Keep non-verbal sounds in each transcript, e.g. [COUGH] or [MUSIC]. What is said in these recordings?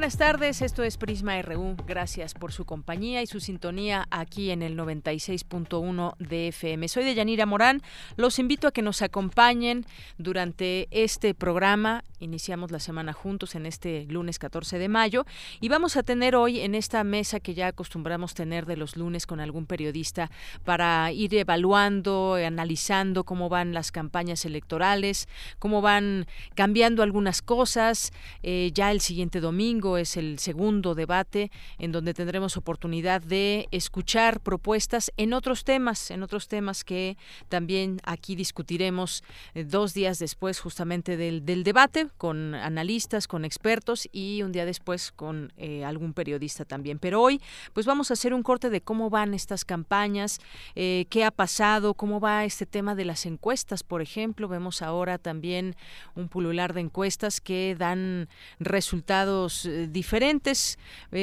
Buenas tardes, esto es Prisma RU. Gracias por su compañía y su sintonía aquí en el 96.1 de FM. Soy de Yanira Morán. Los invito a que nos acompañen durante este programa. Iniciamos la semana juntos en este lunes 14 de mayo y vamos a tener hoy en esta mesa que ya acostumbramos tener de los lunes con algún periodista para ir evaluando, analizando cómo van las campañas electorales, cómo van cambiando algunas cosas. Eh, ya el siguiente domingo es el segundo debate en donde tendremos oportunidad de escuchar propuestas en otros temas, en otros temas que también aquí discutiremos eh, dos días después justamente del, debate con analistas, con expertos y un día después con eh, algún periodista también. Pero hoy pues vamos a hacer un corte de cómo van estas campañas, eh, qué ha pasado, cómo va este tema de las encuestas, por ejemplo. Vemos ahora también un pulular de encuestas que dan resultados eh, diferentes.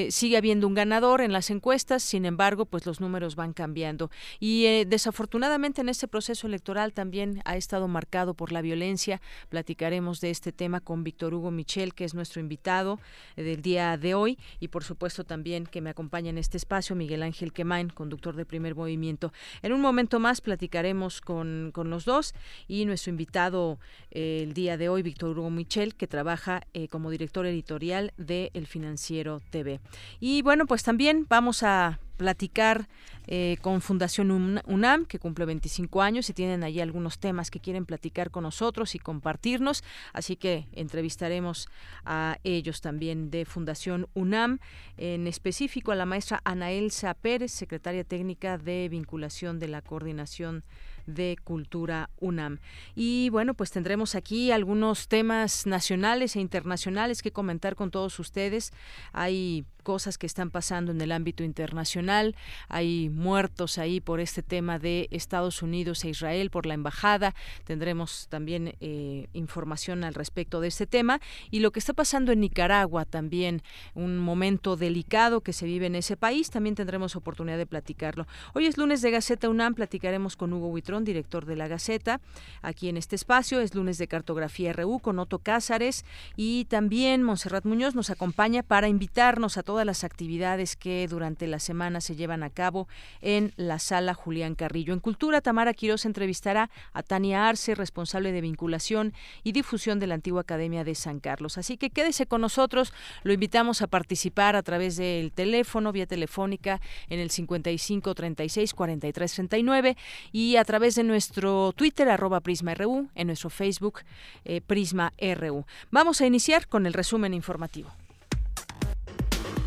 Sigue habiendo un ganador en las encuestas, sin embargo, pues los números van cambiando. Y desafortunadamente en este proceso electoral también ha estado marcado por la violencia. Platicaremos de este tema con Víctor Hugo Michel, que es nuestro invitado del día de hoy, y por supuesto también que me acompaña en este espacio Miguel Ángel Quemain, conductor de Primer Movimiento. En un momento más platicaremos con, con los dos y nuestro invitado el día de hoy, Víctor Hugo Michel, que trabaja como director editorial de el Financiero TV. Y bueno, pues también vamos a platicar eh, con Fundación UNAM, que cumple 25 años y tienen allí algunos temas que quieren platicar con nosotros y compartirnos. Así que entrevistaremos a ellos también de Fundación UNAM, en específico a la maestra Ana Elsa Pérez, secretaria técnica de vinculación de la coordinación de Cultura UNAM. Y bueno, pues tendremos aquí algunos temas nacionales e internacionales que comentar con todos ustedes. Hay cosas que están pasando en el ámbito internacional. Hay muertos ahí por este tema de Estados Unidos e Israel, por la embajada. Tendremos también eh, información al respecto de este tema. Y lo que está pasando en Nicaragua también, un momento delicado que se vive en ese país, también tendremos oportunidad de platicarlo. Hoy es lunes de Gaceta UNAM, platicaremos con Hugo Huitrón, director de la Gaceta, aquí en este espacio. Es lunes de Cartografía RU con Otto Cázares y también Monserrat Muñoz nos acompaña para invitarnos a todas las actividades que durante la semana se llevan a cabo en la sala Julián Carrillo. En Cultura, Tamara Quiroz entrevistará a Tania Arce, responsable de vinculación y difusión de la antigua Academia de San Carlos. Así que quédese con nosotros, lo invitamos a participar a través del teléfono, vía telefónica, en el 55 36 43 39 y a través de nuestro Twitter, arroba Prisma RU, en nuestro Facebook, eh, Prisma RU. Vamos a iniciar con el resumen informativo.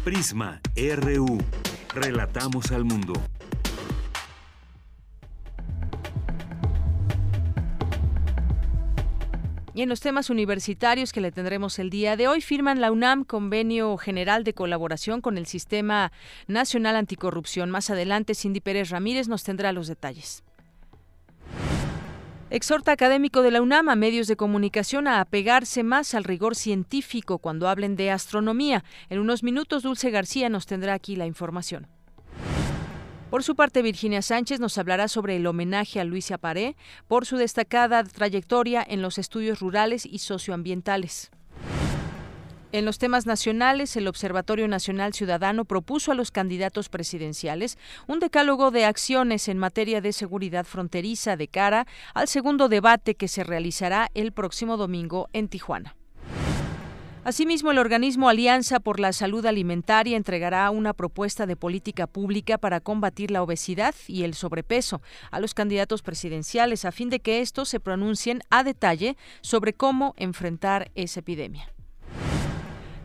Prisma RU. Relatamos al mundo. Y en los temas universitarios que le tendremos el día de hoy, firman la UNAM convenio general de colaboración con el Sistema Nacional Anticorrupción. Más adelante, Cindy Pérez Ramírez nos tendrá los detalles. Exhorta académico de la UNAM a medios de comunicación a apegarse más al rigor científico cuando hablen de astronomía. En unos minutos, Dulce García nos tendrá aquí la información. Por su parte, Virginia Sánchez nos hablará sobre el homenaje a Luisa Paré por su destacada trayectoria en los estudios rurales y socioambientales. En los temas nacionales, el Observatorio Nacional Ciudadano propuso a los candidatos presidenciales un decálogo de acciones en materia de seguridad fronteriza de cara al segundo debate que se realizará el próximo domingo en Tijuana. Asimismo, el organismo Alianza por la Salud Alimentaria entregará una propuesta de política pública para combatir la obesidad y el sobrepeso a los candidatos presidenciales a fin de que estos se pronuncien a detalle sobre cómo enfrentar esa epidemia.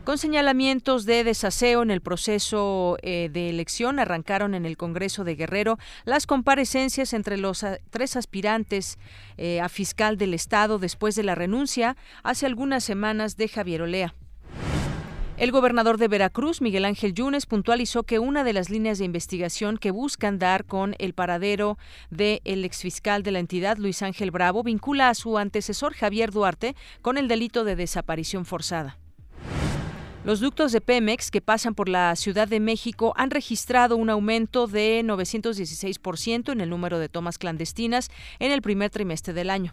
Con señalamientos de desaseo en el proceso eh, de elección, arrancaron en el Congreso de Guerrero las comparecencias entre los tres aspirantes eh, a fiscal del Estado después de la renuncia hace algunas semanas de Javier Olea. El gobernador de Veracruz, Miguel Ángel Yunes, puntualizó que una de las líneas de investigación que buscan dar con el paradero del ex exfiscal de la entidad, Luis Ángel Bravo, vincula a su antecesor, Javier Duarte, con el delito de desaparición forzada. Los ductos de Pemex que pasan por la Ciudad de México han registrado un aumento de 916% en el número de tomas clandestinas en el primer trimestre del año.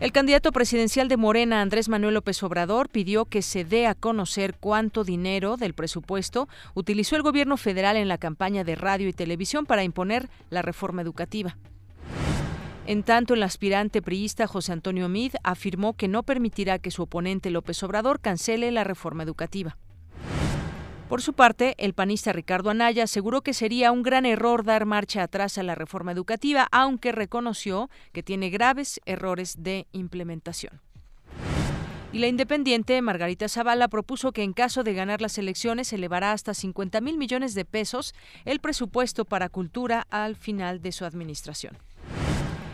El candidato presidencial de Morena, Andrés Manuel López Obrador, pidió que se dé a conocer cuánto dinero del presupuesto utilizó el gobierno federal en la campaña de radio y televisión para imponer la reforma educativa. En tanto, el aspirante priista José Antonio Mid afirmó que no permitirá que su oponente López Obrador cancele la reforma educativa. Por su parte, el panista Ricardo Anaya aseguró que sería un gran error dar marcha atrás a la reforma educativa, aunque reconoció que tiene graves errores de implementación. Y la independiente Margarita Zavala propuso que en caso de ganar las elecciones elevará hasta 50 mil millones de pesos el presupuesto para cultura al final de su administración.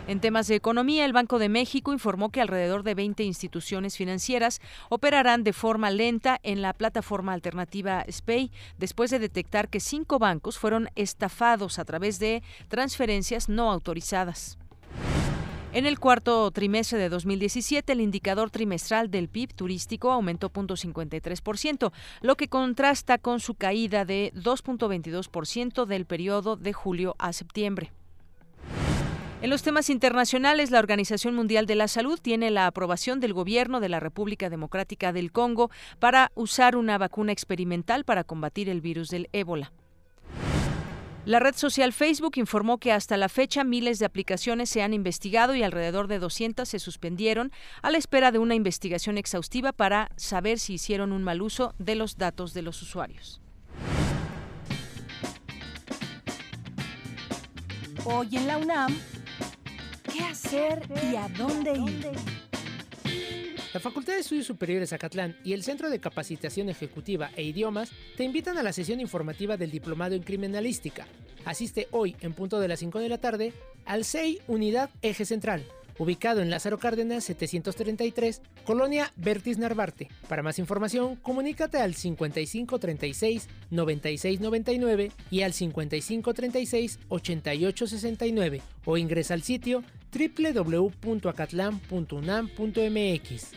En temas de economía, el Banco de México informó que alrededor de 20 instituciones financieras operarán de forma lenta en la plataforma alternativa SPAY después de detectar que cinco bancos fueron estafados a través de transferencias no autorizadas. En el cuarto trimestre de 2017, el indicador trimestral del PIB turístico aumentó 0.53%, lo que contrasta con su caída de 2.22% del periodo de julio a septiembre. En los temas internacionales, la Organización Mundial de la Salud tiene la aprobación del gobierno de la República Democrática del Congo para usar una vacuna experimental para combatir el virus del ébola. La red social Facebook informó que hasta la fecha miles de aplicaciones se han investigado y alrededor de 200 se suspendieron a la espera de una investigación exhaustiva para saber si hicieron un mal uso de los datos de los usuarios. Hoy en la UNAM ¿Qué hacer y a dónde ir? La Facultad de Estudios Superiores Acatlán y el Centro de Capacitación Ejecutiva e Idiomas te invitan a la sesión informativa del Diplomado en Criminalística. Asiste hoy, en punto de las 5 de la tarde, al CEI Unidad Eje Central ubicado en Lázaro Cárdenas 733, Colonia Vertis Narvarte. Para más información, comunícate al 5536 9699 y al 5536 8869 o ingresa al sitio www.acatlan.unam.mx.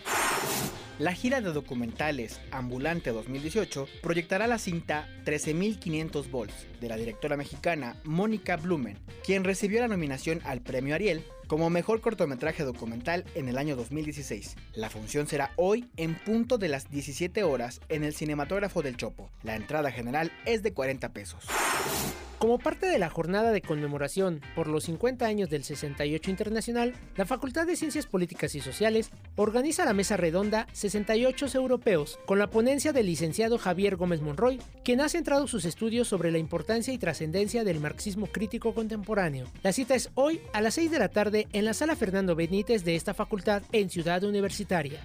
La gira de documentales Ambulante 2018 proyectará la cinta 13.500 volts de la directora mexicana Mónica Blumen, quien recibió la nominación al Premio Ariel como mejor cortometraje documental en el año 2016. La función será hoy en punto de las 17 horas en el Cinematógrafo del Chopo. La entrada general es de 40 pesos. Como parte de la jornada de conmemoración por los 50 años del 68 Internacional, la Facultad de Ciencias Políticas y Sociales organiza la mesa redonda 68 Europeos con la ponencia del licenciado Javier Gómez Monroy, quien ha centrado sus estudios sobre la importancia y trascendencia del marxismo crítico contemporáneo. La cita es hoy a las 6 de la tarde en la sala Fernando Benítez de esta facultad en Ciudad Universitaria.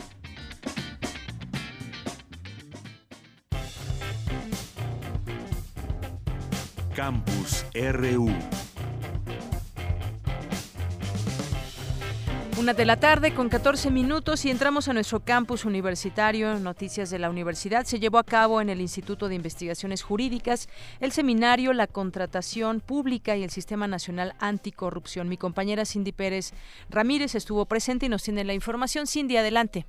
Campus RU. Una de la tarde con 14 minutos y entramos a nuestro campus universitario. Noticias de la universidad. Se llevó a cabo en el Instituto de Investigaciones Jurídicas el seminario La contratación pública y el Sistema Nacional Anticorrupción. Mi compañera Cindy Pérez Ramírez estuvo presente y nos tiene la información. Cindy, adelante.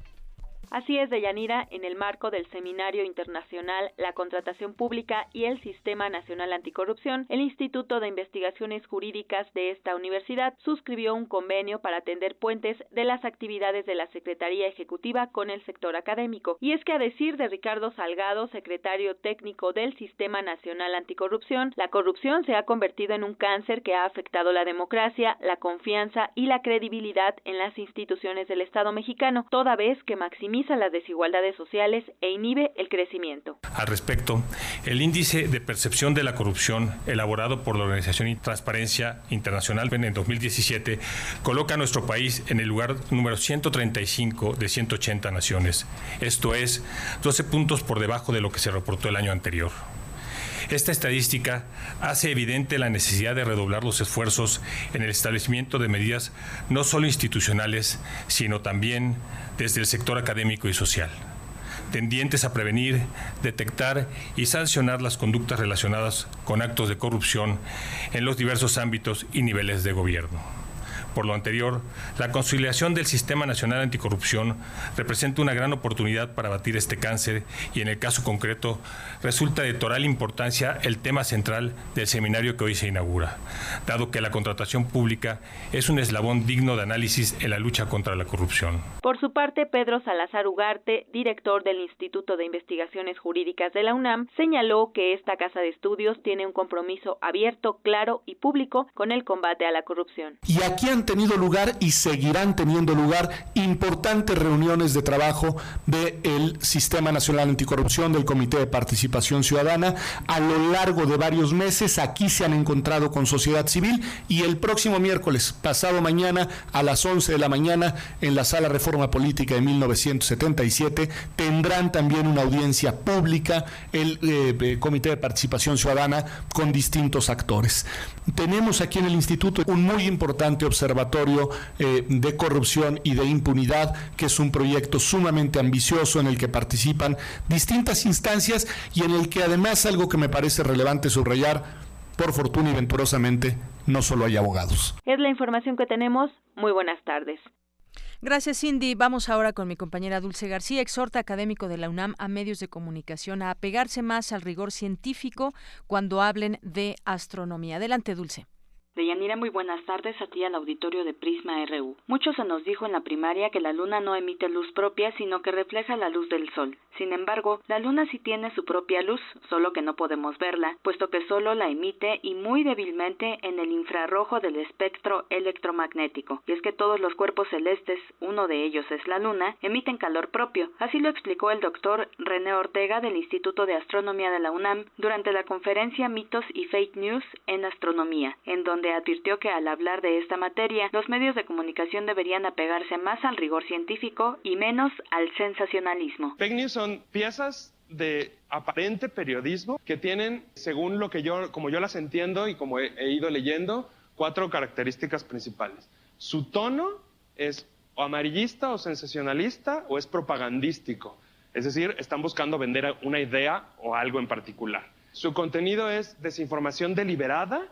Así es, Deyanira, en el marco del Seminario Internacional La Contratación Pública y el Sistema Nacional Anticorrupción, el Instituto de Investigaciones Jurídicas de esta universidad suscribió un convenio para atender puentes de las actividades de la Secretaría Ejecutiva con el sector académico. Y es que a decir de Ricardo Salgado, secretario técnico del Sistema Nacional Anticorrupción, la corrupción se ha convertido en un cáncer que ha afectado la democracia, la confianza y la credibilidad en las instituciones del Estado mexicano, toda vez que maximiza minimiza las desigualdades sociales e inhibe el crecimiento. Al respecto, el índice de percepción de la corrupción elaborado por la Organización Transparencia Internacional en 2017 coloca a nuestro país en el lugar número 135 de 180 naciones. Esto es 12 puntos por debajo de lo que se reportó el año anterior. Esta estadística hace evidente la necesidad de redoblar los esfuerzos en el establecimiento de medidas no solo institucionales, sino también desde el sector académico y social tendientes a prevenir, detectar y sancionar las conductas relacionadas con actos de corrupción en los diversos ámbitos y niveles de gobierno. Por lo anterior, la conciliación del Sistema Nacional Anticorrupción representa una gran oportunidad para batir este cáncer y en el caso concreto resulta de total importancia el tema central del seminario que hoy se inaugura, dado que la contratación pública es un eslabón digno de análisis en la lucha contra la corrupción. Por su parte, Pedro Salazar Ugarte, director del Instituto de Investigaciones Jurídicas de la UNAM, señaló que esta casa de estudios tiene un compromiso abierto, claro y público con el combate a la corrupción. Y aquí tenido lugar y seguirán teniendo lugar importantes reuniones de trabajo del Sistema Nacional Anticorrupción, del Comité de Participación Ciudadana. A lo largo de varios meses aquí se han encontrado con sociedad civil y el próximo miércoles, pasado mañana, a las 11 de la mañana, en la Sala Reforma Política de 1977, tendrán también una audiencia pública el eh, eh, Comité de Participación Ciudadana con distintos actores. Tenemos aquí en el Instituto un muy importante observatorio Observatorio eh, de Corrupción y de Impunidad, que es un proyecto sumamente ambicioso en el que participan distintas instancias y en el que además algo que me parece relevante subrayar, por fortuna y venturosamente, no solo hay abogados. Es la información que tenemos. Muy buenas tardes. Gracias, Cindy. Vamos ahora con mi compañera Dulce García. Exhorta académico de la UNAM a medios de comunicación a apegarse más al rigor científico cuando hablen de astronomía. Adelante, Dulce. Deyanira, muy buenas tardes a ti al auditorio de Prisma RU. Mucho se nos dijo en la primaria que la luna no emite luz propia, sino que refleja la luz del sol. Sin embargo, la luna sí tiene su propia luz, solo que no podemos verla, puesto que solo la emite y muy débilmente en el infrarrojo del espectro electromagnético. Y es que todos los cuerpos celestes, uno de ellos es la luna, emiten calor propio. Así lo explicó el doctor René Ortega del Instituto de Astronomía de la UNAM durante la conferencia Mitos y Fake News en Astronomía, en donde advirtió que al hablar de esta materia, los medios de comunicación deberían apegarse más al rigor científico y menos al sensacionalismo. Fake news son piezas de aparente periodismo que tienen, según lo que yo, como yo las entiendo y como he, he ido leyendo, cuatro características principales. Su tono es o amarillista o sensacionalista o es propagandístico. Es decir, están buscando vender una idea o algo en particular. Su contenido es desinformación deliberada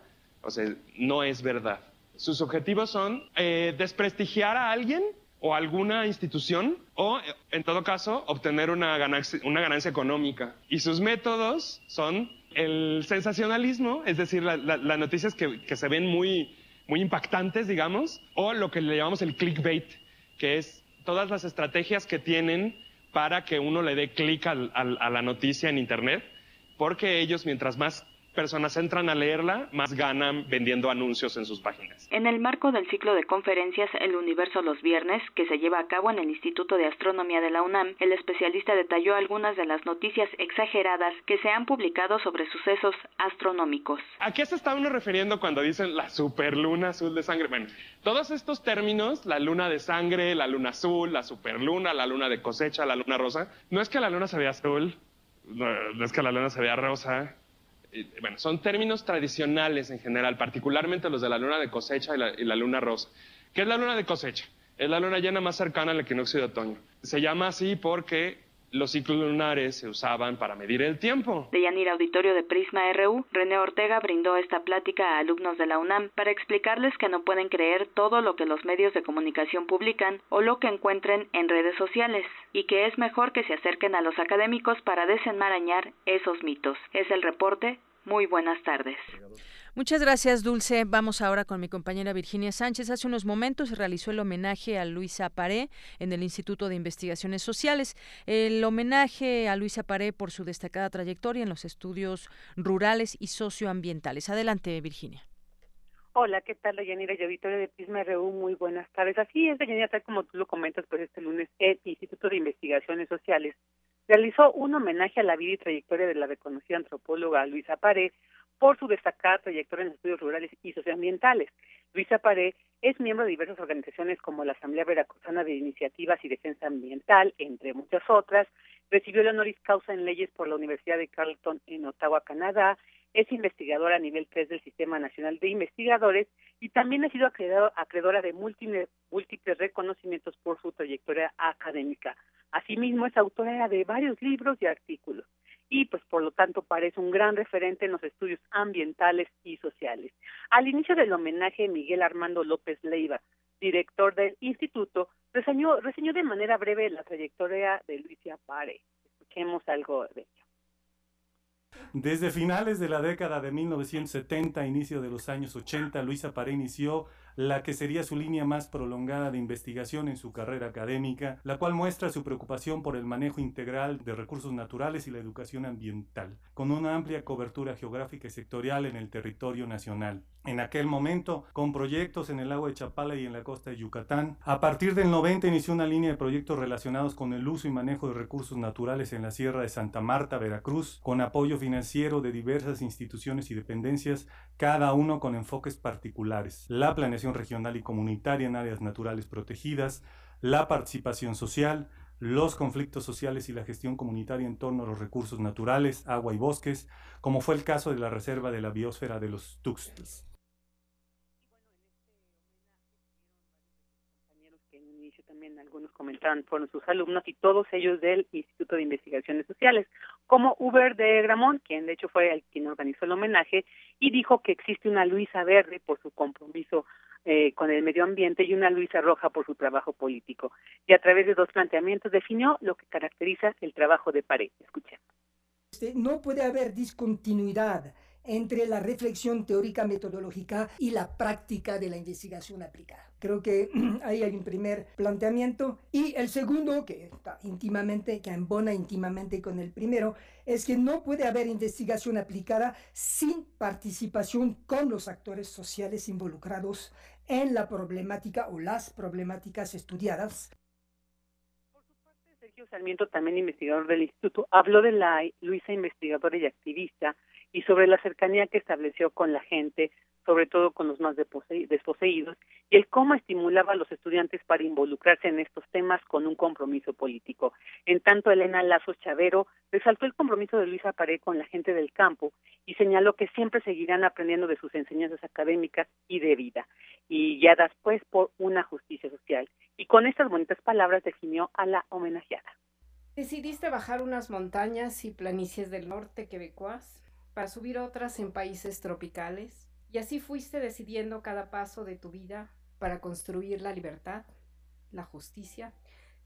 o sea, no es verdad. Sus objetivos son eh, desprestigiar a alguien o alguna institución o, en todo caso, obtener una ganancia, económica. Y sus métodos son el sensacionalismo, es decir, las noticias que, se ven muy, muy impactantes, digamos, o lo que le llamamos el clickbait, que es todas las estrategias que tienen para que uno le dé clic a la noticia en Internet, porque ellos, mientras más personas entran a leerla, más ganan vendiendo anuncios en sus páginas. En el marco del ciclo de conferencias El Universo los Viernes, que se lleva a cabo en el Instituto de Astronomía de la UNAM, el especialista detalló algunas de las noticias exageradas que se han publicado sobre sucesos astronómicos. ¿A qué se está uno refiriendo cuando dicen la superluna azul de sangre? Bueno, todos estos términos, la luna de sangre, la luna azul, la superluna, la luna de cosecha, la luna rosa, no es que la luna se vea azul, no es que la luna se vea rosa, bueno, son términos tradicionales en general, particularmente los de la luna de cosecha y la, luna rosa. ¿Qué es la luna de cosecha? Es la luna llena más cercana al equinoccio de otoño. Se llama así porque los ciclos lunares se usaban para medir el tiempo. De Yanir Auditorio de Prisma RU, René Ortega brindó esta plática a alumnos de la UNAM para explicarles que no pueden creer todo lo que los medios de comunicación publican o lo que encuentren en redes sociales y que es mejor que se acerquen a los académicos para desenmarañar esos mitos. Es el reporte. Muy buenas tardes. Muchas gracias, Dulce. Vamos ahora con mi compañera Virginia Sánchez. Hace unos momentos se realizó el homenaje a Luisa Paré en el Instituto de Investigaciones Sociales. El homenaje a Luisa Paré por su destacada trayectoria en los estudios rurales y socioambientales. Adelante, Virginia. Hola, ¿qué tal, Dayanira y auditorio de Prisma RU? Muy buenas tardes. Así es, Dayanira, tal como tú lo comentas, pues este lunes el Instituto de Investigaciones Sociales realizó un homenaje a la vida y trayectoria de la reconocida antropóloga Luisa Paré por su destacada trayectoria en estudios rurales y socioambientales. Luisa Paré es miembro de diversas organizaciones como la Asamblea Veracruzana de Iniciativas y Defensa Ambiental, entre muchas otras. Recibió el honoris causa en leyes por la Universidad de Carleton en Ottawa, Canadá. Es investigadora a nivel 3 del Sistema Nacional de Investigadores y también ha sido acreedora de múltiples, múltiples reconocimientos por su trayectoria académica. Asimismo, es autora de varios libros y artículos y pues por lo tanto parece un gran referente en los estudios ambientales y sociales. Al inicio del homenaje, Miguel Armando López Leiva, director del instituto, reseñó, reseñó de manera breve la trayectoria de Luisa Pare. Escuchemos algo de ello. Desde finales de la década de 1970, inicio de los años 80, Luisa Paré inició la que sería su línea más prolongada de investigación en su carrera académica, la cual muestra su preocupación por el manejo integral de recursos naturales y la educación ambiental, con una amplia cobertura geográfica y sectorial en el territorio nacional. En aquel momento, con proyectos en el lago de Chapala y en la costa de Yucatán, a partir del 90 inició una línea de proyectos relacionados con el uso y manejo de recursos naturales en la Sierra de Santa Marta, Veracruz, con apoyo financiero de diversas instituciones y dependencias, cada uno con enfoques particulares. La planeación regional y comunitaria en áreas naturales protegidas, la participación social, los conflictos sociales y la gestión comunitaria en torno a los recursos naturales, agua y bosques, como fue el caso de la Reserva de la Biosfera de los Tuxtlas. también algunos comentaban fueron sus alumnos y todos ellos del Instituto de Investigaciones Sociales, como Uber de Gramón, quien de hecho fue el quien organizó el homenaje y dijo que existe una Luisa Verde por su compromiso eh, con el medio ambiente y una Luisa Roja por su trabajo político. Y a través de dos planteamientos definió lo que caracteriza el trabajo de Pared. Escuchen. Este, no puede haber discontinuidad entre la reflexión teórica metodológica y la práctica de la investigación aplicada. Creo que [CLEARS THROAT] ahí hay un primer planteamiento. Y el segundo, que está íntimamente, que embona íntimamente con el primero, es que no puede haber investigación aplicada sin participación con los actores sociales involucrados en la problemática o las problemáticas estudiadas. Por su parte, Sergio Sarmiento, también investigador del instituto, habló de la Luisa investigadora y activista y sobre la cercanía que estableció con la gente, sobre todo con los más desposeídos, y el cómo estimulaba a los estudiantes para involucrarse en estos temas con un compromiso político. En tanto, Elena Lazo Chavero resaltó el compromiso de Luisa Paré con la gente del campo y señaló que siempre seguirán aprendiendo de sus enseñanzas académicas y de vida, y ya después por una justicia social. Y con estas bonitas palabras definió a la homenajeada. Decidiste bajar unas montañas y planicies del norte quebecois para subir otras en países tropicales y así fuiste decidiendo cada paso de tu vida para construir la libertad, la justicia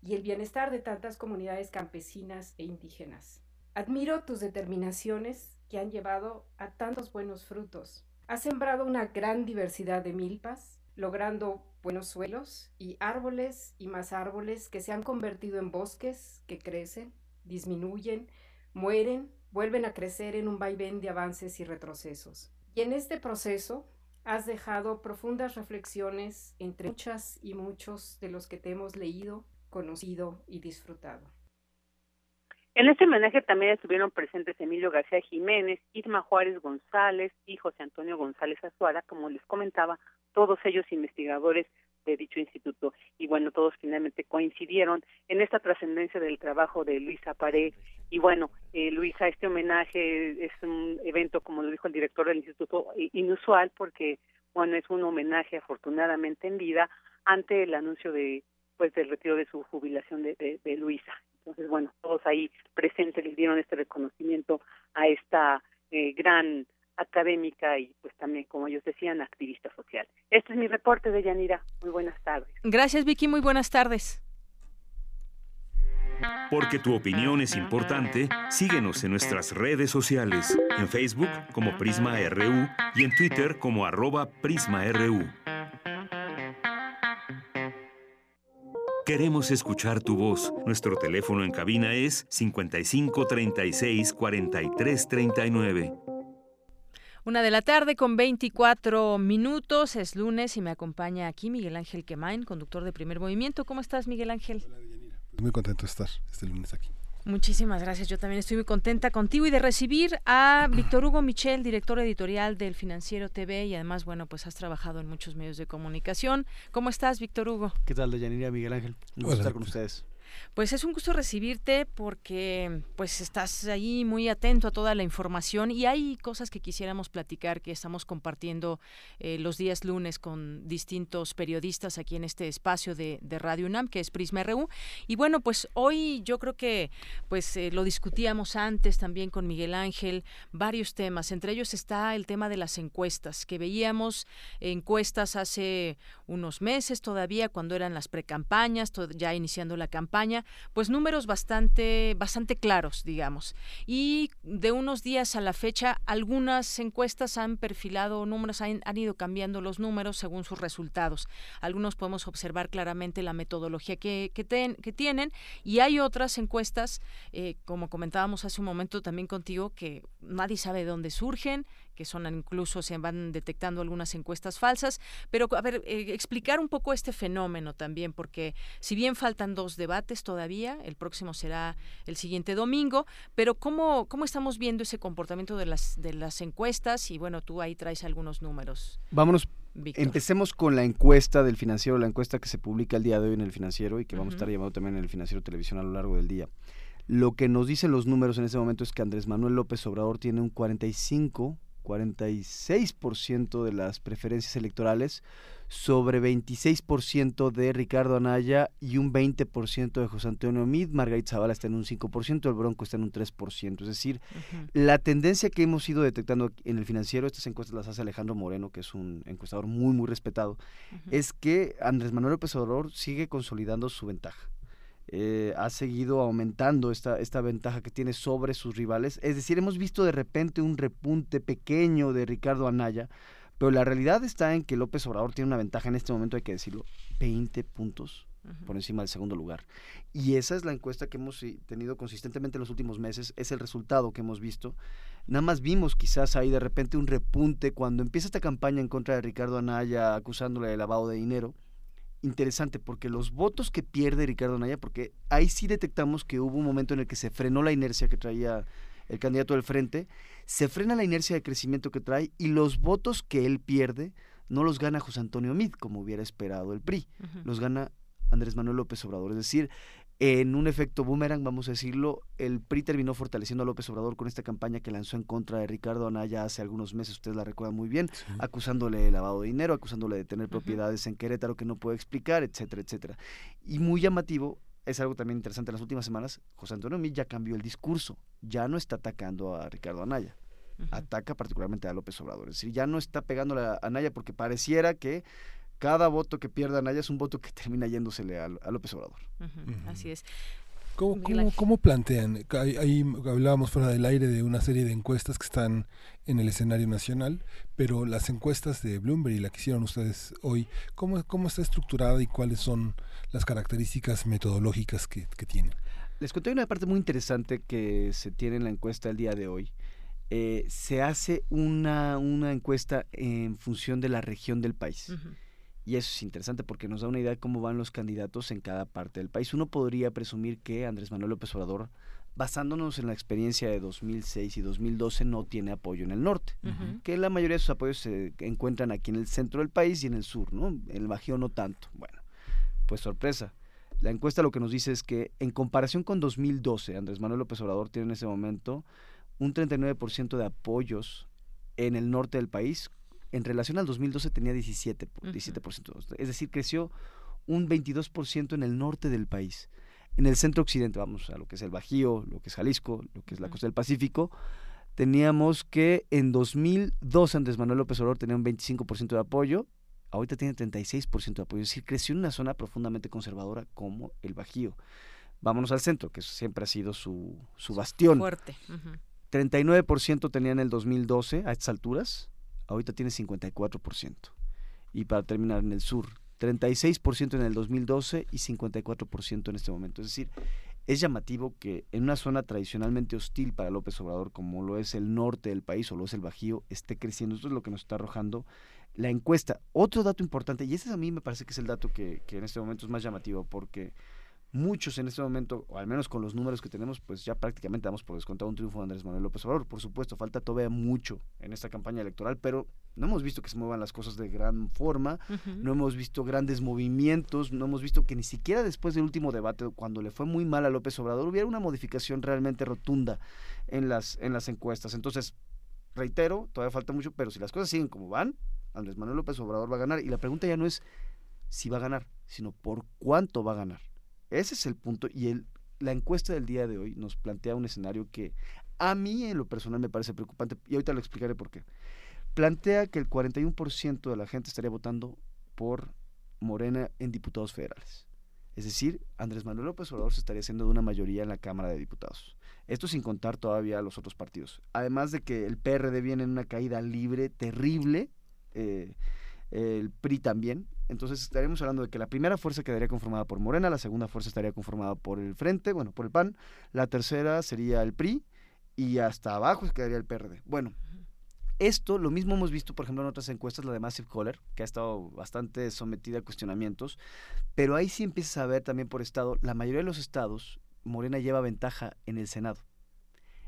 y el bienestar de tantas comunidades campesinas e indígenas. Admiro tus determinaciones que han llevado a tantos buenos frutos. Has sembrado una gran diversidad de milpas, logrando buenos suelos y árboles y más árboles que se han convertido en bosques que crecen, disminuyen, mueren, vuelven a crecer en un vaivén de avances y retrocesos. Y en este proceso has dejado profundas reflexiones entre muchas y muchos de los que te hemos leído, conocido y disfrutado. En este homenaje también estuvieron presentes Emilio García Jiménez, Irma Juárez González y José Antonio González Azuara, como les comentaba, todos ellos investigadores de dicho instituto. Y bueno, todos finalmente coincidieron en esta trascendencia del trabajo de Luisa Paré. Y bueno, eh, Luisa, este homenaje es un evento, como lo dijo el director del instituto, inusual porque, bueno, es un homenaje afortunadamente en vida ante el anuncio de pues del retiro de su jubilación de, de Luisa. Entonces, bueno, todos ahí presentes les dieron este reconocimiento a esta eh, gran académica y pues también, como ellos decían, activista social. Este es mi reporte de Yanira. Muy buenas tardes. Gracias, Vicky. Muy buenas tardes. Porque tu opinión es importante, síguenos en nuestras redes sociales, en Facebook como Prisma RU y en Twitter como arroba PrismaRU. Queremos escuchar tu voz. Nuestro teléfono en cabina es 55 36 43 39. Una de la tarde con 24 minutos, es lunes y me acompaña aquí Miguel Ángel Quemain, conductor de Primer Movimiento. ¿Cómo estás, Miguel Ángel? Hola, pues muy contento de estar este lunes aquí. Muchísimas gracias. Yo también estoy muy contenta contigo y de recibir a [CLEARS THROAT] Víctor Hugo Michel, director editorial del Financiero TV y además, bueno, pues has trabajado en muchos medios de comunicación. ¿Cómo estás, Víctor Hugo? ¿Qué tal, Deyanira, Miguel Ángel? Un gusto estar con ustedes. Pues es un gusto recibirte porque pues estás ahí muy atento a toda la información y hay cosas que quisiéramos platicar que estamos compartiendo eh, los días lunes con distintos periodistas aquí en este espacio de, Radio UNAM que es Prisma RU y bueno pues hoy yo creo que pues eh, lo discutíamos antes también con Miguel Ángel varios temas. Entre ellos está el tema de las encuestas que veíamos encuestas hace unos meses todavía cuando eran las precampañas ya iniciando la campaña pues números bastante, bastante claros, digamos. Y de unos días a la fecha, algunas encuestas han perfilado números, han, ido cambiando los números según sus resultados. Algunos podemos observar claramente la metodología que, que, que tienen y hay otras encuestas, eh, como comentábamos hace un momento también contigo, que nadie sabe de dónde surgen, que son incluso se van detectando algunas encuestas falsas, pero a ver, eh, explicar un poco este fenómeno también, porque si bien faltan dos debates todavía, el próximo será el siguiente domingo, pero cómo cómo estamos viendo ese comportamiento de las de las encuestas y bueno, tú ahí traes algunos números. Vámonos Empecemos con la encuesta del financiero, la encuesta que se publica el día de hoy en el financiero y que vamos a estar llamando también en el financiero televisión a lo largo del día. Lo que nos dicen los números en este momento es que Andrés Manuel López Obrador tiene un 45 46% de las preferencias electorales sobre 26% de Ricardo Anaya y un 20% de José Antonio Mid. Margarita Zavala está en un 5%, el Bronco está en un 3%. Es decir, la tendencia que hemos ido detectando en el financiero, estas encuestas las hace Alejandro Moreno, que es un encuestador muy, muy respetado, es que Andrés Manuel López Obrador sigue consolidando su ventaja. Eh, ha seguido aumentando esta, esta ventaja que tiene sobre sus rivales. Es decir, hemos visto de repente un repunte pequeño de Ricardo Anaya, pero la realidad está en que López Obrador tiene una ventaja en este momento, hay que decirlo, 20 puntos por encima del segundo lugar. Y esa es la encuesta que hemos tenido consistentemente en los últimos meses, es el resultado que hemos visto. Nada más vimos quizás ahí de repente un repunte cuando empieza esta campaña en contra de Ricardo Anaya acusándole de lavado de dinero interesante porque los votos que pierde Ricardo Naya, porque ahí sí detectamos que hubo un momento en el que se frenó la inercia que traía el candidato del frente, se frena la inercia de crecimiento que trae y los votos que él pierde no los gana José Antonio Mid, como hubiera esperado el PRI, los gana Andrés Manuel López Obrador. Es decir, en un efecto boomerang, vamos a decirlo, el PRI terminó fortaleciendo a López Obrador con esta campaña que lanzó en contra de Ricardo Anaya hace algunos meses, ustedes la recuerdan muy bien, acusándole de lavado de dinero, acusándole de tener propiedades en Querétaro que no puede explicar, etcétera, etcétera. Y muy llamativo, es algo también interesante en las últimas semanas, José Antonio Mí ya cambió el discurso, ya no está atacando a Ricardo Anaya. Ataca particularmente a López Obrador. Es decir, ya no está pegándole a Anaya porque pareciera que cada voto que pierda Anaya es un voto que [LAUGHS] termina yéndosele a, López Obrador. Así es. ¿Cómo, cómo, plantean? Ahí, hablábamos fuera del aire de una serie de encuestas que están en el escenario nacional, pero las encuestas de Bloomberg y la que hicieron ustedes hoy, ¿cómo, cómo está estructurada y cuáles son las características metodológicas que, que tienen? Les conté una parte muy interesante que se tiene en la encuesta el día de hoy. Eh, se hace una, una encuesta en función de la región del país. Y eso es interesante porque nos da una idea de cómo van los candidatos en cada parte del país. Uno podría presumir que Andrés Manuel López Obrador, basándonos en la experiencia de 2006 y 2012, no tiene apoyo en el norte, que la mayoría de sus apoyos se encuentran aquí en el centro del país y en el sur, ¿no? En el Bajío no tanto. Bueno, pues sorpresa. La encuesta lo que nos dice es que en comparación con 2012, Andrés Manuel López Obrador tiene en ese momento un 39% de apoyos en el norte del país en relación al 2012 tenía 17, 17%. Es decir, creció un 22% en el norte del país. En el centro occidente, vamos a lo que es el Bajío, lo que es Jalisco, lo que es la costa del Pacífico, teníamos que en 2002 Andrés Manuel López Obrador tenía un 25% de apoyo, ahorita tiene 36% de apoyo, es decir, creció en una zona profundamente conservadora como el Bajío. Vámonos al centro, que siempre ha sido su, su bastión. Fuerte. 39% tenía en el 2012 a estas alturas, ahorita tiene 54%. Y para terminar, en el sur, 36% en el 2012 y 54% en este momento. Es decir, es llamativo que en una zona tradicionalmente hostil para López Obrador, como lo es el norte del país o lo es el Bajío, esté creciendo. Esto es lo que nos está arrojando la encuesta. Otro dato importante, y ese a mí me parece que es el dato que, que en este momento es más llamativo, porque muchos en este momento, o al menos con los números que tenemos, pues ya prácticamente damos por descontado un triunfo de Andrés Manuel López Obrador. Por supuesto, falta todavía mucho en esta campaña electoral, pero no hemos visto que se muevan las cosas de gran forma, no hemos visto grandes movimientos, no hemos visto que ni siquiera después del último debate, cuando le fue muy mal a López Obrador, hubiera una modificación realmente rotunda en las, en las encuestas. Entonces, reitero, todavía falta mucho, pero si las cosas siguen como van, Andrés Manuel López Obrador va a ganar. Y la pregunta ya no es si va a ganar, sino por cuánto va a ganar. Ese es el punto. Y el, la encuesta del día de hoy nos plantea un escenario que a mí en lo personal me parece preocupante. Y ahorita lo explicaré por qué. Plantea que el 41% de la gente estaría votando por Morena en diputados federales. Es decir, Andrés Manuel López Obrador se estaría haciendo de una mayoría en la Cámara de Diputados. Esto sin contar todavía a los otros partidos. Además de que el PRD viene en una caída libre terrible, eh, el PRI también. Entonces estaríamos hablando de que la primera fuerza quedaría conformada por Morena, la segunda fuerza estaría conformada por el Frente, bueno, por el PAN, la tercera sería el PRI y hasta abajo quedaría el PRD. Bueno, esto lo mismo hemos visto, por ejemplo, en otras encuestas, la de Massive Caller, que ha estado bastante sometida a cuestionamientos, pero ahí sí empiezas a ver también por estado, la mayoría de los estados, Morena lleva ventaja en el Senado.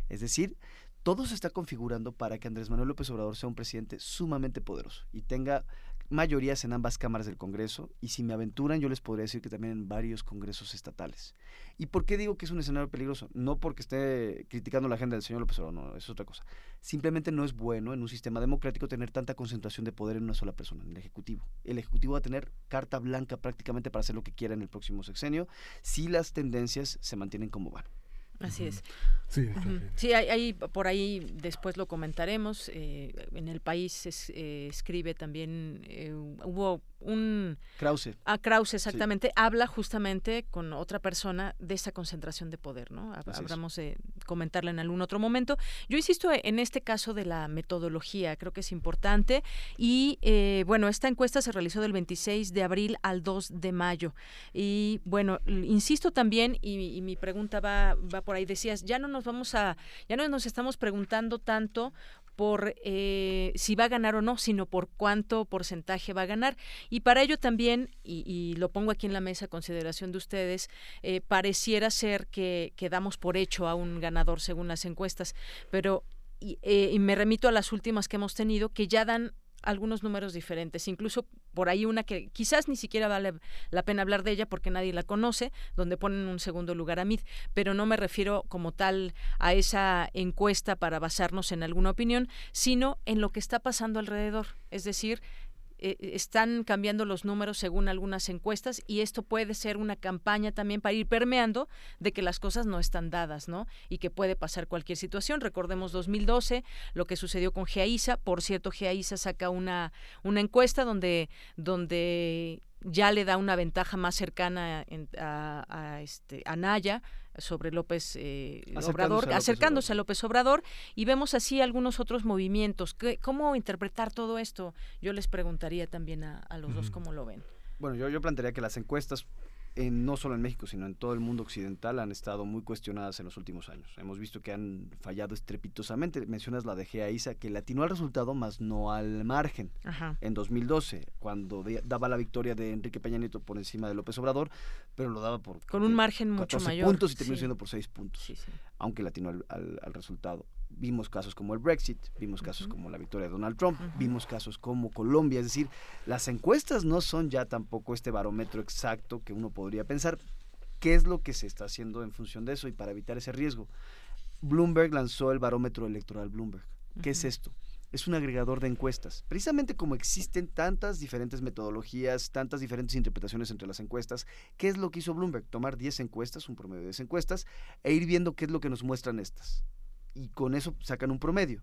Es decir, todo se está configurando para que Andrés Manuel López Obrador sea un presidente sumamente poderoso y tenga mayorías en ambas cámaras del Congreso y si me aventuran yo les podría decir que también en varios congresos estatales. ¿Y por qué digo que es un escenario peligroso? No porque esté criticando la agenda del señor López Obrador, no, es otra cosa. Simplemente no es bueno en un sistema democrático tener tanta concentración de poder en una sola persona, en el Ejecutivo. El Ejecutivo va a tener carta blanca prácticamente para hacer lo que quiera en el próximo sexenio si las tendencias se mantienen como van. Así es. Sí, sí hay, por ahí después lo comentaremos. Eh, en el país eh, escribe también, eh, hubo un... Krause. Ah, Krause, exactamente. Habla justamente con otra persona de esa concentración de poder, ¿no? Hablamos de comentarla en algún otro momento. Yo insisto en este caso de la metodología, creo que es importante. Y bueno, esta encuesta se realizó del 26 de abril al 2 de mayo. Y bueno, insisto también, y, y mi pregunta va, va por ahí, decías, ya no nos vamos a, ya no nos estamos preguntando tanto por eh, si va a ganar o no, sino por cuánto porcentaje va a ganar. Y para ello también, y, lo pongo aquí en la mesa a consideración de ustedes, eh, pareciera ser que, que, damos por hecho a un ganador según las encuestas, pero y, eh, y me remito a las últimas que hemos tenido, que ya dan algunos números diferentes, incluso por ahí una que quizás ni siquiera vale la pena hablar de ella porque nadie la conoce, donde ponen un segundo lugar a Mid, pero no me refiero como tal a esa encuesta para basarnos en alguna opinión, sino en lo que está pasando alrededor, es decir, eh, están cambiando los números según algunas encuestas y esto puede ser una campaña también para ir permeando de que las cosas no están dadas, ¿no? Y que puede pasar cualquier situación. Recordemos 2012, lo que sucedió con GEAISA. Por cierto, GEAISA saca una, una encuesta donde, donde ya le da una ventaja más cercana a, este, a Naya sobre López eh, Obrador, acercándose a López Obrador, y vemos así algunos otros movimientos. ¿Cómo interpretar todo esto? Yo les preguntaría también a, los dos cómo lo ven. Bueno, yo, yo plantearía que las encuestas no solo en México, sino en todo el mundo occidental, han estado muy cuestionadas en los últimos años. Hemos visto que han fallado estrepitosamente. Mencionas la de Gea Isa, que le atinó al resultado, más no al margen. En 2012, cuando daba la victoria de Enrique Peña Nieto por encima de López Obrador, pero lo daba por... Con un margen mucho mayor. puntos y terminó siendo por 6 puntos, aunque le atinó al resultado vimos casos como el Brexit, vimos casos como la victoria de Donald Trump, vimos casos como Colombia, es decir, las encuestas no son ya tampoco este barómetro exacto que uno podría pensar. ¿Qué es lo que se está haciendo en función de eso y para evitar ese riesgo? Bloomberg lanzó el barómetro electoral Bloomberg. ¿Qué es esto? es un agregador de encuestas. Precisamente como existen tantas diferentes metodologías, tantas diferentes interpretaciones entre las encuestas, ¿qué es lo que hizo Bloomberg? Tomar 10 encuestas, un promedio de 10 encuestas, e ir viendo qué es lo que nos muestran estas y con eso sacan un promedio.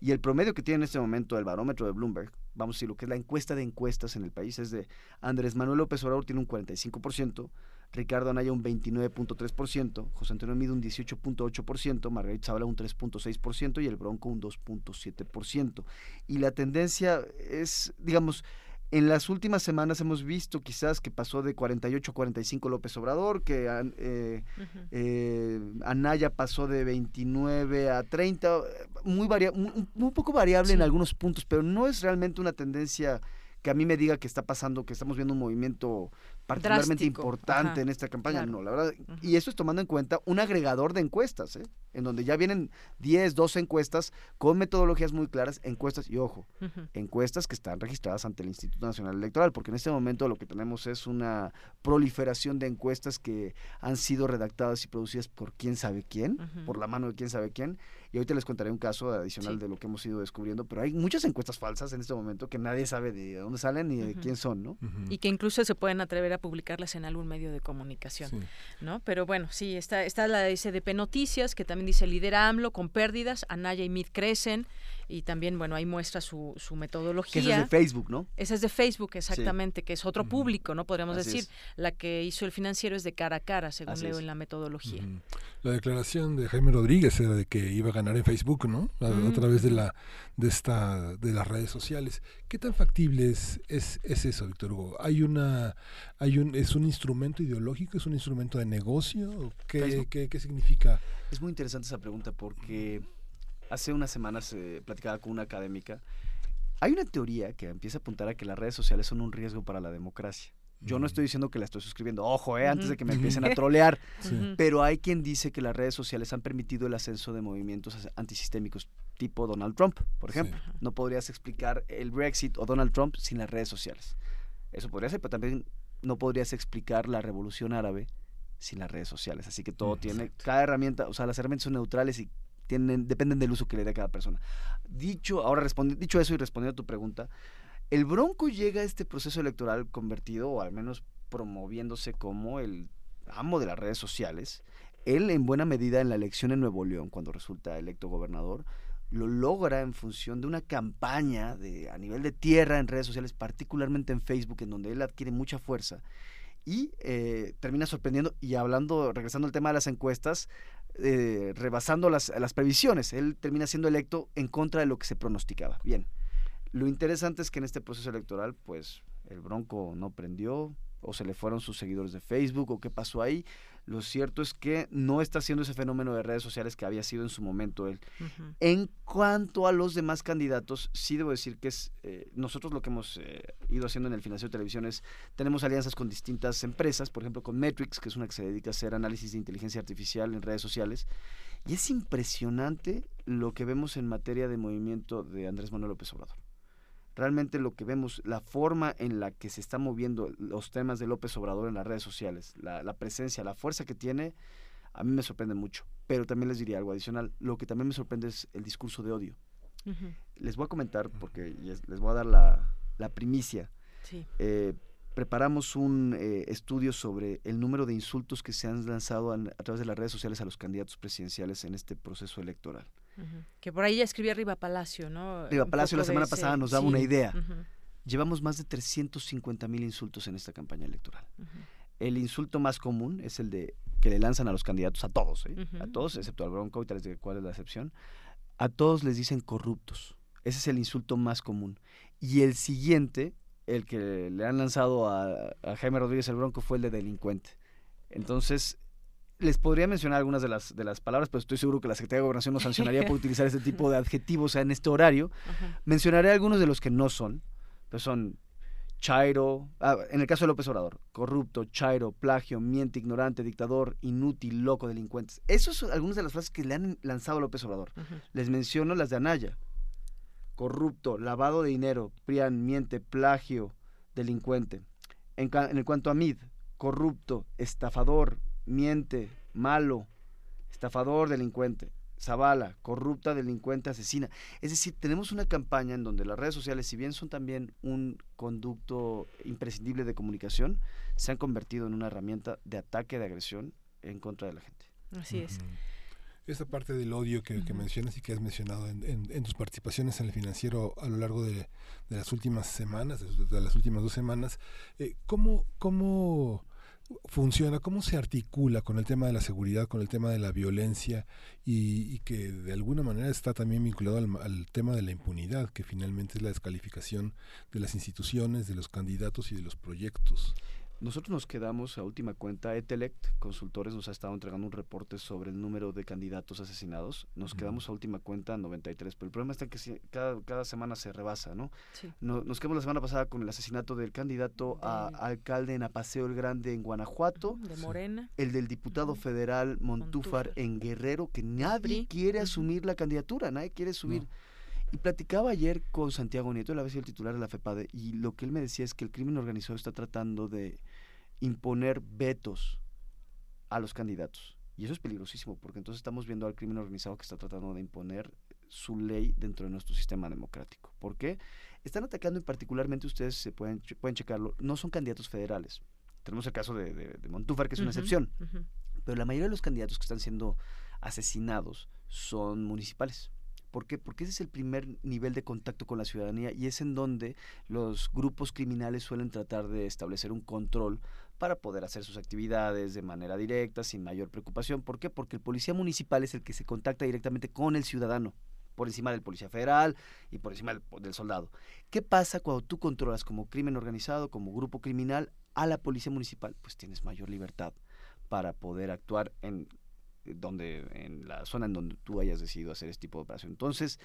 Y el promedio que tiene en este momento el barómetro de Bloomberg, vamos a decir lo que es la encuesta de encuestas en el país, es de Andrés Manuel López Obrador tiene un 45%, Ricardo Anaya un 29.3%, José Antonio Mido un 18.8%, Margarita Zavala un 3.6% y el Bronco un 2.7%. Y la tendencia es, digamos, En las últimas semanas hemos visto quizás que pasó de 48 a 45 López Obrador, que eh, eh, Anaya pasó de 29 a 30, muy, varia muy, poco variable en algunos puntos, pero no es realmente una tendencia que a mí me diga que está pasando, que estamos viendo un movimiento particularmente importante en esta campaña. No, la verdad. Y eso es tomando en cuenta un agregador de encuestas, ¿eh? en donde ya vienen 10, 12 encuestas con metodologías muy claras, encuestas, y ojo, encuestas que están registradas ante el Instituto Nacional Electoral, porque en este momento lo que tenemos es una proliferación de encuestas que han sido redactadas y producidas por quién sabe quién, por la mano de quién sabe quién, y ahorita les contaré un caso adicional de lo que hemos ido descubriendo, pero hay muchas encuestas falsas en este momento que nadie sabe de dónde salen ni de quién son, ¿no? Y que incluso se pueden atrever a publicarlas en algún medio de comunicación, ¿no? Pero bueno, sí, está, está la SDP Noticias, que también dice lidera AMLO con pérdidas, Anaya y Mid crecen, y también, bueno, ahí muestra su, su metodología. esa es de Facebook, ¿no? Esa es de Facebook, exactamente, que es otro público, ¿no? Podríamos decir. La que hizo el financiero es de cara a cara, según leo en la metodología. La declaración de Jaime Rodríguez era de que iba a ganar en Facebook, ¿no? A, través de la de esta de las redes sociales. ¿Qué tan factible es, es, eso, Víctor Hugo? ¿Hay una hay un es un instrumento ideológico, es un instrumento de negocio? ¿Qué, qué, qué significa? Es muy interesante esa pregunta porque hace unas semanas eh, platicaba con una académica. Hay una teoría que empieza a apuntar a que las redes sociales son un riesgo para la democracia. Yo no estoy diciendo que la estoy suscribiendo, ojo, eh, antes de que me empiecen a [LAUGHS] trolear, pero hay quien dice que las redes sociales han permitido el ascenso de movimientos antisistémicos tipo Donald Trump, por ejemplo. No podrías explicar el Brexit o Donald Trump sin las redes sociales. Eso podría ser, pero también no podrías explicar la revolución árabe sin las redes sociales. Así que todo tiene, cada herramienta, o sea, las herramientas son neutrales y dependen del uso que le dé a cada persona. Dicho, ahora dicho eso y respondiendo a tu pregunta, el Bronco llega a este proceso electoral convertido, o al menos promoviéndose como el amo de las redes sociales. Él, en buena medida, en la elección en Nuevo León, cuando resulta electo gobernador, lo logra en función de una campaña de, a nivel de tierra en redes sociales, particularmente en Facebook, en donde él adquiere mucha fuerza y eh, termina sorprendiendo y hablando, regresando al tema de las encuestas, eh, rebasando las, las previsiones. Él termina siendo electo en contra de lo que se pronosticaba. Bien, lo interesante es que en este proceso electoral, pues el Bronco no prendió, o se le fueron sus seguidores de Facebook, o qué pasó ahí. Lo cierto es que no está haciendo ese fenómeno de redes sociales que había sido en su momento él. En cuanto a los demás candidatos, sí debo decir que es eh, nosotros lo que hemos eh, ido haciendo en el Financiero de Televisión es tenemos alianzas con distintas empresas, por ejemplo con Metrix, que es una que se dedica a hacer análisis de inteligencia artificial en redes sociales, y es impresionante lo que vemos en materia de movimiento de Andrés Manuel López Obrador realmente lo que vemos, la forma en la que se están moviendo los temas de López Obrador en las redes sociales, la, presencia, la fuerza que tiene, a mí me sorprende mucho. Pero también les diría algo adicional. Lo que también me sorprende es el discurso de odio. Les voy a comentar, porque les voy a dar la, primicia. Eh, preparamos un eh, estudio sobre el número de insultos que se han lanzado a través de las redes sociales a los candidatos presidenciales en este proceso electoral. Que por ahí ya escribía Riva Palacio, ¿no? Riva Palacio la semana pasada nos daba una idea. Llevamos más de 350 mil insultos en esta campaña electoral. El insulto más común es el de que le lanzan a los candidatos, a todos, ¿eh? a todos, excepto al Bronco, y tal vez cuál es la excepción. A todos les dicen corruptos. Ese es el insulto más común. Y el siguiente, el que le han lanzado a, a Jaime Rodríguez el Bronco, fue el de delincuente. Entonces, les podría mencionar algunas de las, de las palabras, pero estoy seguro que la Secretaría de Gobernación nos sancionaría por [LAUGHS] utilizar este tipo de adjetivos en este horario. Mencionaré algunos de los que no son, pues son chairo, ah, en el caso de López Obrador, corrupto, chairo, plagio, miente, ignorante, dictador, inútil, loco, delincuentes. Esas son algunas de las frases que le han lanzado a López Obrador. Les menciono las de Anaya. Corrupto, lavado de dinero, prián, miente, plagio, delincuente. En, en cuanto a Mid, corrupto, estafador, miente, malo, estafador, delincuente. Zavala, corrupta, delincuente, asesina. Es decir, tenemos una campaña en donde las redes sociales, si bien son también un conducto imprescindible de comunicación, se han convertido en una herramienta de ataque, de agresión en contra de la gente. Así es. Esta parte del odio que, mencionas y que has mencionado en, tus participaciones en el financiero a lo largo de, las últimas semanas, de, las últimas dos semanas, eh, ¿cómo, cómo funciona, cómo se articula con el tema de la seguridad, con el tema de la violencia y, que de alguna manera está también vinculado al, al, tema de la impunidad, que finalmente es la descalificación de las instituciones, de los candidatos y de los proyectos. Nosotros nos quedamos a última cuenta, Etelect Consultores nos ha estado entregando un reporte sobre el número de candidatos asesinados. Nos quedamos a última cuenta 93, pero el problema está que cada, cada semana se rebasa, ¿no? nos quedamos la semana pasada con el asesinato del candidato a alcalde en Apaseo el Grande en Guanajuato. De Morena. El del diputado federal Montúfar, en Guerrero, que nadie quiere asumir la candidatura, nadie quiere subir. Y platicaba ayer con Santiago Nieto, él había sido el titular de la FEPADE, y lo que él me decía es que el crimen organizado está tratando de imponer vetos a los candidatos. Y eso es peligrosísimo, porque entonces estamos viendo al crimen organizado que está tratando de imponer su ley dentro de nuestro sistema democrático. ¿Por qué? Están atacando y particularmente ustedes se pueden, pueden checarlo, no son candidatos federales. Tenemos el caso de, de, Montúfar, que es una excepción. Pero la mayoría de los candidatos que están siendo asesinados son municipales. ¿Por qué? Porque ese es el primer nivel de contacto con la ciudadanía y es en donde los grupos criminales suelen tratar de establecer un control para poder hacer sus actividades de manera directa, sin mayor preocupación. ¿Por qué? Porque el policía municipal es el que se contacta directamente con el ciudadano, por encima del policía federal y por encima del, soldado. ¿Qué pasa cuando tú controlas como crimen organizado, como grupo criminal, a la policía municipal? Pues tienes mayor libertad para poder actuar en donde en la zona en donde tú hayas decidido hacer este tipo de operación. Entonces,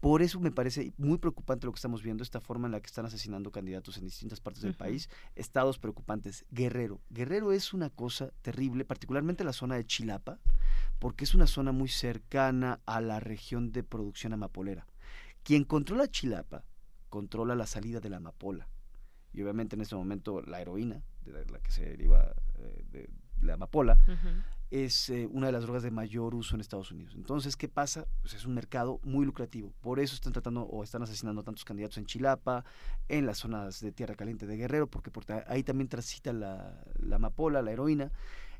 por eso me parece muy preocupante lo que estamos viendo, esta forma en la que están asesinando candidatos en distintas partes del país, estados preocupantes. Guerrero, Guerrero es una cosa terrible, particularmente la zona de Chilapa, porque es una zona muy cercana a la región de producción amapolera. Quien controla Chilapa controla la salida de la amapola. Y obviamente en este momento la heroína, de la que se deriva eh, de la amapola, es eh, una de las drogas de mayor uso en Estados Unidos. Entonces, ¿qué pasa? Pues es un mercado muy lucrativo. Por eso están tratando o están asesinando a tantos candidatos en Chilapa, en las zonas de Tierra Caliente de Guerrero, porque, ahí también transita la, la amapola, la heroína.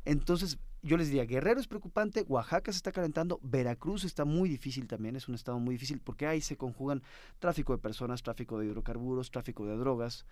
Entonces, yo les diría, Guerrero es preocupante, Oaxaca se está calentando, Veracruz está muy difícil también, es un estado muy difícil porque ahí se conjugan tráfico de personas, tráfico de hidrocarburos, tráfico de drogas,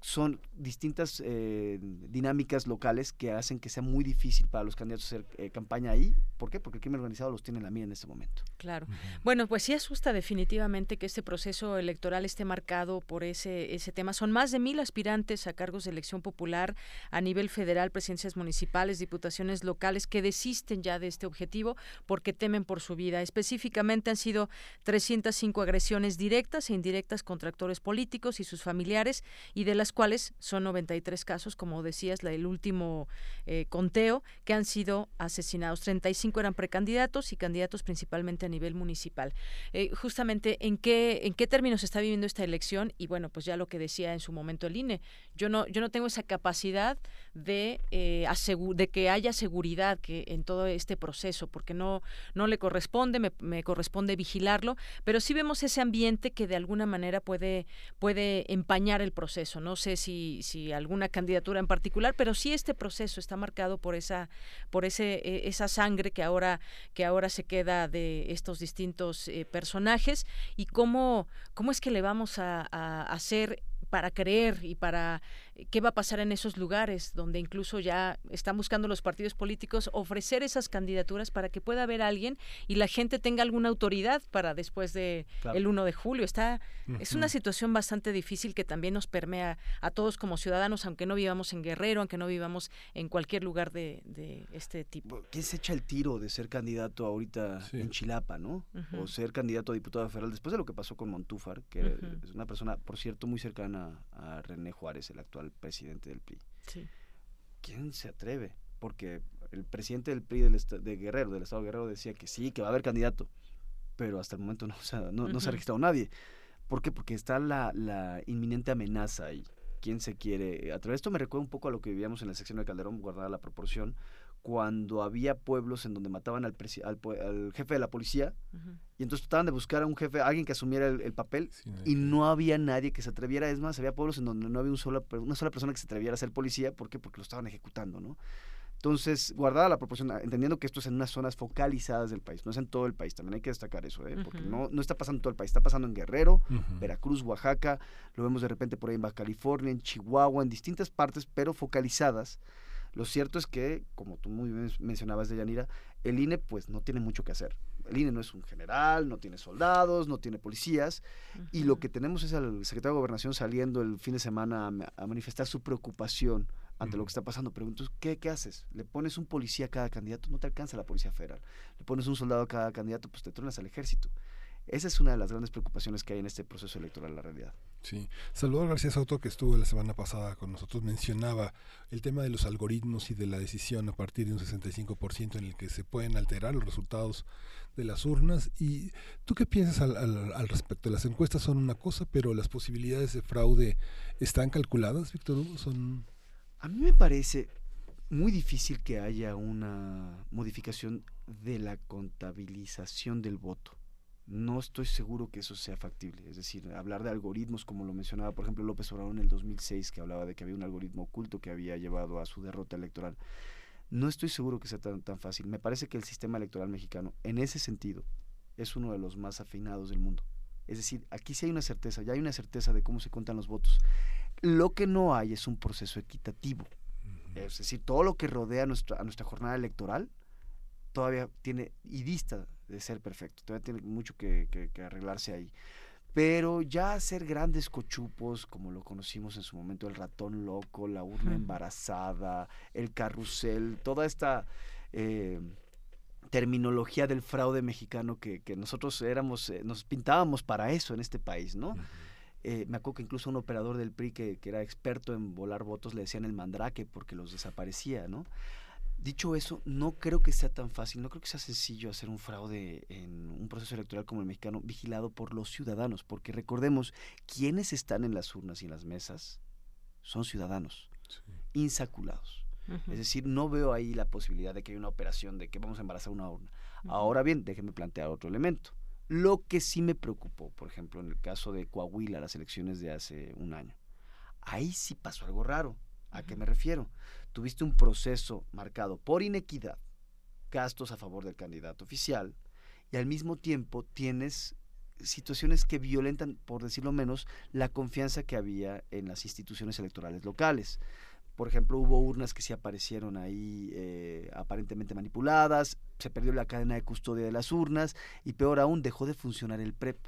son distintas eh, dinámicas locales que hacen que sea muy difícil para los candidatos hacer eh, campaña ahí. ¿Por qué? Porque el crimen organizado los tiene en la mira en este momento. Claro. Bueno, pues sí asusta definitivamente que este proceso electoral esté marcado por ese, ese tema. Son más de mil aspirantes a cargos de elección popular a nivel federal, presidencias municipales, diputaciones locales que desisten ya de este objetivo porque temen por su vida. Específicamente han sido 305 agresiones directas e indirectas contra actores políticos y sus familiares y de las cuales son 93 casos, como decías, la, el último eh, conteo, que han sido asesinados. 35 eran precandidatos y candidatos principalmente a nivel municipal. Eh, justamente, ¿en qué, ¿en qué términos está viviendo esta elección? Y bueno, pues ya lo que decía en su momento el INE, yo no, yo no tengo esa capacidad de, eh, de que haya seguridad que en todo este proceso, porque no, no le corresponde, me, me corresponde vigilarlo, pero sí vemos ese ambiente que de alguna manera puede, puede empañar el proceso, ¿no? Sé si, si alguna candidatura en particular, pero sí este proceso está marcado por esa, por ese, e, esa sangre que ahora, que ahora se queda de estos distintos eh, personajes y cómo, cómo es que le vamos a hacer para creer y para qué va a pasar en esos lugares donde incluso ya están buscando los partidos políticos ofrecer esas candidaturas para que pueda haber alguien y la gente tenga alguna autoridad para después de el 1 de julio. Está es una situación bastante difícil que también nos permea a todos como ciudadanos, aunque no vivamos en Guerrero, aunque no vivamos en cualquier lugar de, este tipo. ¿Quién se echa el tiro de ser candidato ahorita en Chilapa, no? O ser candidato a diputado federal después de lo que pasó con Montúfar, que es una persona, por cierto, muy cercana a René Juárez, el actual presidente del PRI. ¿Quién se atreve? Porque el presidente del PRI del de Guerrero, del Estado de Guerrero, decía que sí, que va a haber candidato, pero hasta el momento no, no, se ha registrado nadie. ¿Por qué? Porque está la, la inminente amenaza ahí. ¿Quién se quiere? A través de esto me recuerda un poco a lo que vivíamos en la sección de Calderón, guardada la proporción, cuando había pueblos en donde mataban al, al, jefe de la policía y entonces trataban de buscar a un jefe, a alguien que asumiera el, papel y no había nadie que se atreviera. Es más, había pueblos en donde no había un sola, una sola persona que se atreviera a ser policía. ¿Por qué? Porque lo estaban ejecutando, ¿no? Entonces, guardada la proporción, entendiendo que esto es en unas zonas focalizadas del país, no es en todo el país, también hay que destacar eso, ¿eh? porque no, no está pasando en todo el país, está pasando en Guerrero, Veracruz, Oaxaca, lo vemos de repente por ahí en Baja California, en Chihuahua, en distintas partes, pero focalizadas Lo cierto es que, como tú muy bien mencionabas, Deyanira, el INE pues no tiene mucho que hacer. El INE no es un general, no tiene soldados, no tiene policías, y lo que tenemos es al secretario de Gobernación saliendo el fin de semana a, manifestar su preocupación ante lo que está pasando. Pero entonces, ¿qué, ¿qué haces? ¿Le pones un policía a cada candidato? No te alcanza la policía federal. ¿Le pones un soldado a cada candidato? Pues te tronas al ejército. Esa es una de las grandes preocupaciones que hay en este proceso electoral, la realidad. Sí. Salvador García Soto, que estuvo la semana pasada con nosotros, mencionaba el tema de los algoritmos y de la decisión a partir de un 65% en el que se pueden alterar los resultados de las urnas. ¿Y tú qué piensas al, al, respecto? Las encuestas son una cosa, pero las posibilidades de fraude están calculadas, Víctor Hugo. Son... A mí me parece muy difícil que haya una modificación de la contabilización del voto no estoy seguro que eso sea factible. Es decir, hablar de algoritmos, como lo mencionaba, por ejemplo, López Obrador en el 2006, que hablaba de que había un algoritmo oculto que había llevado a su derrota electoral. No estoy seguro que sea tan, tan fácil. Me parece que el sistema electoral mexicano, en ese sentido, es uno de los más afinados del mundo. Es decir, aquí sí hay una certeza, ya hay una certeza de cómo se cuentan los votos. Lo que no hay es un proceso equitativo. Es decir, todo lo que rodea nuestra, a nuestra jornada electoral todavía tiene y dista de ser perfecto. Todavía tiene mucho que, arreglarse ahí. Pero ya hacer grandes cochupos, como lo conocimos en su momento, el ratón loco, la urna embarazada, el carrusel, toda esta eh, terminología del fraude mexicano que, nosotros éramos, eh, nos pintábamos para eso en este país, ¿no? Eh, me acuerdo que incluso un operador del PRI que, que, era experto en volar votos le decían el mandrake porque los desaparecía, ¿no? Dicho eso, no creo que sea tan fácil, no creo que sea sencillo hacer un fraude en un proceso electoral como el mexicano vigilado por los ciudadanos, porque recordemos, quienes están en las urnas y en las mesas son ciudadanos, insaculados. Es decir, no veo ahí la posibilidad de que haya una operación de que vamos a embarazar una urna. Ahora bien, déjenme plantear otro elemento. Lo que sí me preocupó, por ejemplo, en el caso de Coahuila, las elecciones de hace un año, ahí sí pasó algo raro. ¿A qué me refiero? Tuviste un proceso marcado por inequidad, gastos a favor del candidato oficial, y al mismo tiempo tienes situaciones que violentan, por decirlo menos, la confianza que había en las instituciones electorales locales. Por ejemplo, hubo urnas que sí aparecieron ahí eh, aparentemente manipuladas, se perdió la cadena de custodia de las urnas y peor aún, dejó de funcionar el PREP,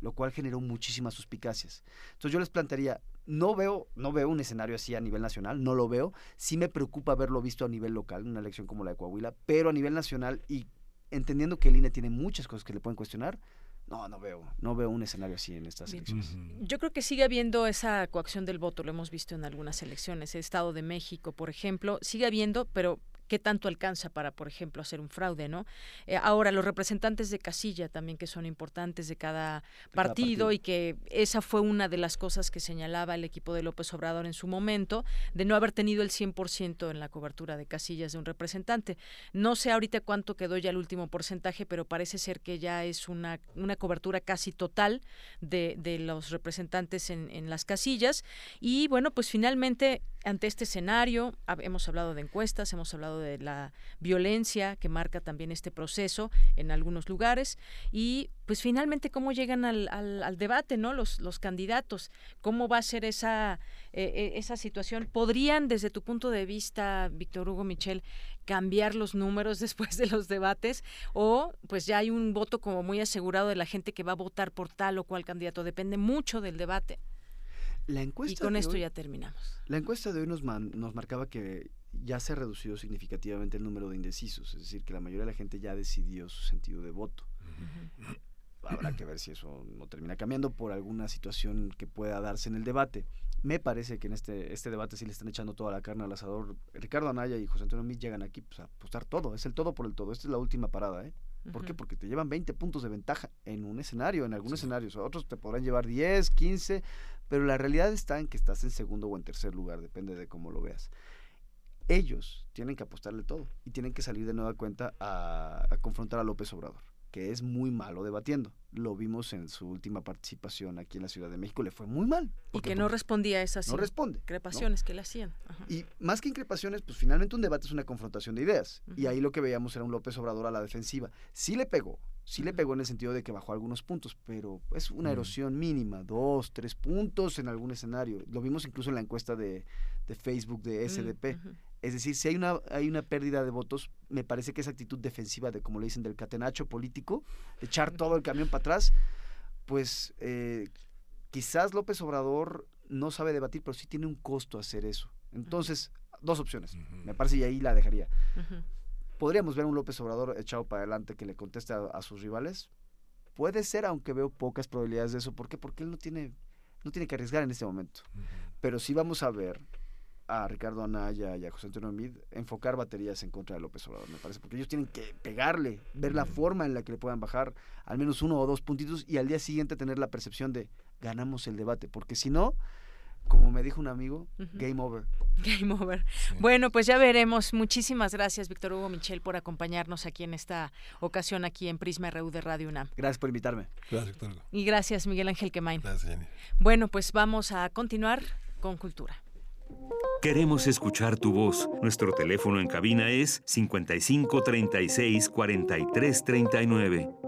lo cual generó muchísimas suspicacias. Entonces yo les plantearía, no veo, no veo un escenario así a nivel nacional, no lo veo. Sí me preocupa haberlo visto a nivel local, en una elección como la de Coahuila, pero a nivel nacional y entendiendo que el INE tiene muchas cosas que le pueden cuestionar, no, no veo, no veo un escenario así en estas elecciones. Yo creo que sigue habiendo esa coacción del voto, lo hemos visto en algunas elecciones, el Estado de México, por ejemplo, sigue habiendo, pero qué tanto alcanza para, por ejemplo, hacer un fraude, ¿no? Eh, ahora, los representantes de casilla también que son importantes de cada, partido, y que esa fue una de las cosas que señalaba el equipo de López Obrador en su momento, de no haber tenido el 100% en la cobertura de casillas de un representante. No sé ahorita cuánto quedó ya el último porcentaje, pero parece ser que ya es una, una cobertura casi total de, de los representantes en, en las casillas. Y bueno, pues finalmente ante este escenario, hemos hablado de encuestas, hemos hablado de la violencia que marca también este proceso en algunos lugares y pues finalmente cómo llegan al, al, debate, ¿no? Los, los candidatos, cómo va a ser esa, eh, esa situación. ¿Podrían, desde tu punto de vista, Víctor Hugo Michel, cambiar los números [LAUGHS] después de los debates o pues ya hay un voto como muy asegurado de la gente que va a votar por tal o cual candidato? Depende mucho del debate. La encuesta y con esto ya terminamos. La encuesta de hoy nos, nos marcaba que ya se ha reducido significativamente el número de indecisos, es decir, que la mayoría de la gente ya decidió su sentido de voto. Habrá que ver si eso no termina cambiando por alguna situación que pueda darse en el debate. Me parece que en este, este debate sí le están echando toda la carne al asador. Ricardo Anaya y José Antonio Mí llegan aquí pues, a apostar todo, es el todo por el todo. Esta es la última parada, ¿eh? ¿Por qué? Porque te llevan 20 puntos de ventaja en un escenario, en algunos escenarios. Otros te podrán llevar 10, 15, pero la realidad está en que estás en segundo o en tercer lugar, depende de cómo lo veas. Ellos tienen que apostarle todo y tienen que salir de nueva cuenta a, a confrontar a López Obrador que es muy malo debatiendo. Lo vimos en su última participación aquí en la Ciudad de México, le fue muy mal. Y que no respondía a esas no responde, increpaciones que le hacían. Y más que increpaciones, pues finalmente un debate es una confrontación de ideas. Y ahí lo que veíamos era un López Obrador a la defensiva. Sí le pegó, sí le pegó en el sentido de que bajó algunos puntos, pero es una erosión mínima, dos, tres puntos en algún escenario. Lo vimos incluso en la encuesta de, de Facebook de SDP. Es decir, si hay una, hay una pérdida de votos, me parece que esa actitud defensiva de, como le dicen, del catenacho político, de echar todo el camión para atrás, pues eh, quizás López Obrador no sabe debatir, pero sí tiene un costo hacer eso. Entonces, dos opciones. Me parece y ahí la dejaría. ¿Podríamos ver un López Obrador echado para adelante que le conteste a, sus rivales? Puede ser, aunque veo pocas probabilidades de eso. ¿Por qué? Porque él no tiene, no tiene que arriesgar en este momento. Pero sí vamos a ver a Ricardo Anaya y a José Antonio Mid enfocar baterías en contra de López Obrador, me parece, porque ellos tienen que pegarle, ver la forma en la que le puedan bajar al menos uno o dos puntitos y al día siguiente tener la percepción de ganamos el debate, porque si no, como me dijo un amigo, game over. Game over. Bueno, pues ya veremos. Muchísimas gracias, Víctor Hugo Michel, por acompañarnos aquí en esta ocasión, aquí en Prisma RU de Radio UNAM. Gracias por invitarme. Gracias, Víctor Hugo. Y gracias, Miguel Ángel Quemain. Gracias, Jenny. Bueno, pues vamos a continuar con Cultura. Queremos escuchar tu voz. Nuestro teléfono en cabina es 55 36 43 39.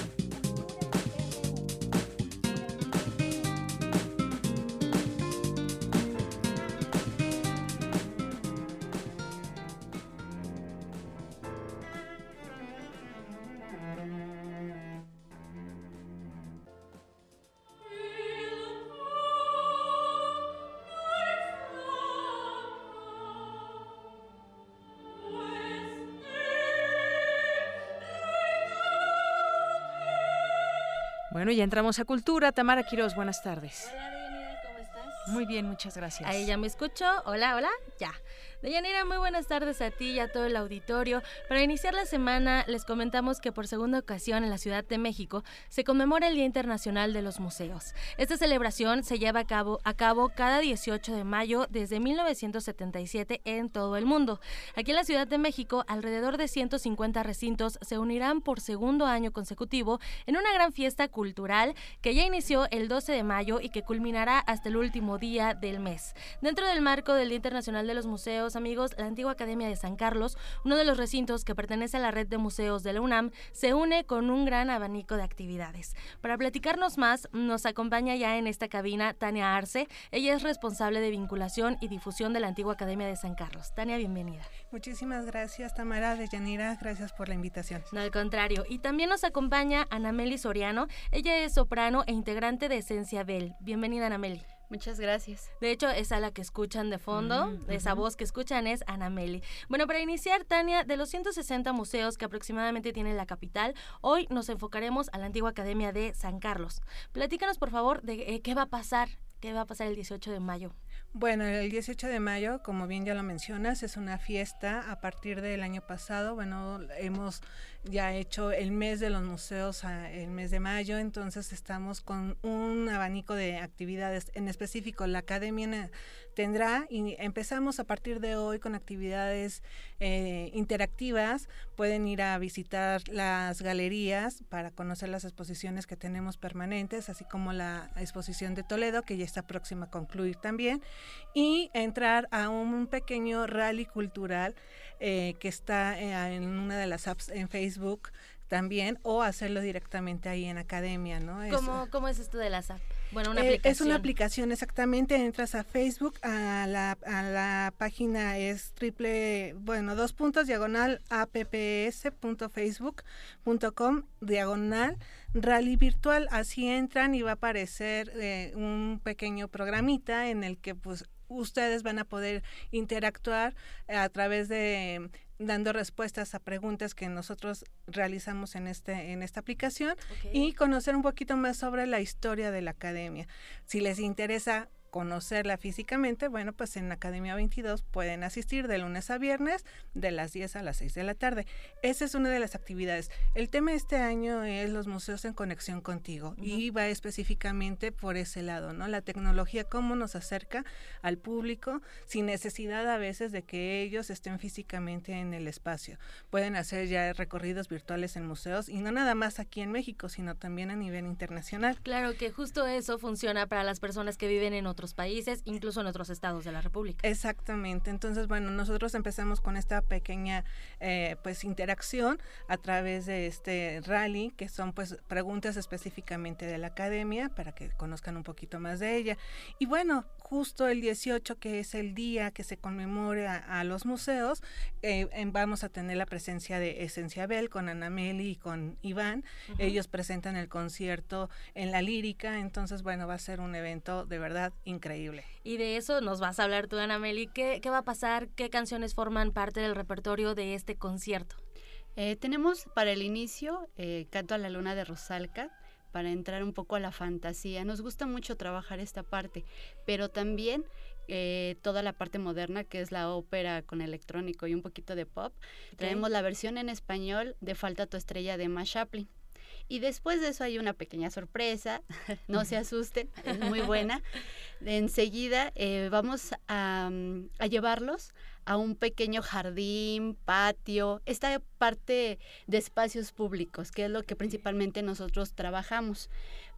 Ya entramos a Cultura. Tamara Quiroz, buenas tardes. Hola, ¿cómo estás? Muy bien, muchas gracias. Ahí ya me escucho. Hola, hola, ya. Deyanira, muy buenas tardes a ti y a todo el auditorio. Para iniciar la semana, les comentamos que por segunda ocasión en la Ciudad de México se conmemora el Día Internacional de los Museos. Esta celebración se lleva a cabo, a cabo cada 18 de mayo desde 1977 en todo el mundo. Aquí en la Ciudad de México, alrededor de 150 recintos se unirán por segundo año consecutivo en una gran fiesta cultural que ya inició el 12 de mayo y que culminará hasta el último día del mes. Dentro del marco del Día Internacional de los Museos, amigos, la antigua Academia de San Carlos, uno de los recintos que pertenece a la red de museos de la UNAM, se une con un gran abanico de actividades. Para platicarnos más, nos acompaña ya en esta cabina Tania Arce. Ella es responsable de vinculación y difusión de la antigua Academia de San Carlos. Tania, bienvenida. Muchísimas gracias, Tamara de Yanira. Gracias por la invitación. No, al contrario. Y también nos acompaña Anameli Soriano. Ella es soprano e integrante de Esencia Bell. Bienvenida, Anameli. Muchas gracias. De hecho, esa la que escuchan de fondo, mm, esa voz que escuchan es Ana Meli. Bueno, para iniciar, Tania, de los 160 museos que aproximadamente tiene la capital, hoy nos enfocaremos a la antigua Academia de San Carlos. Platícanos, por favor, de eh, qué va a pasar, qué va a pasar el 18 de mayo. Bueno, el 18 de mayo, como bien ya lo mencionas, es una fiesta a partir del año pasado. Bueno, hemos ya hecho el mes de los museos el mes de mayo, entonces estamos con un abanico de actividades en específico. La academia tendrá y empezamos a partir de hoy con actividades eh, interactivas. Pueden ir a visitar las galerías para conocer las exposiciones que tenemos permanentes, así como la exposición de Toledo, que ya está próxima a concluir también, y entrar a un pequeño rally cultural eh, que está eh, en una de las apps en Facebook también o hacerlo directamente ahí en academia, ¿no? ¿Cómo, ¿Cómo es esto de las apps? Bueno, una aplicación. Eh, es una aplicación, exactamente. Entras a Facebook, a la, a la página es triple, bueno, dos puntos, diagonal apps.facebook.com, diagonal rally virtual. Así entran y va a aparecer un pequeño programita en el que pues ustedes van a poder interactuar eh, a través de dando respuestas a preguntas que nosotros realizamos en este en esta aplicación y conocer un poquito más sobre la historia de la academia. Si les interesa conocerla físicamente, bueno, pues en Academia 22 pueden asistir de lunes a viernes de las 10 a las 6 de la tarde. Esa es una de las actividades. El tema este año es los museos en conexión contigo y va específicamente por ese lado, ¿no? La tecnología, cómo nos acerca al público sin necesidad a veces de que ellos estén físicamente en el espacio. Pueden hacer ya recorridos virtuales en museos y no nada más aquí en México, sino también a nivel internacional. Claro que justo eso funciona para las personas que viven en otros otros países, incluso en otros estados de la República. Exactamente. Entonces, bueno, nosotros empezamos con esta pequeña eh, pues interacción a través de este rally, que son pues preguntas específicamente de la academia para que conozcan un poquito más de ella. Y bueno, justo el 18, que es el día que se conmemora a, los museos, eh, vamos a tener la presencia de Esencia Bell con Ana Meli y con Iván. Ellos presentan el concierto en la lírica, entonces bueno, va a ser un evento de verdad increíble. Y de eso nos vas a hablar tú, Ana Meli. ¿Qué, qué va a pasar? ¿Qué canciones forman parte del repertorio de este concierto? Eh, tenemos para el inicio eh, Canto a la Luna de Rosalca, para entrar un poco a la fantasía. Nos gusta mucho trabajar esta parte, pero también eh, toda la parte moderna que es la ópera con electrónico y un poquito de pop. Traemos la versión en español de Falta tu estrella de Ma Chaplin. Y después de eso hay una pequeña sorpresa, [LAUGHS] no se asusten, es muy buena. [LAUGHS] Enseguida eh, vamos a, mm, a, llevarlos a un pequeño jardín, patio, esta parte de espacios públicos, que es lo que principalmente nosotros trabajamos.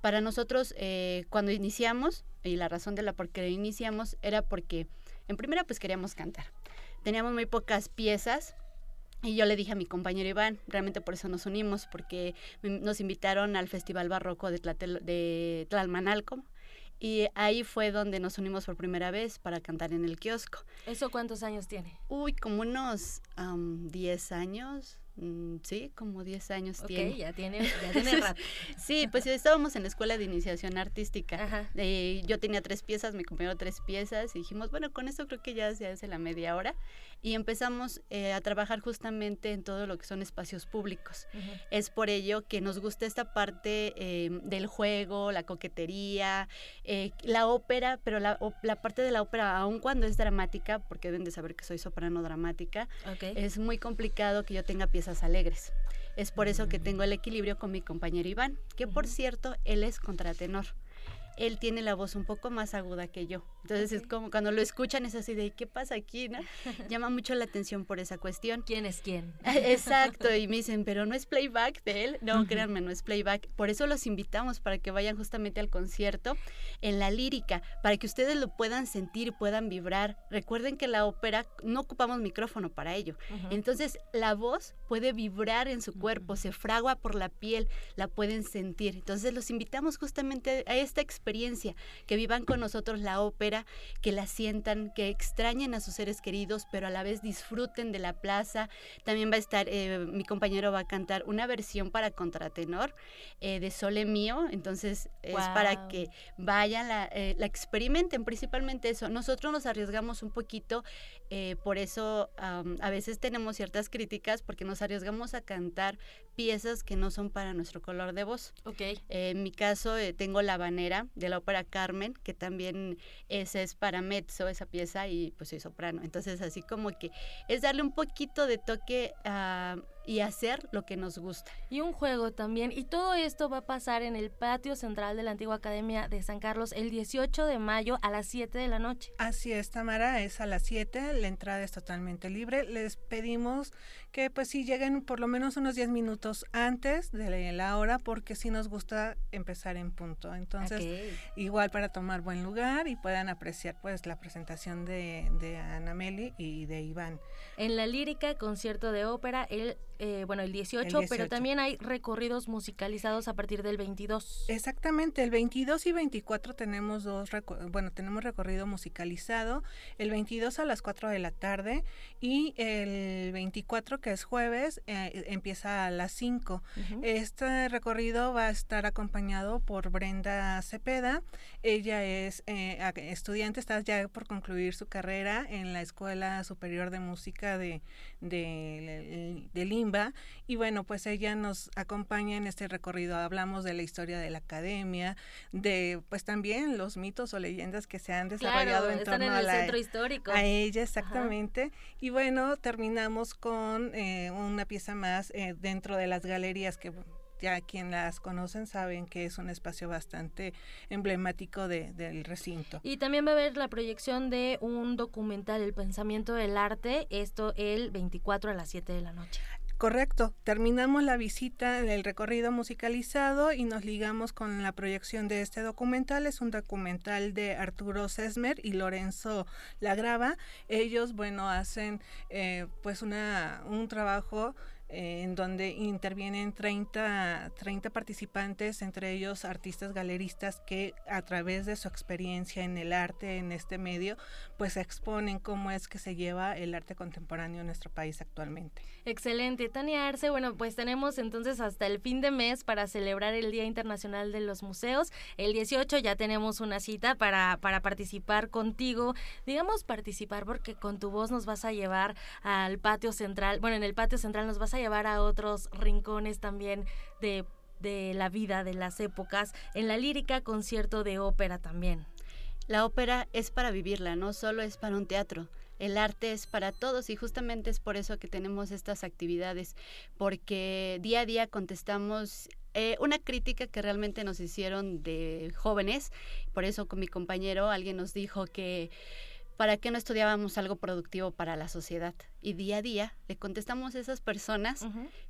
Para nosotros, eh, cuando iniciamos, y la razón de la por qué iniciamos era porque, en primera, pues queríamos cantar. Teníamos muy pocas piezas, y yo le dije a mi compañero Iván, realmente por eso nos unimos, porque nos invitaron al Festival Barroco de Tlalmanalco. Y ahí fue donde nos unimos por primera vez para cantar en el kiosco. ¿Eso cuántos años tiene? Uy, como unos 10 años, sí, como 10 años tiene. ya tiene, [LAUGHS] ya tiene rato. [LAUGHS] sí, pues estábamos en la escuela de iniciación artística. Eh, yo tenía tres piezas, mi compañero tres piezas, y dijimos, bueno, con esto creo que ya se hace la media hora. Y empezamos eh, a trabajar justamente en todo lo que son espacios públicos. Es por ello que nos gusta esta parte eh, del juego, la coquetería, la ópera, pero la, la, parte de la ópera, aun cuando es dramática, porque deben de saber que soy soprano dramática, es muy complicado que yo tenga piezas alegres. Es por eso que tengo el equilibrio con mi compañero Iván, que por cierto, él es contratenor él tiene la voz un poco más aguda que yo. Entonces es como cuando lo escuchan es así de ¿qué pasa aquí? ¿no? [LAUGHS] Llama mucho la atención por esa cuestión. ¿Quién es quién? [LAUGHS] Exacto, y me dicen, pero no es playback de él. No, créanme, no es playback. Por eso los invitamos para que vayan justamente al concierto en la lírica, para que ustedes lo puedan sentir, puedan vibrar. Recuerden que la ópera no ocupamos micrófono para ello. Entonces la voz puede vibrar en su cuerpo, se fragua por la piel, la pueden sentir. Entonces los invitamos justamente a esta experiencia experiencia, que vivan con nosotros la ópera, que la sientan, que extrañen a sus seres queridos, pero a la vez disfruten de la plaza. También va a estar, eh, mi compañero va a cantar una versión para contratenor eh, de Sole Mío, entonces es para que vayan, la, eh, la, experimenten, principalmente eso. Nosotros nos arriesgamos un poquito, por eso a veces tenemos ciertas críticas, porque nos arriesgamos a cantar piezas que no son para nuestro color de voz. Okay. en mi caso tengo la banera de la ópera Carmen, que también esa es para mezzo, esa pieza, y pues soy soprano. Entonces, así como que es darle un poquito de toque a y hacer lo que nos gusta. Y un juego también. Y todo esto va a pasar en el patio central de la antigua Academia de San Carlos el 18 de mayo a las 7 de la noche. Así es, Tamara, es a las 7, la entrada es totalmente libre. Les pedimos que pues si lleguen por lo menos unos 10 minutos antes de la hora porque sí nos gusta empezar en punto. Entonces, igual para tomar buen lugar y puedan apreciar pues la presentación de, de Ana Meli y de Iván. En la lírica, concierto de ópera, el eh, bueno, el 18, pero también hay recorridos musicalizados a partir del 22. Exactamente, el 22 y 24 tenemos dos, bueno, tenemos recorrido musicalizado, el 22 a las 4 de la tarde y el 24, que es jueves, eh, empieza a las 5. Este recorrido va a estar acompañado por Brenda Cepeda, ella es eh, estudiante, está ya por concluir su carrera en la Escuela Superior de Música de, de, de Y bueno, pues ella nos acompaña en este recorrido. Hablamos de la historia de la academia, de pues también los mitos o leyendas que se han desarrollado en torno a, la, centro histórico. a ella exactamente. Y bueno, terminamos con eh, una pieza más eh, dentro de las galerías que ya quien las conocen saben que es un espacio bastante emblemático del recinto. Y también va a haber la proyección de un documental, El pensamiento del arte, esto el 24 a las 7 de la noche. Correcto. Terminamos la visita del recorrido musicalizado y nos ligamos con la proyección de este documental. Es un documental de Arturo Sesmer y Lorenzo Lagrava. Ellos, bueno, hacen eh, pues una, un trabajo en donde intervienen 30, 30 participantes, entre ellos artistas galeristas que a través de su experiencia en el arte, en este medio, pues exponen cómo es que se lleva el arte contemporáneo en nuestro país actualmente. Excelente. Tania Arce, bueno, pues tenemos entonces hasta el fin de mes para celebrar el Día Internacional de los Museos. El 18 ya tenemos una cita para, para participar contigo. Digamos participar porque con tu voz nos vas a llevar al patio central. Bueno, en el patio central nos vas a llevar a otros rincones también de, de la vida, de las épocas. En la lírica, concierto de ópera también. La ópera es para vivirla, no solo es para un teatro. El arte es para todos y justamente es por eso que tenemos estas actividades, porque día a día contestamos eh, una crítica que realmente nos hicieron de jóvenes, por eso con mi compañero alguien nos dijo que ¿para qué no estudiábamos algo productivo para la sociedad? Y día a día le contestamos a esas personas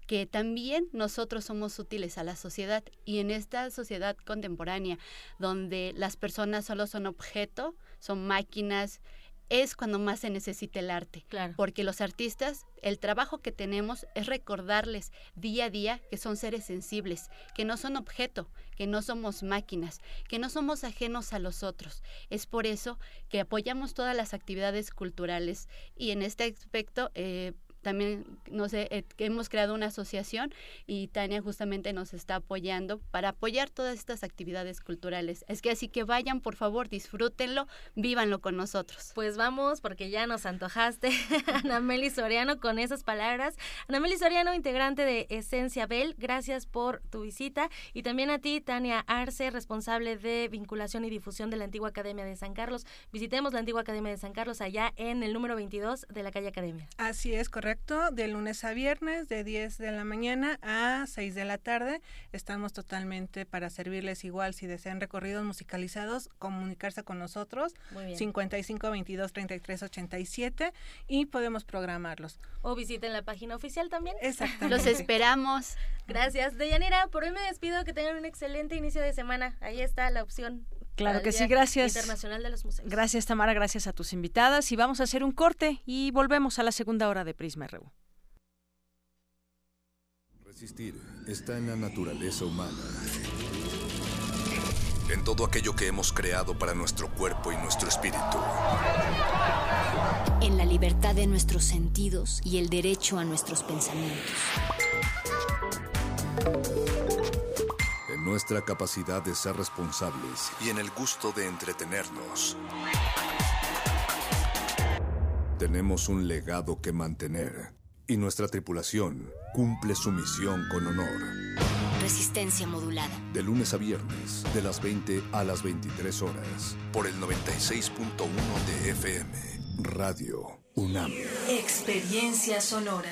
que también nosotros somos útiles a la sociedad y en esta sociedad contemporánea donde las personas solo son objeto, son máquinas, es cuando más se necesita el arte. Claro. Porque los artistas, el trabajo que tenemos es recordarles día a día que son seres sensibles, que no son objeto, que no somos máquinas, que no somos ajenos a los otros. Es por eso que apoyamos todas las actividades culturales y en este aspecto eh, también, no sé, eh, hemos creado una asociación y Tania justamente nos está apoyando para apoyar todas estas actividades culturales. Es que así que vayan, por favor, disfrútenlo, vívanlo con nosotros. Pues vamos, porque ya nos antojaste, [LAUGHS] Anameli Soriano, con esas palabras. Anameli Soriano, integrante de Esencia Bell, gracias por tu visita. Y también a ti, Tania Arce, responsable de vinculación y difusión de la Antigua Academia de San Carlos. Visitemos la Antigua Academia de San Carlos allá en el número 22 de la calle Academia. Así es, correcto de lunes a viernes, de 10 de la mañana a 6 de la tarde. Estamos totalmente para servirles igual. Si desean recorridos musicalizados, comunicarse con nosotros. 55 22 33 87 y podemos programarlos. O visiten la página oficial también. Exactamente. Los esperamos. Gracias. Deyanira, por hoy me despido. Que tengan un excelente inicio de semana. Ahí está la opción Claro que sí, gracias. Internacional de los Museos. Gracias, Tamara, gracias a tus invitadas. Y vamos a hacer un corte y volvemos a la segunda hora de Prisma RU. Resistir está en la naturaleza humana. En todo aquello que hemos creado para nuestro cuerpo y nuestro espíritu. En la libertad de nuestros sentidos y el derecho a nuestros pensamientos nuestra capacidad de ser responsables y en el gusto de entretenernos. Tenemos un legado que mantener y nuestra tripulación cumple su misión con honor. Resistencia modulada. De lunes a viernes, de las 20 a las 23 horas, por el 96.1 de FM, Radio UNAM. Experiencia sonora.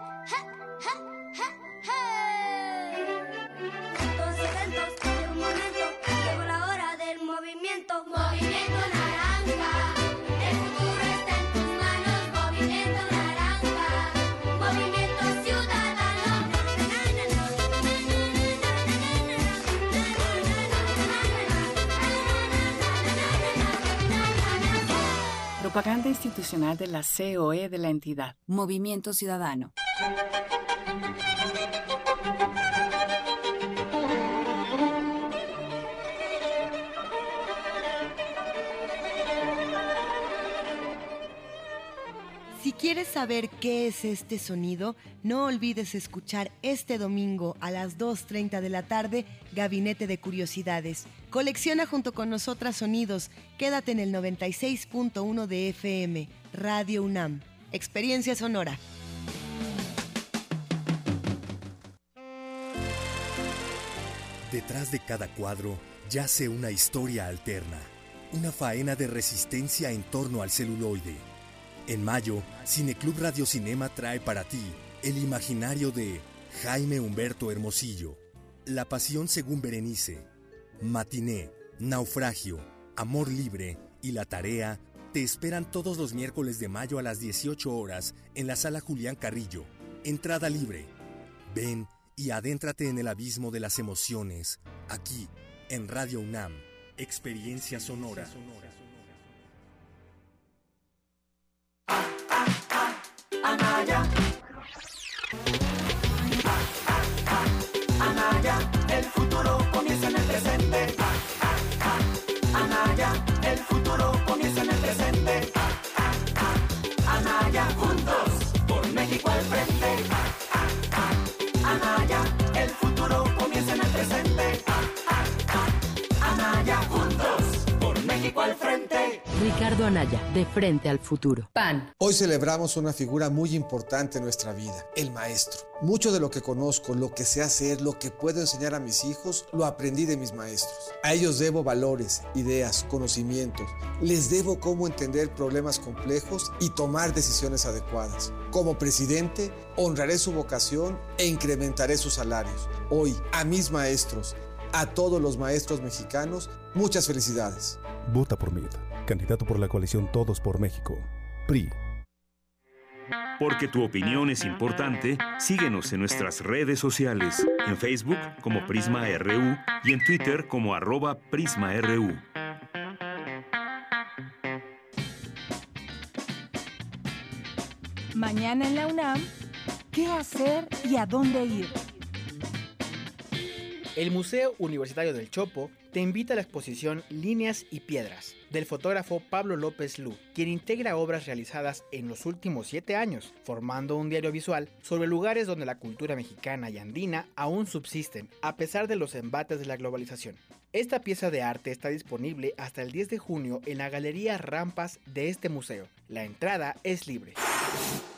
Propaganda institucional de la COE de la entidad. Movimiento Ciudadano. ¿Quieres saber qué es este sonido? No olvides escuchar este domingo a las 2.30 de la tarde Gabinete de Curiosidades. Colecciona junto con nosotras sonidos. Quédate en el 96.1 de FM, Radio UNAM. Experiencia Sonora. Detrás de cada cuadro yace una historia alterna, una faena de resistencia en torno al celuloide en mayo, Cineclub Radio Cinema trae para ti el imaginario de Jaime Humberto Hermosillo, La Pasión según Berenice, Matiné, Naufragio, Amor Libre y La Tarea te esperan todos los miércoles de mayo a las 18 horas en la sala Julián Carrillo. Entrada libre. Ven y adéntrate en el abismo de las emociones, aquí, en Radio UNAM, Experiencia Sonora. Anaya. Anaya, el futuro por México al frente. Ricardo Anaya, de frente al futuro. PAN. Hoy celebramos una figura muy importante en nuestra vida, el maestro. Mucho de lo que conozco, lo que sé hacer, lo que puedo enseñar a mis hijos, lo aprendí de mis maestros. A ellos debo valores, ideas, conocimientos. Les debo cómo entender problemas complejos y tomar decisiones adecuadas. Como presidente, honraré su vocación e incrementaré sus salarios. Hoy, a mis maestros, a todos los maestros mexicanos, muchas felicidades. Vota por mí, candidato por la coalición Todos por México. PRI. Porque tu opinión es importante, síguenos en nuestras redes sociales, en Facebook como Prisma RU y en Twitter como arroba PrismaRU. Mañana en la UNAM, ¿qué hacer y a dónde ir? El Museo Universitario del Chopo te invita a la exposición Líneas y Piedras del fotógrafo Pablo López Lu, quien integra obras realizadas en los últimos siete años, formando un diario visual sobre lugares donde la cultura mexicana y andina aún subsisten, a pesar de los embates de la globalización. Esta pieza de arte está disponible hasta el 10 de junio en la Galería Rampas de este museo. La entrada es libre.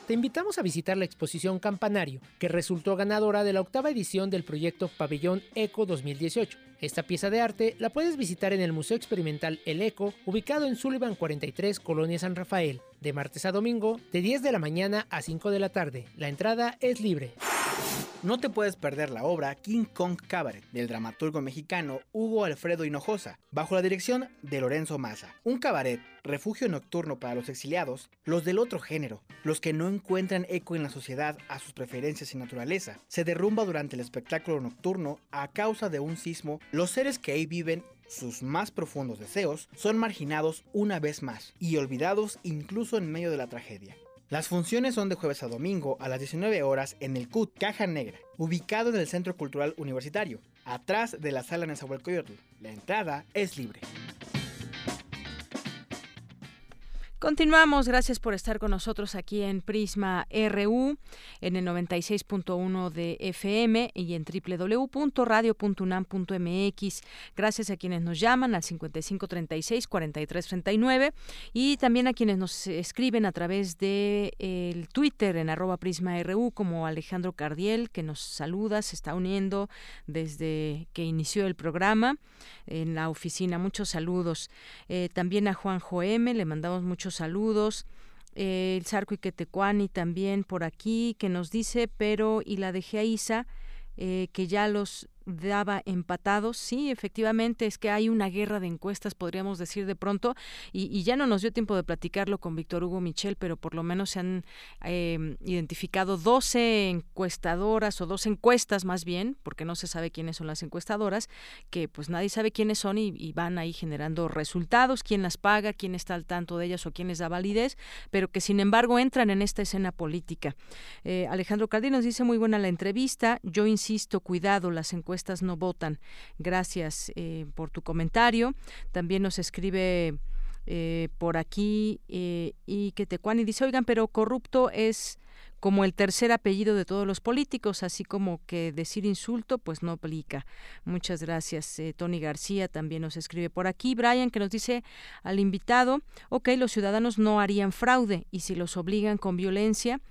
Te invitamos a visitar la exposición Campanario, que resultó ganadora de la octava edición del proyecto Pabellón Eco 2018. Esta pieza de arte la puedes visitar en el Museo Experimental El Eco, ubicado en Sullivan 43, Colonia San Rafael, de martes a domingo, de 10 de la mañana a 5 de la tarde. La entrada es libre. No te puedes perder la obra King Kong Cabaret del dramaturgo mexicano Hugo Alfredo Hinojosa, bajo la dirección de Lorenzo Maza. Un cabaret, refugio nocturno para los exiliados, los del otro género, los que no encuentran eco en la sociedad a sus preferencias y naturaleza, se derrumba durante el espectáculo nocturno a causa de un sismo. Los seres que ahí viven sus más profundos deseos son marginados una vez más y olvidados incluso en medio de la tragedia. Las funciones son de jueves a domingo a las 19 horas en el CUT Caja Negra, ubicado en el Centro Cultural Universitario, atrás de la sala Nezahualcóyotl. La entrada es libre. Continuamos, gracias por estar con nosotros aquí en Prisma RU, en el 96.1 de FM y en www.radio.unam.mx. Gracias a quienes nos llaman al 5536-4339 y también a quienes nos escriben a través de el Twitter en arroba Prisma RU, como Alejandro Cardiel, que nos saluda, se está uniendo desde que inició el programa en la oficina. Muchos saludos. Eh, también a Juan M, le mandamos muchos saludos. Eh, el Sarco Iquetecuani también por aquí, que nos dice, pero y la dejé a Isa, eh, que ya los daba empatados. Sí, efectivamente, es que hay una guerra de encuestas, podríamos decir de pronto, y, ya no nos dio tiempo de platicarlo con Víctor Hugo Michel, pero por lo menos se han eh, identificado 12 encuestadoras o dos encuestas más bien, porque no se sabe quiénes son las encuestadoras, que pues nadie sabe quiénes son y, van ahí generando resultados, quién las paga, quién está al tanto de ellas o quién les da validez, pero que sin embargo entran en esta escena política. Eh, Alejandro Cardí nos dice muy buena la entrevista, yo insisto, cuidado, las encuestas no votan. Gracias eh, por tu comentario. También nos escribe eh, por aquí eh, y que Tecuani dice, oigan, pero corrupto es como el tercer apellido de todos los políticos, así como que decir insulto, pues no aplica. Muchas gracias. Tony García también nos escribe por aquí. Brian, que nos dice al invitado, ok, los ciudadanos no harían fraude y si los obligan con violencia,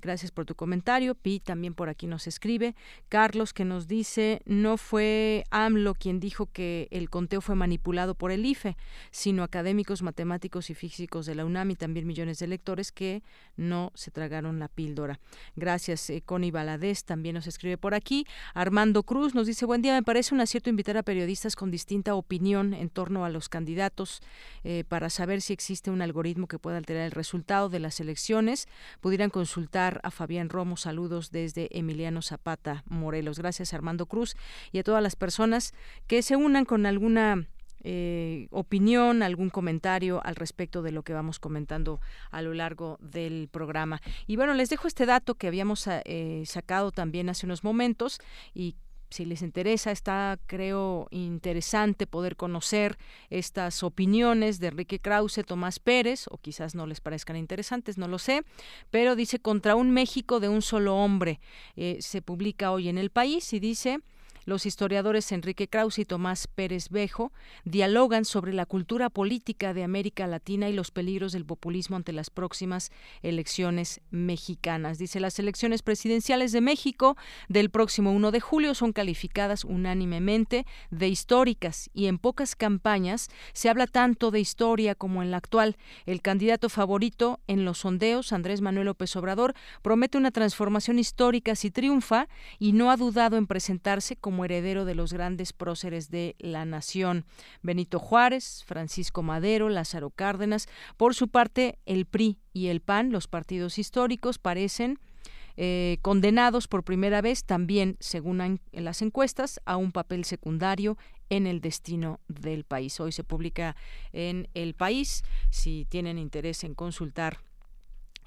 Gracias por tu comentario. Pi también por aquí nos escribe. Carlos que nos dice, no fue AMLO quien dijo que el conteo fue manipulado por el IFE, sino académicos, matemáticos y físicos de la UNAM y también millones de lectores que no se tragaron la píldora. Gracias, eh, Connie Baladés también nos escribe por aquí. Armando Cruz nos dice, buen día, me parece un acierto invitar a periodistas con distinta opinión en torno a los candidatos eh, para saber si existe un algoritmo que pueda alterar el resultado de las elecciones. Pudieran consultar a Fabián Romo. Saludos desde Emiliano Zapata, Morelos. Gracias, Armando Cruz, y a todas las personas que se unan con alguna eh, opinión, algún comentario al respecto de lo que vamos comentando a lo largo del programa. Y bueno, les dejo este dato que habíamos eh, sacado también hace unos momentos y si les interesa, está, creo, interesante poder conocer estas opiniones de Enrique Krause, Tomás Pérez, o quizás no les parezcan interesantes, no lo sé, pero dice contra un México de un solo hombre. Eh, se publica hoy en el país y dice los historiadores Enrique Krause y Tomás Pérez Bejo dialogan sobre la cultura política de América Latina y los peligros del populismo ante las próximas elecciones mexicanas. Dice, las elecciones presidenciales de México del próximo 1 de julio son calificadas unánimemente de históricas y en pocas campañas se habla tanto de historia como en la actual. El candidato favorito en los sondeos, Andrés Manuel López Obrador, promete una transformación histórica si triunfa y no ha dudado en presentarse como como heredero de los grandes próceres de la nación, Benito Juárez, Francisco Madero, Lázaro Cárdenas. Por su parte, el PRI y el PAN, los partidos históricos, parecen eh, condenados por primera vez también, según las encuestas, a un papel secundario en el destino del país. Hoy se publica en El País. Si tienen interés en consultar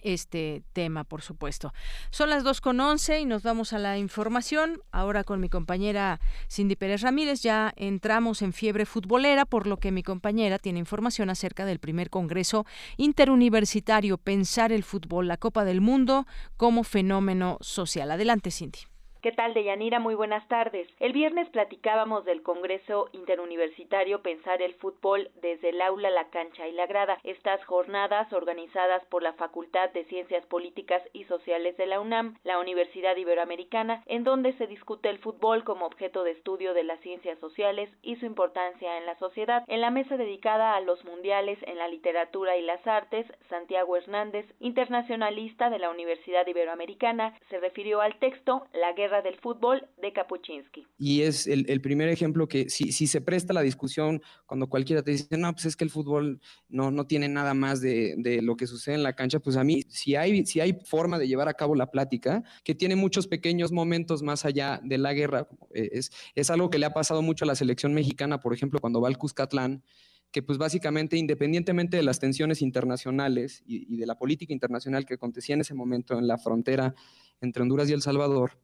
este tema, por supuesto. Son las dos con once y nos vamos a la información. Ahora con mi compañera Cindy Pérez Ramírez ya entramos en fiebre futbolera, por lo que mi compañera tiene información acerca del primer Congreso Interuniversitario Pensar el Fútbol, la Copa del Mundo como fenómeno social. Adelante, Cindy. ¿Qué tal, Deyanira? Muy buenas tardes. El viernes platicábamos del Congreso Interuniversitario Pensar el Fútbol desde el aula, la cancha y la grada. Estas jornadas, organizadas por la Facultad de Ciencias Políticas y Sociales de la UNAM, la Universidad Iberoamericana, en donde se discute el fútbol como objeto de estudio de las ciencias sociales y su importancia en la sociedad. En la mesa dedicada a los mundiales en la literatura y las artes, Santiago Hernández, internacionalista de la Universidad Iberoamericana, se refirió al texto La guerra del fútbol de Kapuczynski. Y es el, primer ejemplo que si, se presta la discusión cuando cualquiera te dice, no, pues es que el fútbol no, no tiene nada más de, de, lo que sucede en la cancha, pues a mí, si hay, si hay forma de llevar a cabo la plática, que tiene muchos pequeños momentos más allá de la guerra, eh, es, es algo que le ha pasado mucho a la selección mexicana, por ejemplo, cuando va al Cuscatlán, que pues básicamente independientemente de las tensiones internacionales y, y, de la política internacional que acontecía en ese momento en la frontera entre Honduras y El Salvador,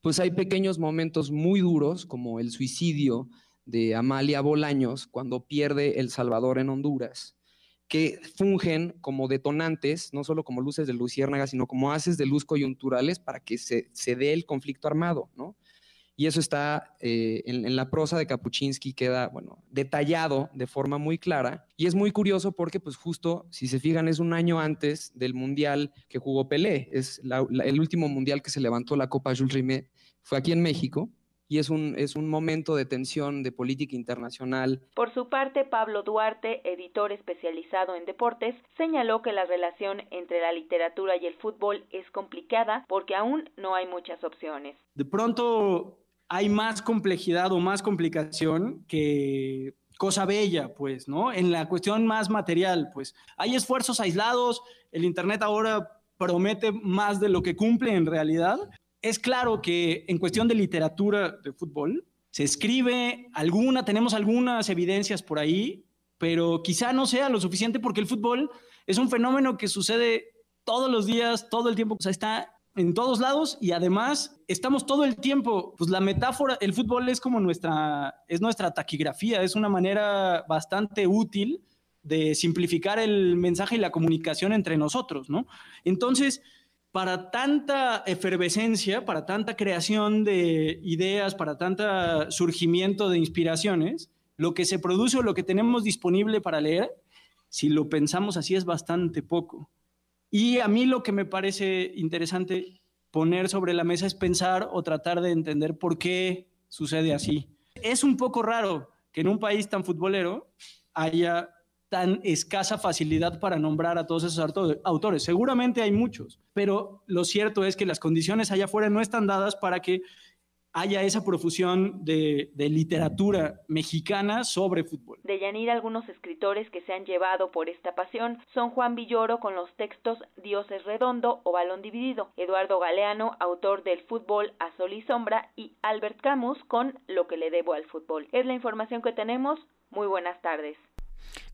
pues hay pequeños momentos muy duros, como el suicidio de Amalia Bolaños cuando pierde El Salvador en Honduras, que fungen como detonantes, no solo como luces de luciérnaga, sino como haces de luz coyunturales para que se, se dé el conflicto armado, ¿no? Y eso está eh, en, en, la prosa de Kapuczynski, queda, bueno, detallado de forma muy clara. Y es muy curioso porque, pues justo, si se fijan, es un año antes del Mundial que jugó Pelé. Es la, la, el último Mundial que se levantó la Copa Jules Rimet. Fue aquí en México y es un, es un momento de tensión de política internacional. Por su parte, Pablo Duarte, editor especializado en deportes, señaló que la relación entre la literatura y el fútbol es complicada porque aún no hay muchas opciones. De pronto hay más complejidad o más complicación que cosa bella, pues, ¿no? En la cuestión más material, pues, hay esfuerzos aislados, el Internet ahora promete más de lo que cumple en realidad. Es claro que en cuestión de literatura de fútbol, se escribe alguna, tenemos algunas evidencias por ahí, pero quizá no sea lo suficiente porque el fútbol es un fenómeno que sucede todos los días, todo el tiempo, o sea, está en todos lados y además estamos todo el tiempo, pues la metáfora, el fútbol es como nuestra, es nuestra taquigrafía, es una manera bastante útil de simplificar el mensaje y la comunicación entre nosotros, ¿no? Entonces, para tanta efervescencia, para tanta creación de ideas, para tanto surgimiento de inspiraciones, lo que se produce o lo que tenemos disponible para leer, si lo pensamos así, es bastante poco. Y a mí lo que me parece interesante poner sobre la mesa es pensar o tratar de entender por qué sucede así. Es un poco raro que en un país tan futbolero haya tan escasa facilidad para nombrar a todos esos autores. Seguramente hay muchos, pero lo cierto es que las condiciones allá afuera no están dadas para que haya esa profusión de, literatura mexicana sobre fútbol. De Yanir, algunos escritores que se han llevado por esta pasión son Juan Villoro con los textos Dios es redondo o Balón dividido, Eduardo Galeano, autor del Fútbol a Sol y Sombra, y Albert Camus con Lo que le debo al fútbol. Es la información que tenemos. Muy buenas tardes.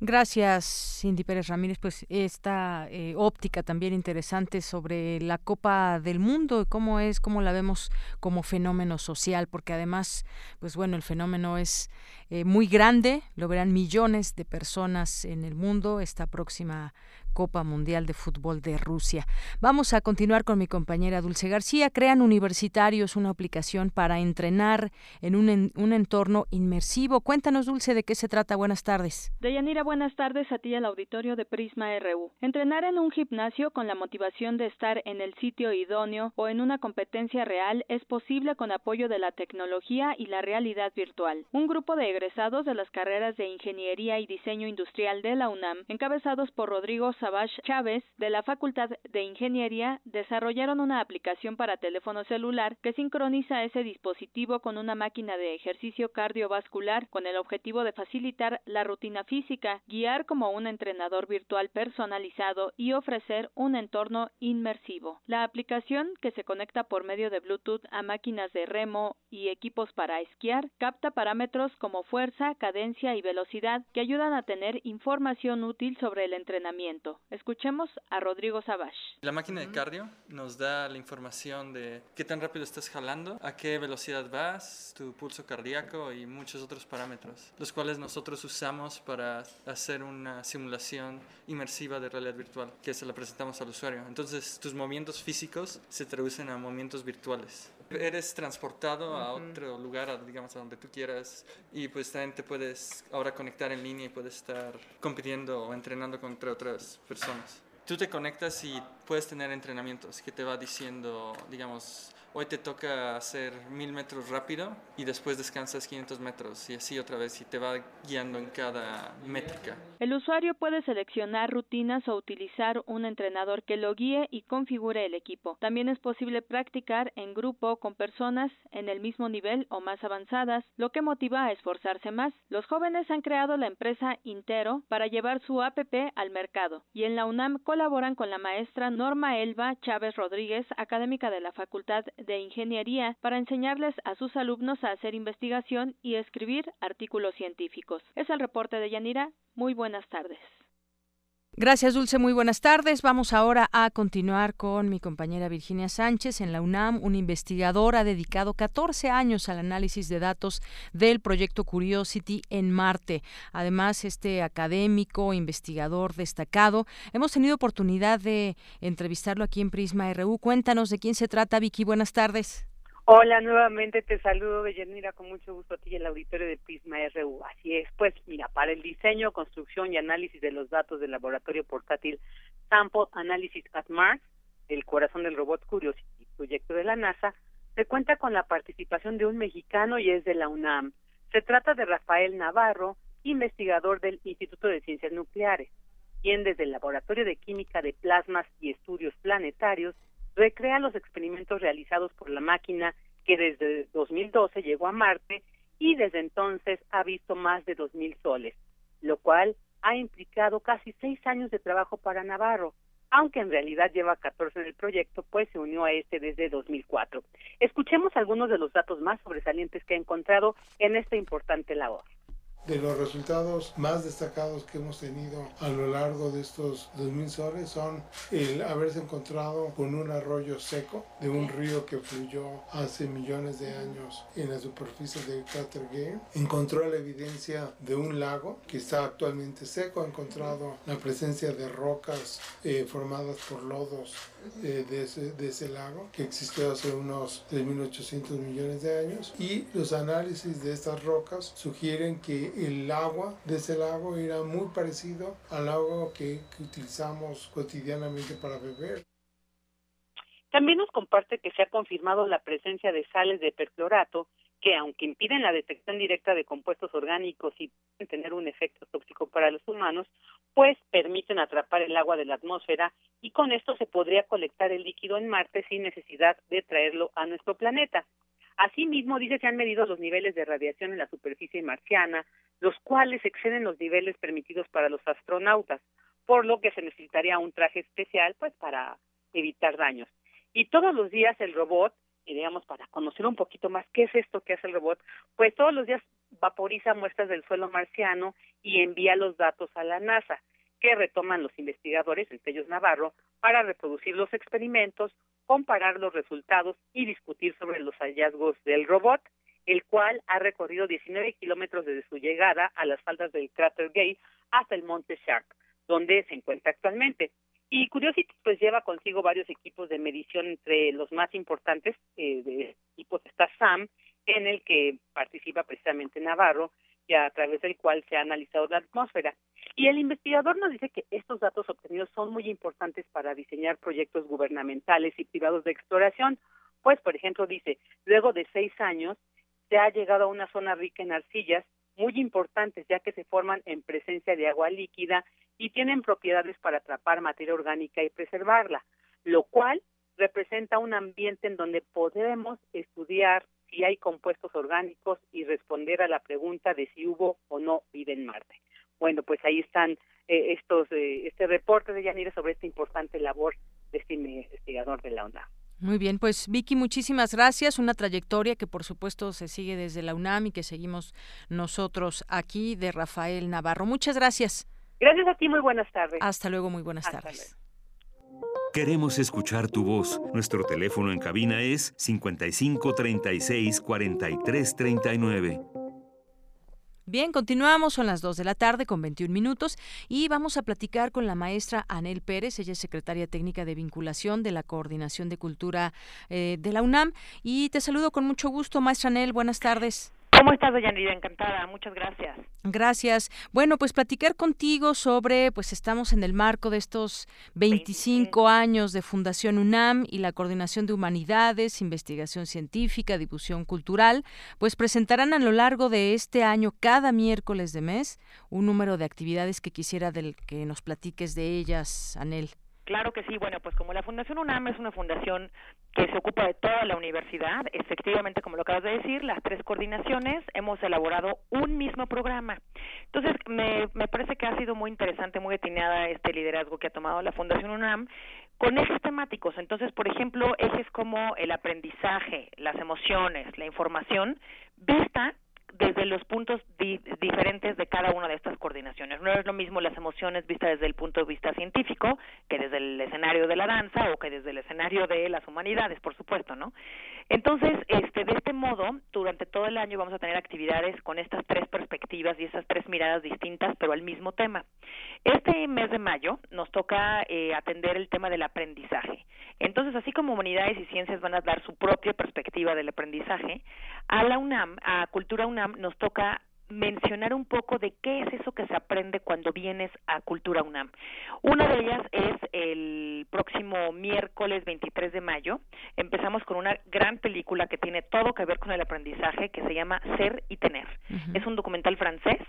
Gracias, Cindy Pérez Ramírez. Pues esta eh, óptica también interesante sobre la Copa del Mundo y cómo es, cómo la vemos como fenómeno social, porque además, pues bueno, el fenómeno es eh, muy grande, lo verán millones de personas en el mundo esta próxima Copa Mundial de Fútbol de Rusia. Vamos a continuar con mi compañera Dulce García. Crean universitarios una aplicación para entrenar en un, entorno inmersivo. Cuéntanos, Dulce, de qué se trata. Buenas tardes. Deyanira, buenas tardes a ti al auditorio de Prisma RU. Entrenar en un gimnasio con la motivación de estar en el sitio idóneo o en una competencia real es posible con apoyo de la tecnología y la realidad virtual. Un grupo de egresados de las carreras de Ingeniería y Diseño Industrial de la UNAM, encabezados por Rodrigo Savage Chávez de la Facultad de Ingeniería desarrollaron una aplicación para teléfono celular que sincroniza ese dispositivo con una máquina de ejercicio cardiovascular con el objetivo de facilitar la rutina física, guiar como un entrenador virtual personalizado y ofrecer un entorno inmersivo. La aplicación, que se conecta por medio de Bluetooth a máquinas de remo y equipos para esquiar, capta parámetros como fuerza, cadencia y velocidad que ayudan a tener información útil sobre el entrenamiento. Escuchemos a Rodrigo Sabash. La máquina de cardio nos da la información de qué tan rápido estás jalando, a qué velocidad vas, tu pulso cardíaco y muchos otros parámetros, los cuales nosotros usamos para hacer una simulación inmersiva de realidad virtual, que se la presentamos al usuario. Entonces, tus movimientos físicos se traducen a movimientos virtuales eres transportado a otro lugar, digamos, a donde tú quieras, y pues también te puedes ahora conectar en línea y puedes estar compitiendo o entrenando contra otras personas. Tú te conectas y puedes tener entrenamientos que te va diciendo, digamos, hoy te toca hacer mil metros rápido y después descansas 500 metros y así otra vez y te va guiando en cada métrica. El usuario puede seleccionar rutinas o utilizar un entrenador que lo guíe y configure el equipo. También es posible practicar en grupo con personas en el mismo nivel o más avanzadas, lo que motiva a esforzarse más. Los jóvenes han creado la empresa Intero para llevar su app al mercado y en la UNAM colaboran con la maestra Norma Elba Chávez Rodríguez, académica de la Facultad Ingeniería para enseñarles a sus alumnos a hacer investigación y escribir artículos científicos. Es el reporte de Yanira. Muy buenas tardes. Gracias, Dulce. Muy buenas tardes. Vamos ahora a continuar con mi compañera Virginia Sánchez en la UNAM. Un investigador ha dedicado 14 años al análisis de datos del proyecto Curiosity en Marte. Además, este académico, investigador destacado, hemos tenido oportunidad de entrevistarlo aquí en Prisma RU. Cuéntanos de quién se trata, Vicky. Buenas tardes. Hola, nuevamente te saludo, Deyanira, con mucho gusto a ti y el auditorio de Prisma RU. Así es, pues mira, para el diseño, construcción y análisis de los datos del laboratorio portátil Sample Analysis at Mars, el corazón del robot Curiosity, proyecto de la NASA, se cuenta con la participación de un mexicano y es de la UNAM. Se trata de Rafael Navarro, investigador del Instituto de Ciencias Nucleares, quien desde el Laboratorio de Química de Plasmas y Estudios Planetarios recrea los experimentos realizados por la máquina que desde 2012 llegó a Marte y desde entonces ha visto más de 2.000 soles, lo cual ha implicado casi seis años de trabajo para Navarro, aunque en realidad lleva 14 en el proyecto, pues se unió a este desde 2004. Escuchemos algunos de los datos más sobresalientes que ha encontrado en esta importante labor. De los resultados más destacados que hemos tenido a lo largo de estos 2000 soles son el haberse encontrado con un arroyo seco de un río que fluyó hace millones de años en la superficie de Gale. Encontró la evidencia de un lago que está actualmente seco. Ha encontrado la presencia de rocas eh, formadas por lodos de, ese, de ese lago que existió hace unos 3.800 millones de años y los análisis de estas rocas sugieren que el agua de ese lago era muy parecido al agua que, que utilizamos cotidianamente para beber. También nos comparte que se ha confirmado la presencia de sales de perclorato que aunque impiden la detección directa de compuestos orgánicos y pueden tener un efecto tóxico para los humanos, pues permiten atrapar el agua de la atmósfera y con esto se podría colectar el líquido en Marte sin necesidad de traerlo a nuestro planeta. Asimismo, dice que han medido los niveles de radiación en la superficie marciana, los cuales exceden los niveles permitidos para los astronautas, por lo que se necesitaría un traje especial pues para evitar daños. Y todos los días el robot y digamos para conocer un poquito más qué es esto que hace el robot, pues todos los días vaporiza muestras del suelo marciano y envía los datos a la NASA, que retoman los investigadores, entre ellos Navarro, para reproducir los experimentos, comparar los resultados y discutir sobre los hallazgos del robot, el cual ha recorrido 19 kilómetros desde su llegada a las faldas del cráter Gay hasta el monte Shark, donde se encuentra actualmente. Y Curiosity pues lleva consigo varios equipos de medición entre los más importantes eh, de equipos está SAM en el que participa precisamente Navarro y a través del cual se ha analizado la atmósfera. Y el investigador nos dice que estos datos obtenidos son muy importantes para diseñar proyectos gubernamentales y privados de exploración, pues por ejemplo dice, luego de seis años se ha llegado a una zona rica en arcillas muy importantes ya que se forman en presencia de agua líquida y tienen propiedades para atrapar materia orgánica y preservarla, lo cual representa un ambiente en donde podemos estudiar si hay compuestos orgánicos y responder a la pregunta de si hubo o no vida en Marte. Bueno, pues ahí están eh, estos eh, este reporte de Yanira sobre esta importante labor de este investigador de la UNAM. Muy bien, pues Vicky, muchísimas gracias. Una trayectoria que por supuesto se sigue desde la UNAM y que seguimos nosotros aquí de Rafael Navarro. Muchas gracias. Gracias a ti, muy buenas tardes. Hasta luego, muy buenas tardes. Queremos escuchar tu voz. Nuestro teléfono en cabina es 55 36 43 39. Bien, continuamos, son las 2 de la tarde con 21 minutos y vamos a platicar con la maestra Anel Pérez, ella es secretaria técnica de vinculación de la Coordinación de Cultura eh, de la UNAM y te saludo con mucho gusto, maestra Anel, buenas tardes. ¿Cómo estás, Yanira? Encantada, muchas gracias. Gracias. Bueno, pues platicar contigo sobre, pues estamos en el marco de estos 25 años de Fundación UNAM y la Coordinación de Humanidades, Investigación Científica, Difusión Cultural, pues presentarán a lo largo de este año, cada miércoles de mes, un número de actividades que quisiera del que nos platiques de ellas, Anel. Claro que sí, bueno, pues como la Fundación UNAM es una fundación que se ocupa de toda la universidad, efectivamente, como lo acabas de decir, las tres coordinaciones hemos elaborado un mismo programa. Entonces, me, me parece que ha sido muy interesante, muy detinada este liderazgo que ha tomado la Fundación UNAM con ejes temáticos. Entonces, por ejemplo, ejes como el aprendizaje, las emociones, la información, vista desde los puntos diferentes de cada una de estas coordinaciones. No es lo mismo las emociones vistas desde el punto de vista científico que desde el escenario de la danza o que desde el escenario de las humanidades, por supuesto, ¿no? Entonces, este, de este modo, durante todo el año vamos a tener actividades con estas tres perspectivas y esas tres miradas distintas, pero al mismo tema. Este mes de mayo nos toca eh, atender el tema del aprendizaje. Entonces, así como humanidades y ciencias van a dar su propia perspectiva del aprendizaje, a la UNAM, a Cultura UNAM, nos toca mencionar un poco de qué es eso que se aprende cuando vienes a Cultura UNAM. Una de ellas es el próximo miércoles 23 de mayo. Empezamos con una gran película que tiene todo que ver con el aprendizaje que se llama Ser y Tener. Es un documental francés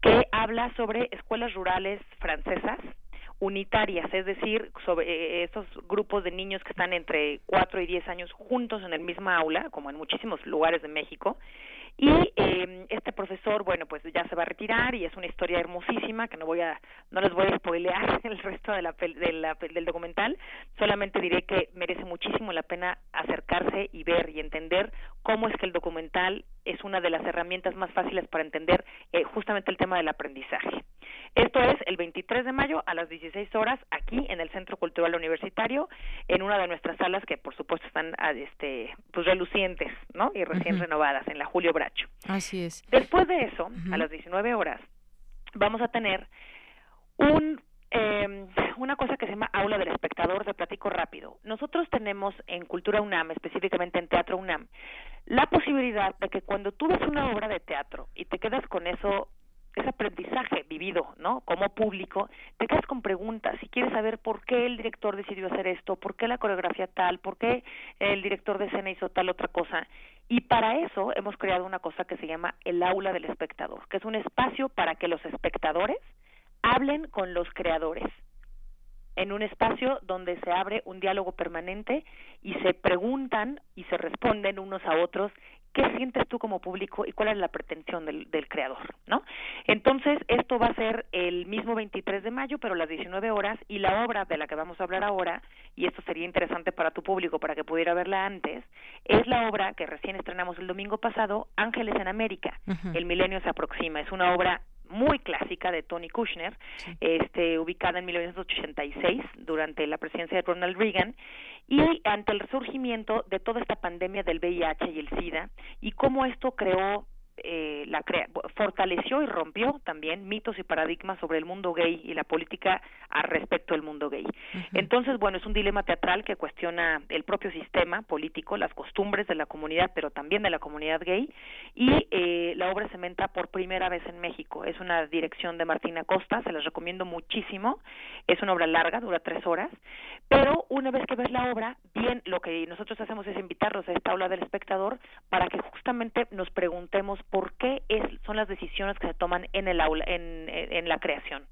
que habla sobre escuelas rurales francesas unitarias, es decir, sobre eh, estos grupos de niños que están entre 4 y 10 años juntos en el mismo aula, como en muchísimos lugares de México, y eh, este profesor, bueno, pues ya se va a retirar y es una historia hermosísima que no voy a, no les voy a spoilear [LAUGHS] el resto de la, de la, del documental. Solamente diré que merece muchísimo la pena acercarse y ver y entender cómo es que el documental es una de las herramientas más fáciles para entender eh, justamente el tema del aprendizaje. Esto es el 23 de mayo a las 16 horas aquí en el Centro Cultural Universitario en una de nuestras salas que por supuesto están ah, este pues relucientes, ¿no? Y recién renovadas en la Julio Bracho. Así es. Después de eso, a las 19 horas vamos a tener un eh, una cosa que se llama Aula del Espectador, te platico rápido. Nosotros tenemos en Cultura UNAM, específicamente en Teatro UNAM, la posibilidad de que cuando tú ves una obra de teatro y te quedas con eso ese aprendizaje vivido, ¿no? Como público, te quedas con preguntas y quieres saber por qué el director decidió hacer esto, por qué la coreografía tal, por qué el director de escena hizo tal otra cosa. Y para eso hemos creado una cosa que se llama el aula del espectador, que es un espacio para que los espectadores hablen con los creadores. En un espacio donde se abre un diálogo permanente y se preguntan y se responden unos a otros qué sientes tú como público y cuál es la pretensión del, del, creador, ¿no? Entonces, esto va a ser el mismo 23 de mayo, pero a las 19 horas, y la obra de la que vamos a hablar ahora, y esto sería interesante para tu público para que pudiera verla antes, es la obra que recién estrenamos el domingo pasado, Ángeles en América, uh -huh. El milenio se aproxima, es una obra muy clásica de Tony Kushner, sí. este, ubicada en 1986 durante la presidencia de Ronald Reagan y ante el resurgimiento de toda esta pandemia del VIH y el SIDA y cómo esto creó eh, la crea fortaleció y rompió también mitos y paradigmas sobre el mundo gay y la política al respecto del mundo gay. Uh -huh. Entonces, bueno, es un dilema teatral que cuestiona el propio sistema político, las costumbres de la comunidad, pero también de la comunidad gay, y eh, la obra se menta por primera vez en México. Es una dirección de Martina Costa, se las recomiendo muchísimo. Es una obra larga, dura tres horas, pero una vez que ves la obra, bien, lo que nosotros hacemos es invitarlos a esta aula del espectador para que justamente nos preguntemos por qué es, son las decisiones que se toman en el aula, en, en la creación.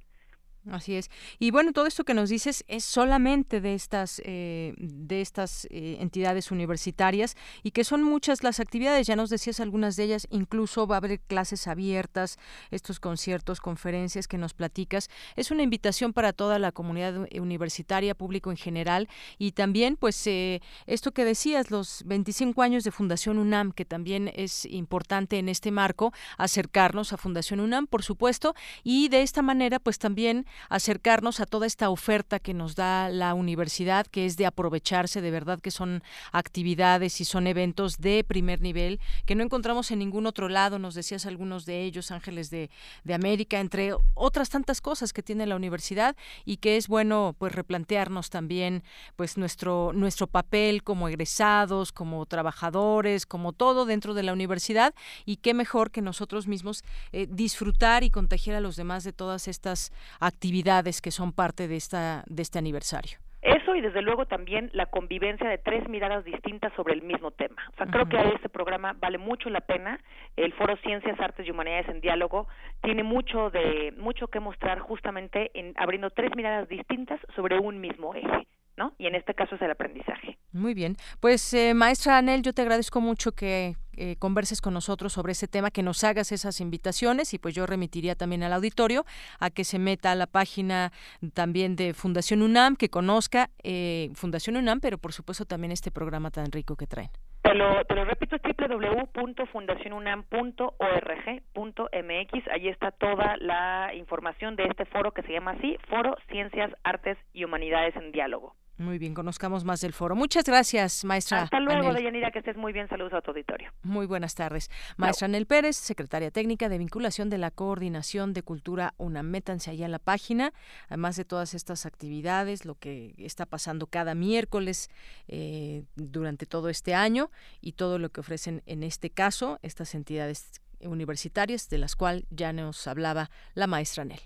Así es. Y bueno, todo esto que nos dices es solamente de estas, eh, de estas eh, entidades universitarias y que son muchas las actividades, ya nos decías algunas de ellas, incluso va a haber clases abiertas, estos conciertos, conferencias que nos platicas. Es una invitación para toda la comunidad universitaria, público en general y también pues eh, esto que decías, los 25 años de Fundación UNAM, que también es importante en este marco, acercarnos a Fundación UNAM, por supuesto, y de esta manera pues también acercarnos a toda esta oferta que nos da la universidad, que es de aprovecharse, de verdad que son actividades y son eventos de primer nivel que no encontramos en ningún otro lado, nos decías algunos de ellos, Ángeles de, de América, entre otras tantas cosas que tiene la universidad y que es bueno pues replantearnos también pues nuestro, nuestro papel como egresados, como trabajadores, como todo dentro de la universidad y qué mejor que nosotros mismos eh, disfrutar y contagiar a los demás de todas estas actividades actividades que son parte de, esta, de este aniversario. Eso y desde luego también la convivencia de tres miradas distintas sobre el mismo tema. O sea, uh -huh. creo que este programa vale mucho la pena. El Foro Ciencias, Artes y Humanidades en Diálogo tiene mucho de mucho que mostrar justamente en abriendo tres miradas distintas sobre un mismo eje. ¿no? Y en este caso es el aprendizaje. Muy bien. Pues, eh, maestra Anel, yo te agradezco mucho que eh, converses con nosotros sobre ese tema, que nos hagas esas invitaciones y pues yo remitiría también al auditorio a que se meta a la página también de Fundación UNAM, que conozca eh, Fundación UNAM, pero por supuesto también este programa tan rico que traen. Te lo, te lo repito, www.fundacionunam.org.mx. Allí está toda la información de este foro que se llama así, Foro Ciencias, Artes y Humanidades en Diálogo. Muy bien, conozcamos más del foro. Muchas gracias, maestra. Hasta luego, Deyanira, que estés muy bien. Saludos a tu auditorio. Muy buenas tardes. Maestra Anel Pérez, secretaria técnica de vinculación de la Coordinación de Cultura UNAM. Métanse allá en la página, además de todas estas actividades, lo que está pasando cada miércoles eh, durante todo este año y todo lo que ofrecen en este caso estas entidades universitarias de las cuales ya nos hablaba la maestra Anel.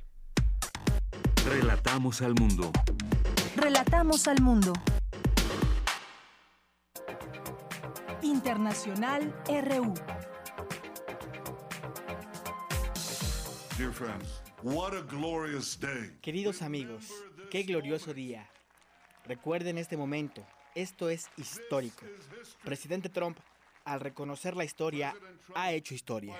Relatamos al mundo. Relatamos al mundo. Internacional RU. Queridos amigos, qué glorioso día. Recuerden este momento, esto es histórico. Presidente Trump, al reconocer la historia, ha hecho historia.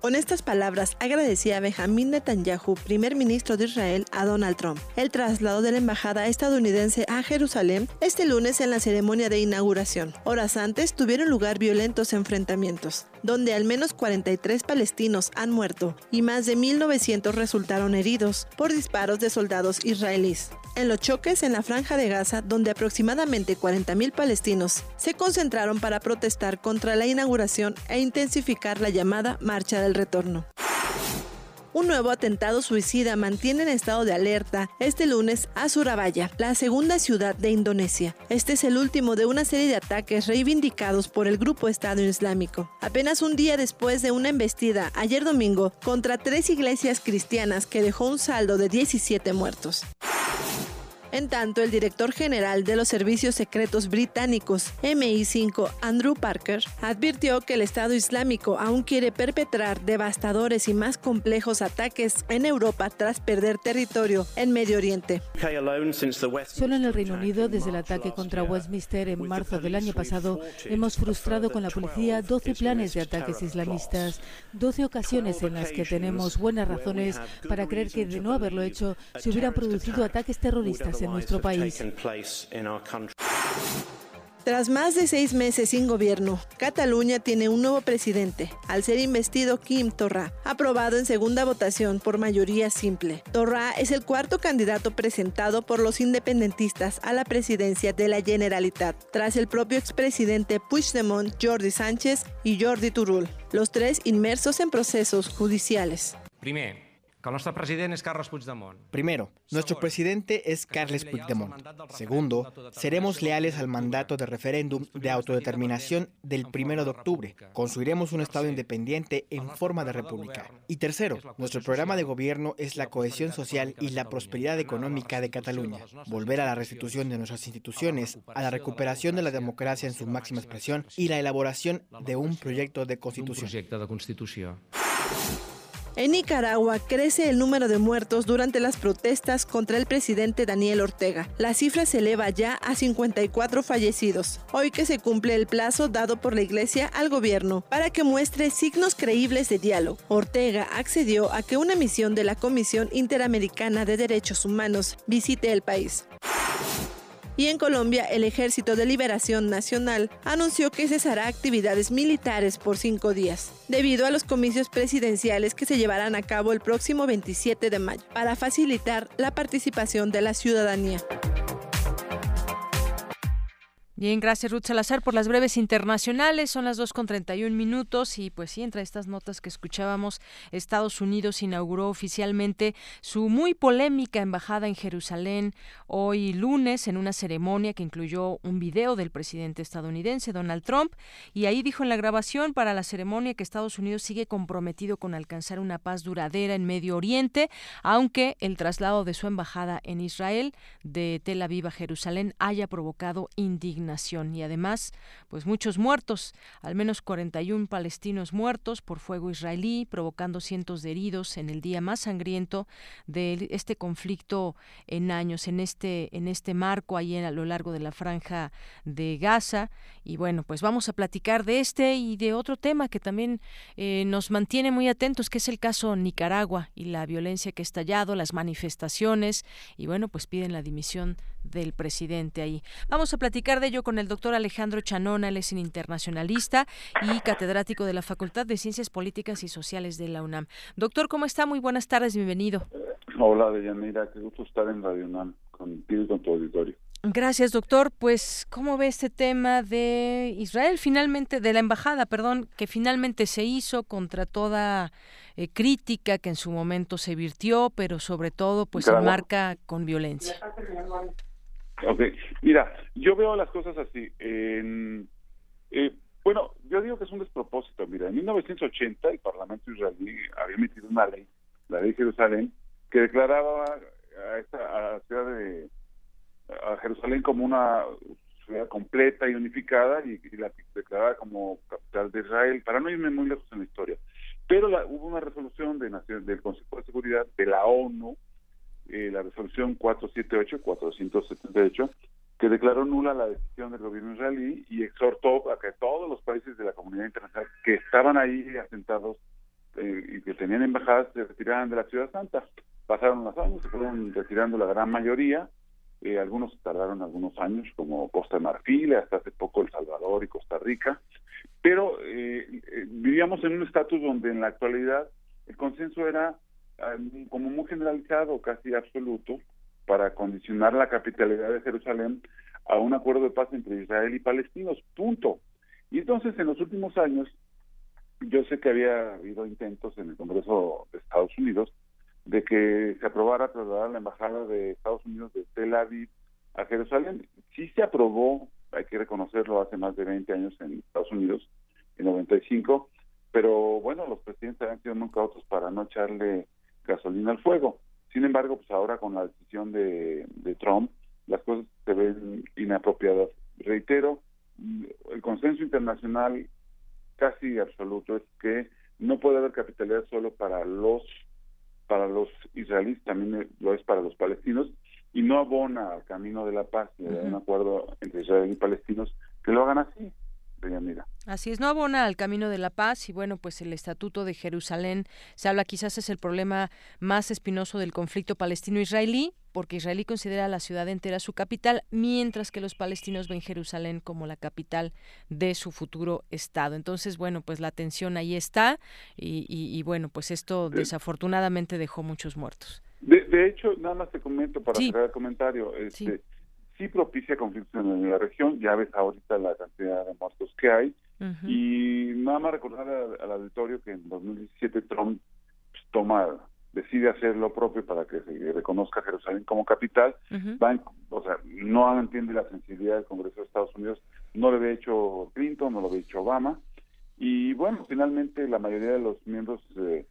Con estas palabras agradecía a Benjamín Netanyahu, primer ministro de Israel, a Donald Trump. El traslado de la embajada estadounidense a Jerusalén este lunes en la ceremonia de inauguración. Horas antes tuvieron lugar violentos enfrentamientos, donde al menos 43 palestinos han muerto y más de 1.900 resultaron heridos por disparos de soldados israelíes. En los choques en la franja de Gaza, donde aproximadamente 40.000 palestinos se concentraron para protestar contra la inauguración e intensificar la llamada Marcha del Retorno. Un nuevo atentado suicida mantiene en estado de alerta este lunes a Surabaya, la segunda ciudad de Indonesia. Este es el último de una serie de ataques reivindicados por el grupo Estado Islámico. Apenas un día después de una embestida ayer domingo contra tres iglesias cristianas que dejó un saldo de 17 muertos. En tanto, el director general de los servicios secretos británicos, MI5, Andrew Parker, advirtió que el Estado Islámico aún quiere perpetrar devastadores y más complejos ataques en Europa tras perder territorio en Medio Oriente. Solo en el Reino Unido, desde el ataque contra Westminster en marzo del año pasado, hemos frustrado con la policía 12 planes de ataques islamistas, 12 ocasiones en las que tenemos buenas razones para creer que de no haberlo hecho se hubieran producido ataques terroristas en nuestro país. Tras más de seis meses sin gobierno, Cataluña tiene un nuevo presidente, al ser investido Kim Torra, aprobado en segunda votación por mayoría simple. Torra es el cuarto candidato presentado por los independentistas a la presidencia de la Generalitat, tras el propio expresidente Puigdemont, Jordi Sánchez y Jordi Turul, los tres inmersos en procesos judiciales. Primer, Primero, nuestro presidente es Carles Puigdemont. Segundo, seremos leales al mandato de referéndum de autodeterminación del 1 de octubre. Construiremos un Estado independiente en forma de república. Y tercero, nuestro programa de gobierno es la cohesión social y la prosperidad económica de Cataluña. Volver a la restitución de nuestras instituciones, a la recuperación de la democracia en su máxima expresión y la elaboración de un proyecto de constitución. En Nicaragua crece el número de muertos durante las protestas contra el presidente Daniel Ortega. La cifra se eleva ya a 54 fallecidos, hoy que se cumple el plazo dado por la Iglesia al gobierno para que muestre signos creíbles de diálogo. Ortega accedió a que una misión de la Comisión Interamericana de Derechos Humanos visite el país. Y en Colombia, el Ejército de Liberación Nacional anunció que cesará actividades militares por cinco días, debido a los comicios presidenciales que se llevarán a cabo el próximo 27 de mayo, para facilitar la participación de la ciudadanía. Bien, gracias Ruth Salazar por las breves internacionales. Son las 2 con 31 minutos y pues sí, entre estas notas que escuchábamos, Estados Unidos inauguró oficialmente su muy polémica embajada en Jerusalén hoy lunes en una ceremonia que incluyó un video del presidente estadounidense Donald Trump y ahí dijo en la grabación para la ceremonia que Estados Unidos sigue comprometido con alcanzar una paz duradera en Medio Oriente, aunque el traslado de su embajada en Israel de Tel Aviv a Jerusalén haya provocado indignación y además pues muchos muertos, al menos 41 palestinos muertos por fuego israelí, provocando cientos de heridos en el día más sangriento de este conflicto en años, en este en este marco ahí a lo largo de la franja de Gaza. Y bueno, pues vamos a platicar de este y de otro tema que también eh, nos mantiene muy atentos, que es el caso Nicaragua y la violencia que ha estallado, las manifestaciones. Y bueno, pues piden la dimisión del presidente ahí. Vamos a platicar de ello con el doctor Alejandro Chanona, él es internacionalista y catedrático de la Facultad de Ciencias Políticas y Sociales de la UNAM. Doctor, ¿cómo está? Muy buenas tardes, bienvenido. Hola, Deyanira, qué gusto estar en Radio UNAM contigo y con tu auditorio. Gracias, doctor. Pues, ¿cómo ve este tema de Israel finalmente, de la embajada, perdón, que finalmente se hizo contra toda eh, crítica que en su momento se virtió, pero sobre todo, pues, se marca con violencia? Ok, mira, yo veo las cosas así. En, eh, bueno, yo digo que es un despropósito. Mira, en 1980 el Parlamento israelí había emitido una ley, la ley de Jerusalén, que declaraba a, esta, a ciudad de a Jerusalén como una ciudad completa y unificada y, la declaraba como capital de Israel, para no irme muy lejos en la historia. Pero la, hubo una resolución de del Consejo de Seguridad de la ONU, eh, la resolución 478-478, que declaró nula la decisión del gobierno israelí y exhortó a que todos los países de la comunidad internacional que estaban ahí asentados eh, y que tenían embajadas se retiraran de la ciudad santa. Pasaron los años, se fueron retirando la gran mayoría, eh, algunos tardaron algunos años, como Costa de Marfil, hasta hace poco El Salvador y Costa Rica, pero eh, eh, vivíamos en un estatus donde en la actualidad el consenso era como muy generalizado, casi absoluto, para condicionar la capitalidad de Jerusalén a un acuerdo de paz entre Israel y palestinos, punto. Y entonces en los últimos años yo sé que había habido intentos en el Congreso de Estados Unidos de que se aprobara trasladar la embajada de Estados Unidos de Tel Aviv a Jerusalén. Sí se aprobó, hay que reconocerlo, hace más de 20 años en Estados Unidos, en 95, pero bueno, los presidentes han sido muy cautos para no echarle gasolina al fuego. Sin embargo, pues ahora con la decisión de, de Trump, las cosas se ven inapropiadas. Reitero, el consenso internacional casi absoluto es que no puede haber capitalidad solo para los para los israelíes, también lo es para los palestinos, y no abona al camino de la paz y de un acuerdo entre Israel y palestinos que lo hagan así. Así es, no abona al camino de la paz y bueno, pues el Estatuto de Jerusalén se habla quizás es el problema más espinoso del conflicto palestino-israelí, porque Israel considera la ciudad entera su capital, mientras que los palestinos ven Jerusalén como la capital de su futuro Estado. Entonces, bueno, pues la tensión ahí está y, bueno, pues esto desafortunadamente dejó muchos muertos. De, hecho, nada más te comento para cerrar el comentario. Este, sí. Propicia conflictos en la región, ya ves ahorita la cantidad de muertos que hay. Y nada más recordar al, auditorio que en 2017 Trump pues, toma decide hacer lo propio para que se reconozca Jerusalén como capital, o sea, no entiende la sensibilidad del Congreso de Estados Unidos, no lo había hecho Clinton, no lo había hecho Obama, y bueno, finalmente la mayoría de los miembros de,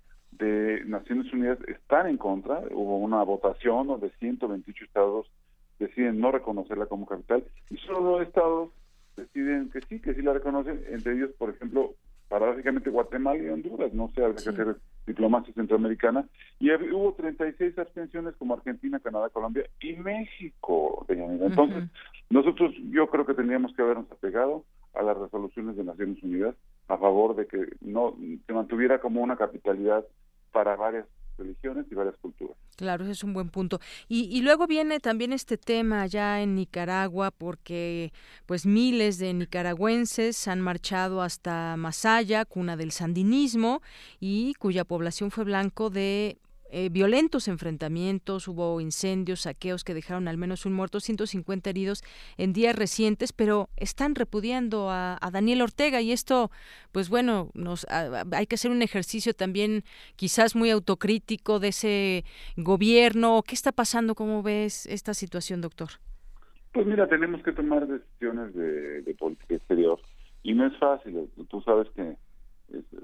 Naciones Unidas están en contra, hubo una votación donde 128 estados deciden no reconocerla como capital, y solo dos estados deciden que sí, que sí la reconocen, entre ellos, por ejemplo, paradójicamente Guatemala y Honduras, no sé, habría que hacer diplomacia centroamericana, y hubo 36 abstenciones como Argentina, Canadá, Colombia y México, Entonces, nosotros yo creo que tendríamos que habernos apegado a las resoluciones de Naciones Unidas a favor de que no se mantuviera como una capitalidad para varias religiones y varias culturas. Claro, ese es un buen punto. Y, y, luego viene también este tema allá en Nicaragua, porque pues miles de nicaragüenses han marchado hasta Masaya, cuna del sandinismo, y cuya población fue blanco de eh, violentos enfrentamientos, hubo incendios, saqueos que dejaron al menos un muerto, 150 heridos en días recientes, pero están repudiando a, Daniel Ortega y esto, pues bueno, nos hay que hacer un ejercicio también quizás muy autocrítico de ese gobierno. ¿Qué está pasando? ¿Cómo ves esta situación, doctor? Pues mira, tenemos que tomar decisiones de, de política exterior y no es fácil. Tú sabes que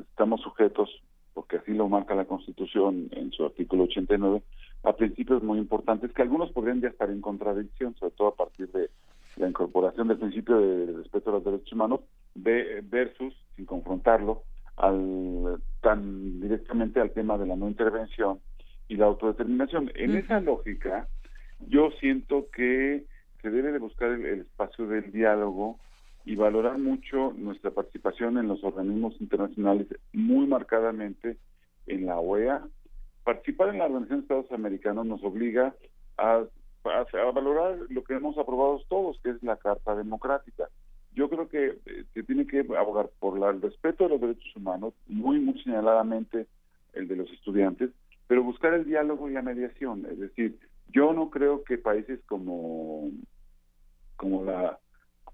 estamos sujetos porque así lo marca la Constitución en su artículo 89, a principios muy importantes que algunos podrían ya estar en contradicción, sobre todo a partir de la incorporación del principio de respeto a los derechos humanos versus, sin confrontarlo, al tan directamente al tema de la no intervención y la autodeterminación. En esa lógica, yo siento que se debe de buscar el espacio del diálogo y valorar mucho nuestra participación en los organismos internacionales, muy marcadamente en la OEA. Participar en la Organización de Estados Americanos nos obliga a, a, valorar lo que hemos aprobado todos, que es la Carta Democrática. Yo creo que eh, se tiene que abogar por la, el respeto de los derechos humanos, muy, muy señaladamente el de los estudiantes, pero buscar el diálogo y la mediación. Es decir, yo no creo que países como, como la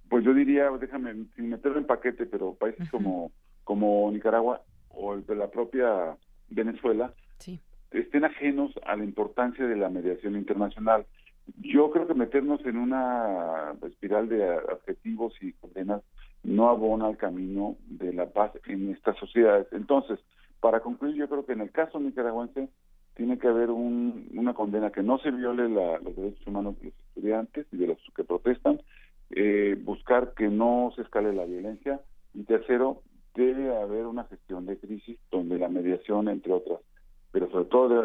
pues yo diría, déjame, sin meterlo en paquete, pero países como, como Nicaragua o el de la propia Venezuela estén ajenos a la importancia de la mediación internacional. Yo creo que meternos en una espiral de adjetivos y condenas no abona el camino de la paz en estas sociedades. Entonces, para concluir, yo creo que en el caso nicaragüense tiene que haber un, una condena que no se viole los derechos humanos de los estudiantes y de los que protestan, eh, buscar que no se escale la violencia y tercero, debe haber una gestión de crisis donde la mediación, entre otras, pero sobre todo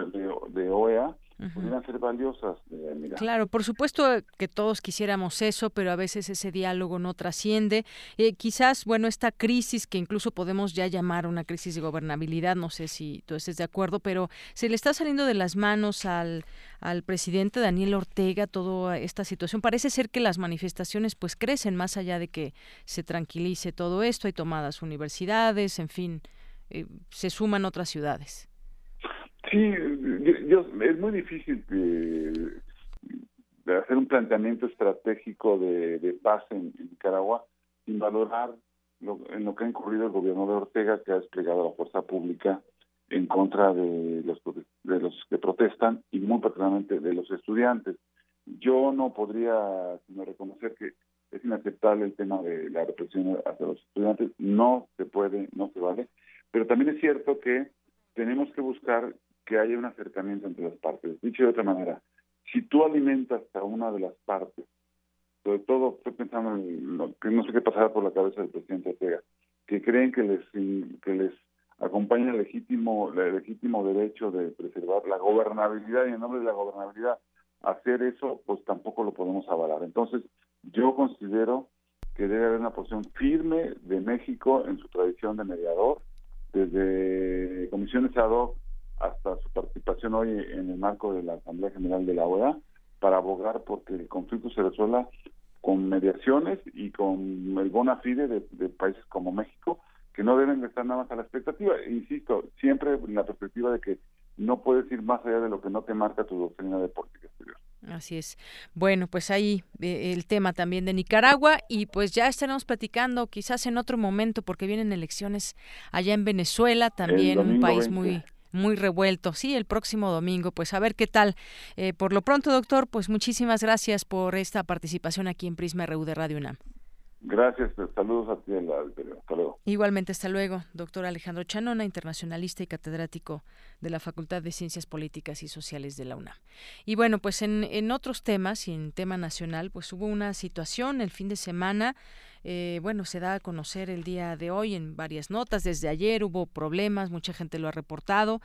de OEA, pudieran ser valiosas. Eh, claro, por supuesto que todos quisiéramos eso, pero a veces ese diálogo no trasciende. Eh, quizás, bueno, esta crisis que incluso podemos ya llamar una crisis de gobernabilidad, no sé si tú estés de acuerdo, pero se le está saliendo de las manos al, al presidente Daniel Ortega toda esta situación. Parece ser que las manifestaciones pues crecen más allá de que se tranquilice todo esto. Hay tomadas universidades, en fin, eh, se suman otras ciudades. Sí, yo, es muy difícil hacer un planteamiento estratégico de, paz en, Nicaragua sin valorar en lo que ha incurrido el gobierno de Ortega, que ha desplegado la fuerza pública en contra de los, de los que protestan y muy particularmente de los estudiantes. Yo no podría sino reconocer que es inaceptable el tema de la represión hacia los estudiantes, no se puede, no se vale, pero también es cierto que tenemos que buscar que haya un acercamiento entre las partes. Dicho de otra manera, si tú alimentas a una de las partes, sobre todo estoy pensando en lo que no sé qué pasará por la cabeza del presidente Ortega, que creen que les que les acompaña el legítimo el legítimo derecho de preservar la gobernabilidad y en nombre de la gobernabilidad hacer eso, pues tampoco lo podemos avalar. Entonces, yo considero que debe haber una posición firme de México en su tradición de mediador, desde comisiones ad hoc hasta su participación hoy en el marco de la Asamblea General de la OEA, para abogar porque el conflicto se resuelva con mediaciones y con el bona fide de, países como México, que no deben estar nada más a la expectativa. Insisto, siempre en la perspectiva de que no puedes ir más allá de lo que no te marca tu doctrina de política exterior. Así es. Bueno, pues ahí eh, el tema también de Nicaragua y pues ya estaremos platicando quizás en otro momento porque vienen elecciones allá en Venezuela, también un país muy muy revuelto. Sí, el próximo domingo, pues a ver qué tal. Eh, por lo pronto, doctor, pues muchísimas gracias por esta participación aquí en Prisma RU de Radio UNAM. Gracias, pues, saludos a ti, hasta luego. Igualmente, hasta luego, doctor Alejandro Chanona, internacionalista y catedrático de la Facultad de Ciencias Políticas y Sociales de la UNAM. Y bueno, pues en, en otros temas y en tema nacional, pues hubo una situación el fin de semana eh, bueno, se da a conocer el día de hoy en varias notas. Desde ayer hubo problemas, mucha gente lo ha reportado.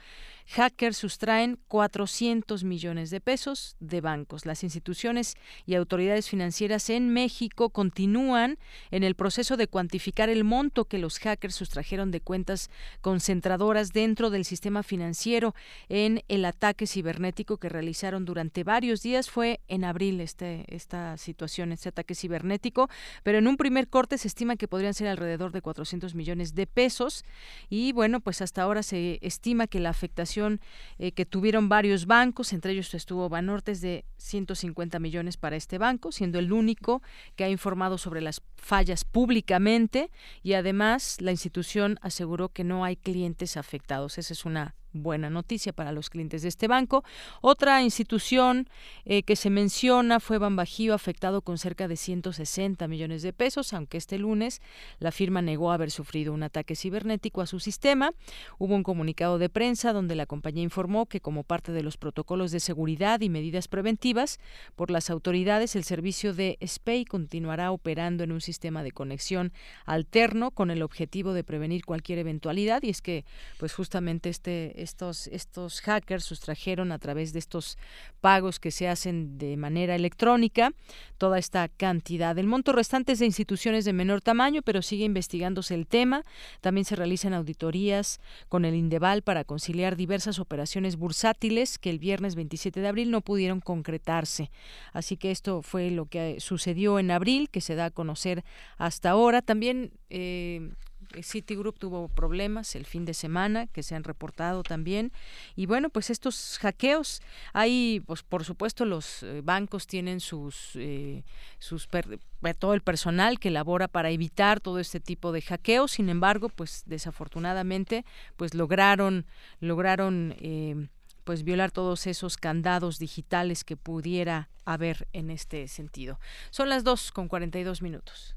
Hackers sustraen 400 millones de pesos de bancos. Las instituciones y autoridades financieras en México continúan en el proceso de cuantificar el monto que los hackers sustrajeron de cuentas concentradoras dentro del sistema financiero en el ataque cibernético que realizaron durante varios días. Fue en abril este, esta situación, este ataque cibernético, pero en un primer corte se estima que podrían ser alrededor de 400 millones de pesos y bueno, pues hasta ahora se estima que la afectación eh, que tuvieron varios bancos, entre ellos estuvo Banorte, de 150 millones para este banco, siendo el único que ha informado sobre las fallas públicamente y además la institución aseguró que no hay clientes afectados. Esa es una buena noticia para los clientes de este banco. Otra institución eh, que se menciona fue Banbajío, afectado con cerca de 160 millones de pesos, aunque este lunes la firma negó haber sufrido un ataque cibernético a su sistema. Hubo un comunicado de prensa donde la compañía informó que como parte de los protocolos de seguridad y medidas preventivas por las autoridades, el servicio de SPAY continuará operando en un sistema de conexión alterno con el objetivo de prevenir cualquier eventualidad y es que pues justamente este estos, estos hackers sustrajeron a través de estos pagos que se hacen de manera electrónica toda esta cantidad. El monto restante es de instituciones de menor tamaño, pero sigue investigándose el tema. También se realizan auditorías con el Indeval para conciliar diversas operaciones bursátiles que el viernes 27 de abril no pudieron concretarse. Así que esto fue lo que sucedió en abril, que se da a conocer hasta ahora. También eh, Citigroup tuvo problemas el fin de semana que se han reportado también y bueno pues estos hackeos hay pues por supuesto los eh, bancos tienen sus eh, sus todo el personal que labora para evitar todo este tipo de hackeos sin embargo pues desafortunadamente pues lograron lograron eh, pues violar todos esos candados digitales que pudiera haber en este sentido. Son las dos con 42 minutos.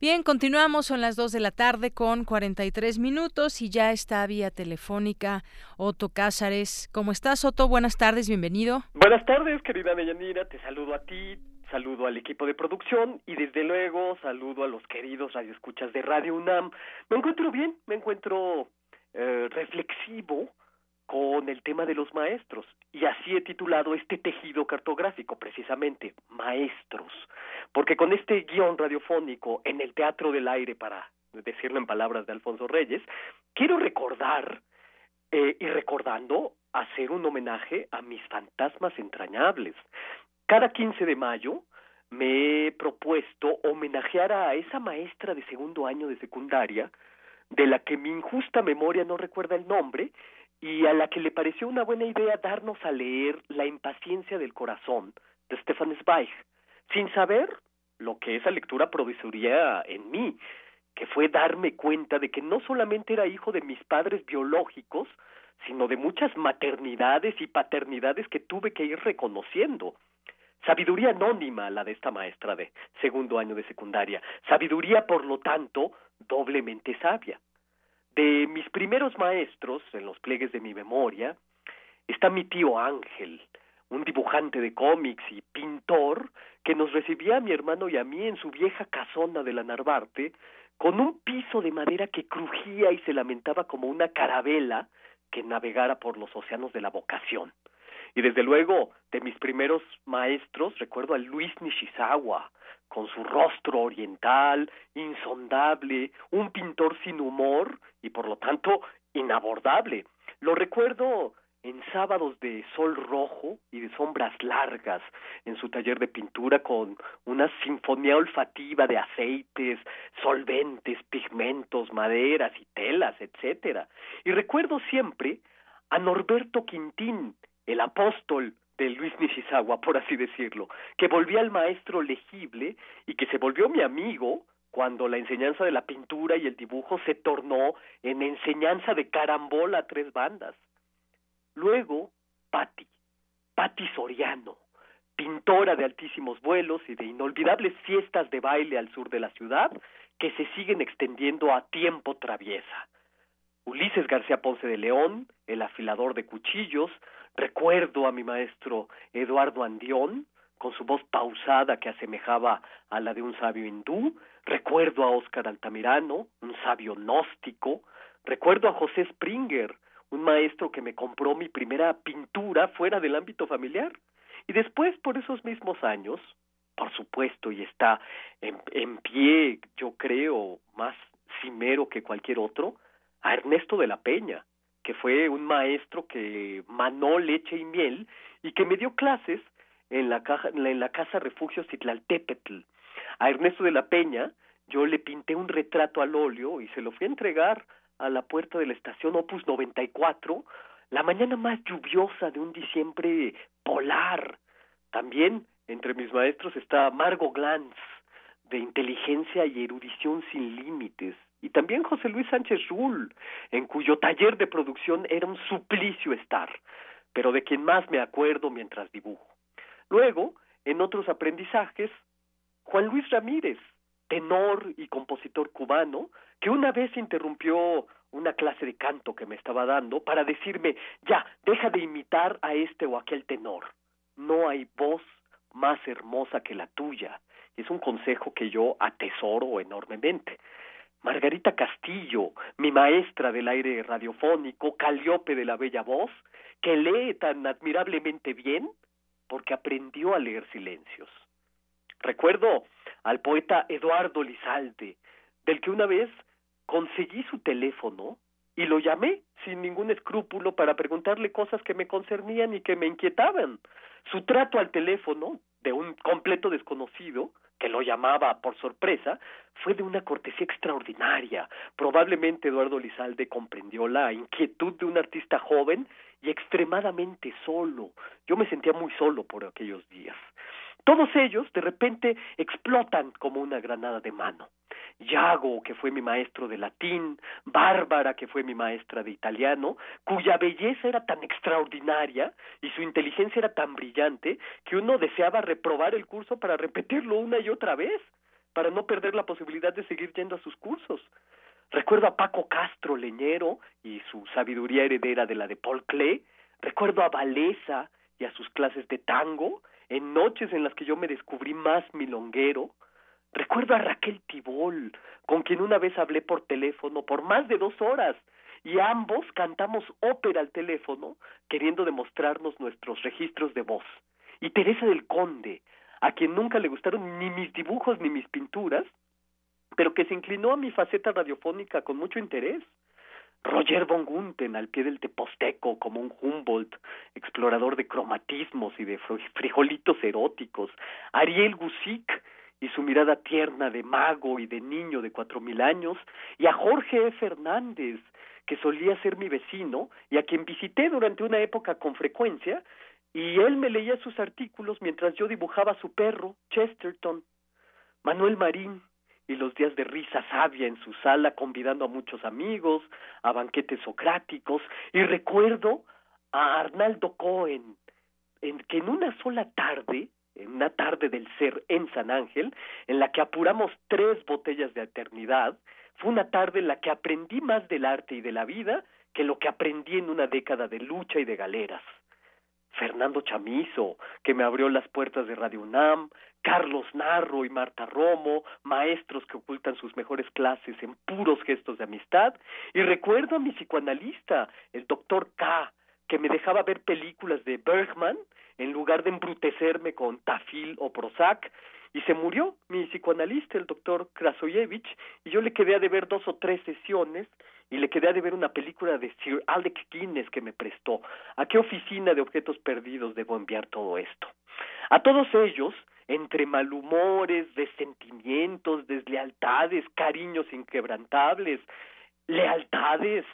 Bien, continuamos, son las 2 de la tarde con 43 minutos y ya está vía telefónica Otto Cázares. ¿Cómo estás, Otto? Buenas tardes, bienvenido. Buenas tardes, querida Deyanira, te saludo a ti, saludo al equipo de producción y desde luego saludo a los queridos radioescuchas de Radio UNAM. Me encuentro bien, me encuentro eh, reflexivo con el tema de los maestros y así he titulado este tejido cartográfico precisamente maestros porque con este guion radiofónico en el Teatro del Aire para decirlo en palabras de Alfonso Reyes quiero recordar eh, y recordando hacer un homenaje a mis fantasmas entrañables. Cada 15 de mayo me he propuesto homenajear a esa maestra de segundo año de secundaria, de la que mi injusta memoria no recuerda el nombre, y a la que le pareció una buena idea darnos a leer La impaciencia del corazón de Stefan Zweig, sin saber lo que esa lectura produciría en mí, que fue darme cuenta de que no solamente era hijo de mis padres biológicos, sino de muchas maternidades y paternidades que tuve que ir reconociendo. Sabiduría anónima la de esta maestra de segundo año de secundaria, sabiduría por lo tanto doblemente sabia. De mis primeros maestros, en los pliegues de mi memoria, está mi tío Ángel, un dibujante de cómics y pintor que nos recibía a mi hermano y a mí en su vieja casona de la Narvarte, con un piso de madera que crujía y se lamentaba como una carabela que navegara por los océanos de la vocación. Y desde luego, de mis primeros maestros, recuerdo a Luis Nishizawa, con su rostro oriental, insondable, un pintor sin humor y por lo tanto inabordable. Lo recuerdo en sábados de sol rojo y de sombras largas en su taller de pintura con una sinfonía olfativa de aceites, solventes, pigmentos, maderas y telas, etcétera. Y recuerdo siempre a Norberto Quintín, el apóstol de Luis Nishizawa, por así decirlo, que volvía al maestro legible y que se volvió mi amigo cuando la enseñanza de la pintura y el dibujo se tornó en enseñanza de carambola a tres bandas. Luego, Patti, Patti Soriano, pintora de altísimos vuelos y de inolvidables fiestas de baile al sur de la ciudad que se siguen extendiendo a tiempo traviesa. Ulises García Ponce de León, el afilador de cuchillos, recuerdo a mi maestro Eduardo Andión, con su voz pausada que asemejaba a la de un sabio hindú, recuerdo a Óscar Altamirano, un sabio gnóstico, recuerdo a José Springer, un maestro que me compró mi primera pintura fuera del ámbito familiar. Y después, por esos mismos años, por supuesto, y está en, en pie, yo creo, más cimero que cualquier otro, a Ernesto de la Peña, que fue un maestro que manó leche y miel y que me dio clases en la, caja, en la casa refugio Citlaltépetl. A Ernesto de la Peña yo le pinté un retrato al óleo y se lo fui a entregar a la puerta de la estación Opus 94, la mañana más lluviosa de un diciembre polar. También entre mis maestros está Margo Glantz, de inteligencia y erudición sin límites, y también José Luis Sánchez Rull, en cuyo taller de producción era un suplicio estar, pero de quien más me acuerdo mientras dibujo. Luego, en otros aprendizajes, Juan Luis Ramírez, tenor y compositor cubano, que una vez interrumpió una clase de canto que me estaba dando para decirme, ya, deja de imitar a este o aquel tenor. No hay voz más hermosa que la tuya. Es un consejo que yo atesoro enormemente. Margarita Castillo, mi maestra del aire radiofónico, Caliope de la bella voz, que lee tan admirablemente bien porque aprendió a leer silencios. Recuerdo al poeta Eduardo Lizalde, del que una vez conseguí su teléfono y lo llamé sin ningún escrúpulo para preguntarle cosas que me concernían y que me inquietaban. Su trato al teléfono, de un completo desconocido, que lo llamaba por sorpresa, fue de una cortesía extraordinaria. Probablemente Eduardo Lizalde comprendió la inquietud de un artista joven y extremadamente solo. Yo me sentía muy solo por aquellos días. Todos ellos de repente explotan como una granada de mano. Yago, que fue mi maestro de latín, Bárbara, que fue mi maestra de italiano, cuya belleza era tan extraordinaria y su inteligencia era tan brillante que uno deseaba reprobar el curso para repetirlo una y otra vez, para no perder la posibilidad de seguir yendo a sus cursos. Recuerdo a Paco Castro, leñero, y su sabiduría heredera de la de Paul Klee. Recuerdo a Valesa y a sus clases de tango, en noches en las que yo me descubrí más milonguero. Recuerdo a Raquel Tibol, con quien una vez hablé por teléfono por más de dos horas, y ambos cantamos ópera al teléfono, queriendo demostrarnos nuestros registros de voz. Y Teresa del Conde, a quien nunca le gustaron ni mis dibujos ni mis pinturas, pero que se inclinó a mi faceta radiofónica con mucho interés. Roger von Gunten al pie del Teposteco como un Humboldt, explorador de cromatismos y de frijolitos eróticos, Ariel Gusick y su mirada tierna de mago y de niño de cuatro mil años, y a Jorge E. Fernández, que solía ser mi vecino y a quien visité durante una época con frecuencia, y él me leía sus artículos mientras yo dibujaba a su perro, Chesterton. Manuel Marín, y los días de risa sabia en su sala convidando a muchos amigos, a banquetes socráticos, y recuerdo a Arnaldo Cohen, en que en una sola tarde, en una tarde del ser en San Ángel, en la que apuramos tres botellas de eternidad, fue una tarde en la que aprendí más del arte y de la vida que lo que aprendí en una década de lucha y de galeras. Fernando Chamizo, que me abrió las puertas de Radio UNAM, Carlos Narro y Marta Romo, maestros que ocultan sus mejores clases en puros gestos de amistad, y recuerdo a mi psicoanalista, el doctor K, que me dejaba ver películas de Bergman en lugar de embrutecerme con Tafil o Prozac, y se murió mi psicoanalista, el doctor Krasoyevich, y yo le quedé a de ver dos o tres sesiones y le quedé a de ver una película de Sir Alec Guinness que me prestó. ¿A qué oficina de objetos perdidos debo enviar todo esto? A todos ellos, entre malhumores, desentimientos, deslealtades, cariños inquebrantables, lealtades,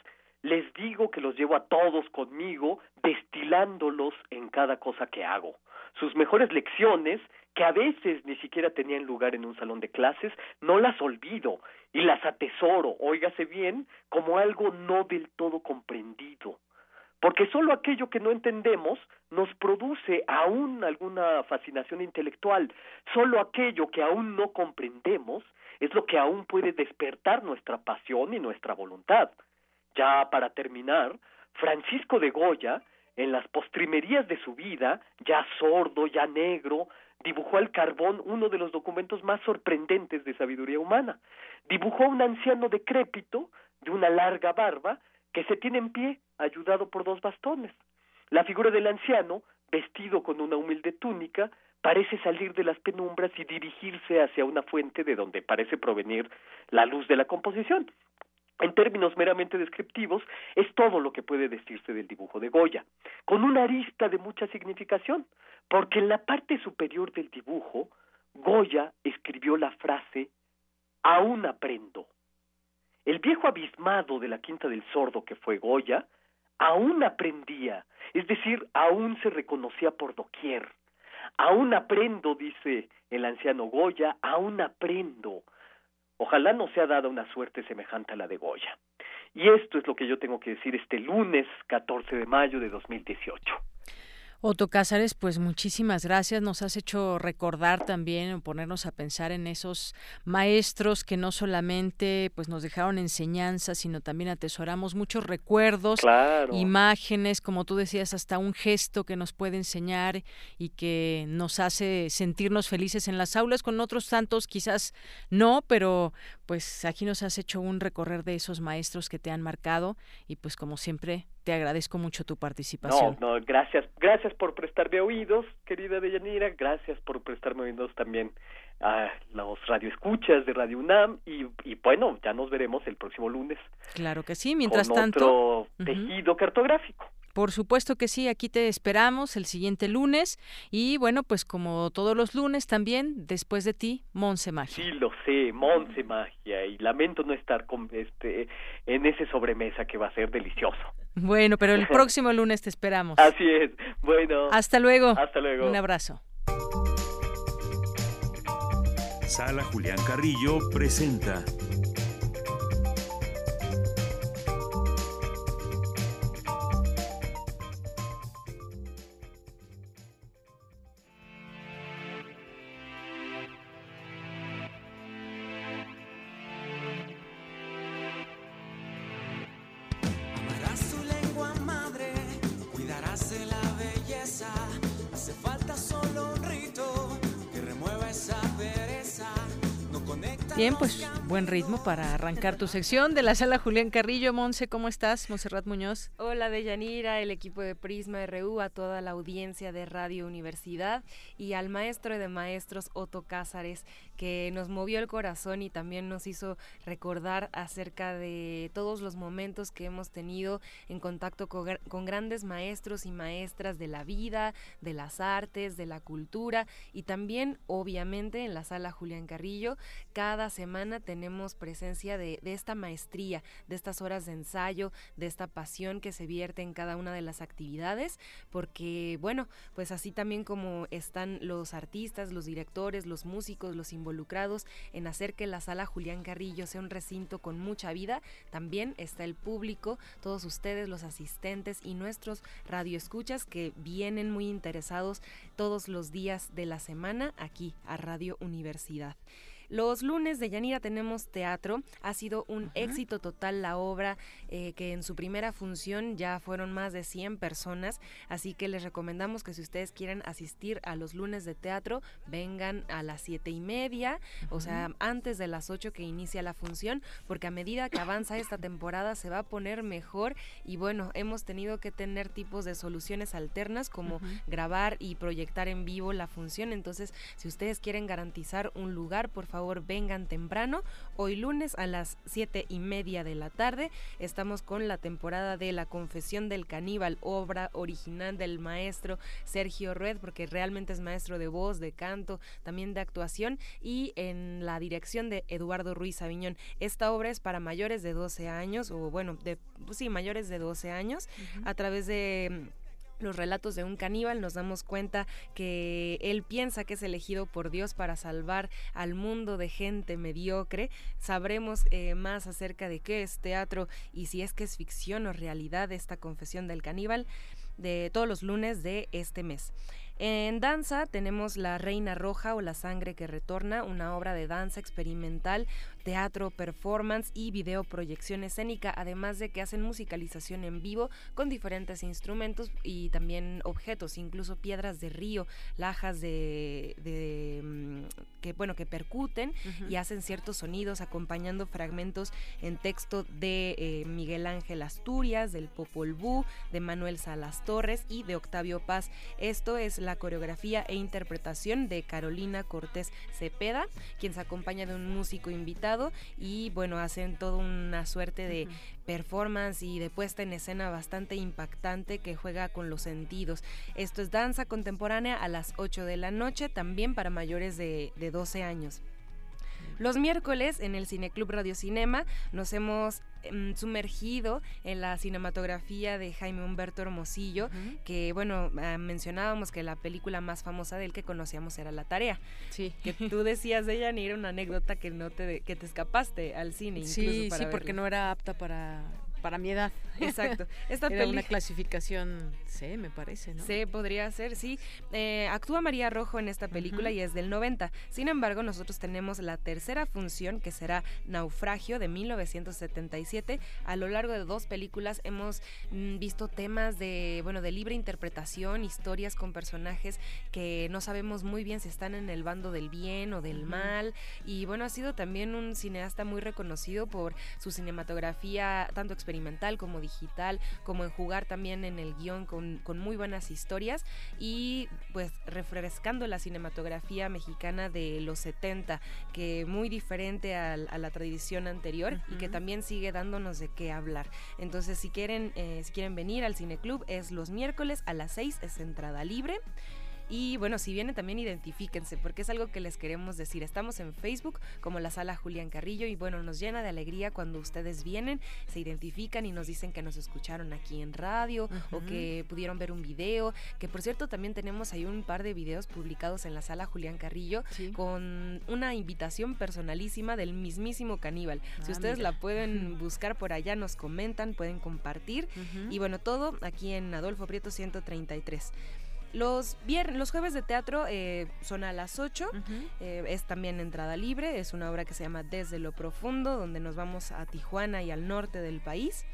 les digo que los llevo a todos conmigo, destilándolos en cada cosa que hago. Sus mejores lecciones, que a veces ni siquiera tenían lugar en un salón de clases, no las olvido y las atesoro, óigase bien, como algo no del todo comprendido. Porque solo aquello que no entendemos nos produce aún alguna fascinación intelectual. Solo aquello que aún no comprendemos es lo que aún puede despertar nuestra pasión y nuestra voluntad. Ya para terminar, Francisco de Goya, en las postrimerías de su vida, ya sordo, ya negro, dibujó al carbón uno de los documentos más sorprendentes de sabiduría humana. Dibujó a un anciano decrépito, de una larga barba, que se tiene en pie, ayudado por dos bastones. La figura del anciano, vestido con una humilde túnica, parece salir de las penumbras y dirigirse hacia una fuente de donde parece provenir la luz de la composición. En términos meramente descriptivos, es todo lo que puede decirse del dibujo de Goya, con una arista de mucha significación, porque en la parte superior del dibujo, Goya escribió la frase aún aprendo. El viejo abismado de la Quinta del Sordo que fue Goya, aún aprendía, es decir, aún se reconocía por doquier. Aún aprendo, dice el anciano Goya, aún aprendo. Ojalá no sea dada una suerte semejante a la de Goya. Y esto es lo que yo tengo que decir este lunes 14 de mayo de 2018. Otto Cázares, pues muchísimas gracias. Nos has hecho recordar también o ponernos a pensar en esos maestros que no solamente pues nos dejaron enseñanzas, sino también atesoramos muchos recuerdos, imágenes, como tú decías, hasta un gesto que nos puede enseñar y que nos hace sentirnos felices en las aulas. Con otros tantos quizás no, pero pues aquí nos has hecho un recorrer de esos maestros que te han marcado y pues como siempre te agradezco mucho tu participación. No, no, gracias, gracias por prestarme oídos, querida Deyanira, gracias por prestarme oídos también a los radioescuchas de Radio UNAM y, y bueno, ya nos veremos el próximo lunes. Claro que sí, mientras con tanto. Otro tejido cartográfico. Por supuesto que sí, aquí te esperamos el siguiente lunes y bueno, pues como todos los lunes también, después de ti, Monse Magia. Sí, lo sé, Monse Magia y lamento no estar con este en ese sobremesa que va a ser delicioso. Bueno, pero el [LAUGHS] próximo lunes te esperamos. Así es. Bueno. Hasta luego. Hasta luego. Un abrazo. Sala Julián Carrillo presenta Bien, pues buen ritmo para arrancar tu sección de la sala Julián Carrillo. Monse, ¿cómo estás? Monserrat Muñoz. Hola Deyanira, el equipo de Prisma RU, a toda la audiencia de Radio Universidad y al maestro de maestros Otto Cázares, que nos movió el corazón y también nos hizo recordar acerca de todos los momentos que hemos tenido en contacto con, grandes maestros y maestras de la vida, de las artes, de la cultura y también obviamente en la sala Julián Carrillo cada semana tenemos presencia de, de esta maestría, de estas horas de ensayo, de esta pasión que se vierte en cada una de las actividades, porque bueno, pues así también como están los artistas, los directores, los músicos, los involucrados en hacer que la sala Julián Carrillo sea un recinto con mucha vida, también está el público, todos ustedes, los asistentes y nuestros radioescuchas que vienen muy interesados todos los días de la semana aquí a Radio Universidad. Los lunes de Yanira tenemos teatro. Ha sido un éxito total la obra, eh, que en su primera función ya fueron más de 100 personas. Así que les recomendamos que si ustedes quieren asistir a los lunes de teatro, vengan a las siete y media, o sea, antes de las 8 que inicia la función, porque a medida que avanza esta temporada se va a poner mejor. Y bueno, hemos tenido que tener tipos de soluciones alternas como grabar y proyectar en vivo la función. Entonces, si ustedes quieren garantizar un lugar, por favor, favor vengan temprano. Hoy lunes a las siete y media de la tarde estamos con la temporada de La Confesión del Caníbal, obra original del maestro Sergio Red, porque realmente es maestro de voz, de canto, también de actuación y en la dirección de Eduardo Ruiz Aviñón. Esta obra es para mayores de 12 años, o bueno, de, pues sí, mayores de 12 años, a través de los relatos de un caníbal nos damos cuenta que él piensa que es elegido por Dios para salvar al mundo de gente mediocre. Sabremos eh, más acerca de qué es teatro y si es que es ficción o realidad esta confesión del caníbal de todos los lunes de este mes. En danza tenemos La Reina Roja o La Sangre que Retorna, una obra de danza experimental teatro, performance y video proyección escénica, además de que hacen musicalización en vivo con diferentes instrumentos y también objetos, incluso piedras de río, lajas de, mm, que bueno que percuten y hacen ciertos sonidos acompañando fragmentos en texto de eh, Miguel Ángel Asturias, del Popol Vuh, de Manuel Salas Torres y de Octavio Paz. Esto es la coreografía e interpretación de Carolina Cortés Cepeda, quien se acompaña de un músico invitado y bueno, hacen toda una suerte de performance y de puesta en escena bastante impactante que juega con los sentidos. Esto es danza contemporánea a las 8 de la noche, también para mayores de, de 12 años. Los miércoles en el Cineclub Radio Cinema nos hemos em, sumergido en la cinematografía de Jaime Humberto Hermosillo, que bueno, ah, mencionábamos que la película más famosa del que conocíamos era La Tarea. Sí. Que tú decías de ella ni era una anécdota que no te que te escapaste al cine incluso Sí, sí, porque no era apta para para mi edad. [LAUGHS] Exacto. Esta Era una clasificación C, me parece, ¿no? C podría ser, sí. Eh, actúa María Rojo en esta película y es del 90. Sin embargo, nosotros tenemos la tercera función que será Naufragio de 1977. A lo largo de dos películas hemos mm, visto temas de, bueno, de libre interpretación, historias con personajes que no sabemos muy bien si están en el bando del bien o del mal. Y bueno, ha sido también un cineasta muy reconocido por su cinematografía tanto experimental como digital, como en jugar también en el guion con, muy buenas historias y pues refrescando la cinematografía mexicana de los 70, que muy diferente a, la tradición anterior y que también sigue dándonos de qué hablar. Entonces, si quieren, eh, si quieren venir al Cineclub, es los miércoles a las 6, es entrada libre. Y bueno, si vienen también identifíquense, porque es algo que les queremos decir. Estamos en Facebook como la sala Julián Carrillo y bueno, nos llena de alegría cuando ustedes vienen, se identifican y nos dicen que nos escucharon aquí en radio o que pudieron ver un video, que por cierto también tenemos ahí un par de videos publicados en la sala Julián Carrillo con una invitación personalísima del mismísimo caníbal. si ah, ustedes la pueden [LAUGHS] buscar por allá, nos comentan, pueden compartir y bueno, todo aquí en Adolfo Prieto 133. Los, viernes, los jueves de teatro eh, son a las 8, eh, es también entrada libre, es una obra que se llama Desde lo Profundo, donde nos vamos a Tijuana y al norte del país.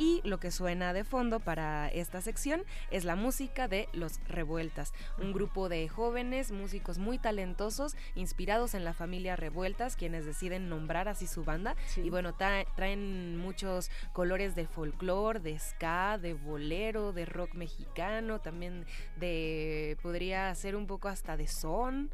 Y lo que suena de fondo para esta sección es la música de Los Revueltas, un grupo de jóvenes músicos muy talentosos, inspirados en la familia Revueltas, quienes deciden nombrar así su banda. Y bueno, traen muchos colores de folclore, de ska, de bolero, de rock mexicano, también de, podría ser un poco hasta de son.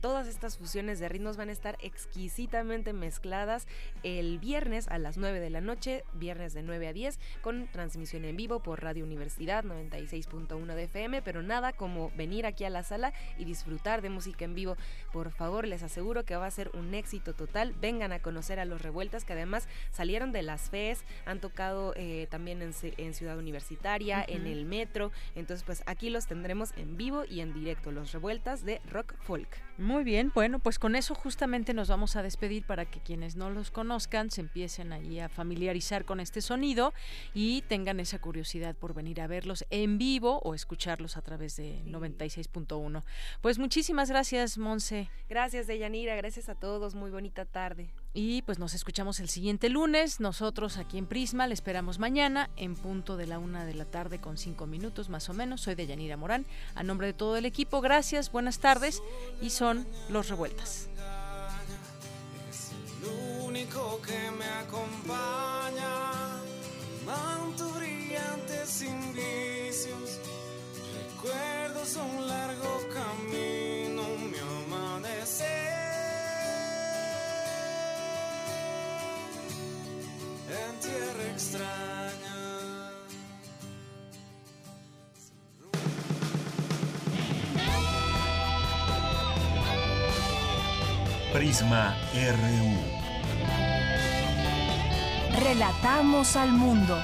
Todas estas fusiones de ritmos van a estar exquisitamente mezcladas el viernes a las 9 de la noche, viernes de 9 a 10, con transmisión en vivo por Radio Universidad 96.1 de FM, pero nada como venir aquí a la sala y disfrutar de música en vivo. Por favor, les aseguro que va a ser un éxito total. Vengan a conocer a los Revueltas, que además salieron de las FES, han tocado eh, también en, Ciudad Universitaria, en el metro. Entonces, pues aquí los tendremos en vivo y en directo, los Revueltas de Rock Folk. Muy bien, bueno, pues con eso justamente nos vamos a despedir para que quienes no los conozcan se empiecen ahí a familiarizar con este sonido y tengan esa curiosidad por venir a verlos en vivo o escucharlos a través de 96.1. Pues muchísimas gracias, Monse. Gracias, Deyanira, gracias a todos, muy bonita tarde. Y pues nos escuchamos el siguiente lunes. Nosotros aquí en Prisma le esperamos mañana en punto de la una de la tarde con cinco minutos más o menos. Soy de Yanira Morán. A nombre de todo el equipo, gracias, buenas tardes. Y son los revueltas. el único que me acompaña. Recuerdos un largo camino, mi amanecer. En tierra extraña. Prisma RU. Relatamos al mundo.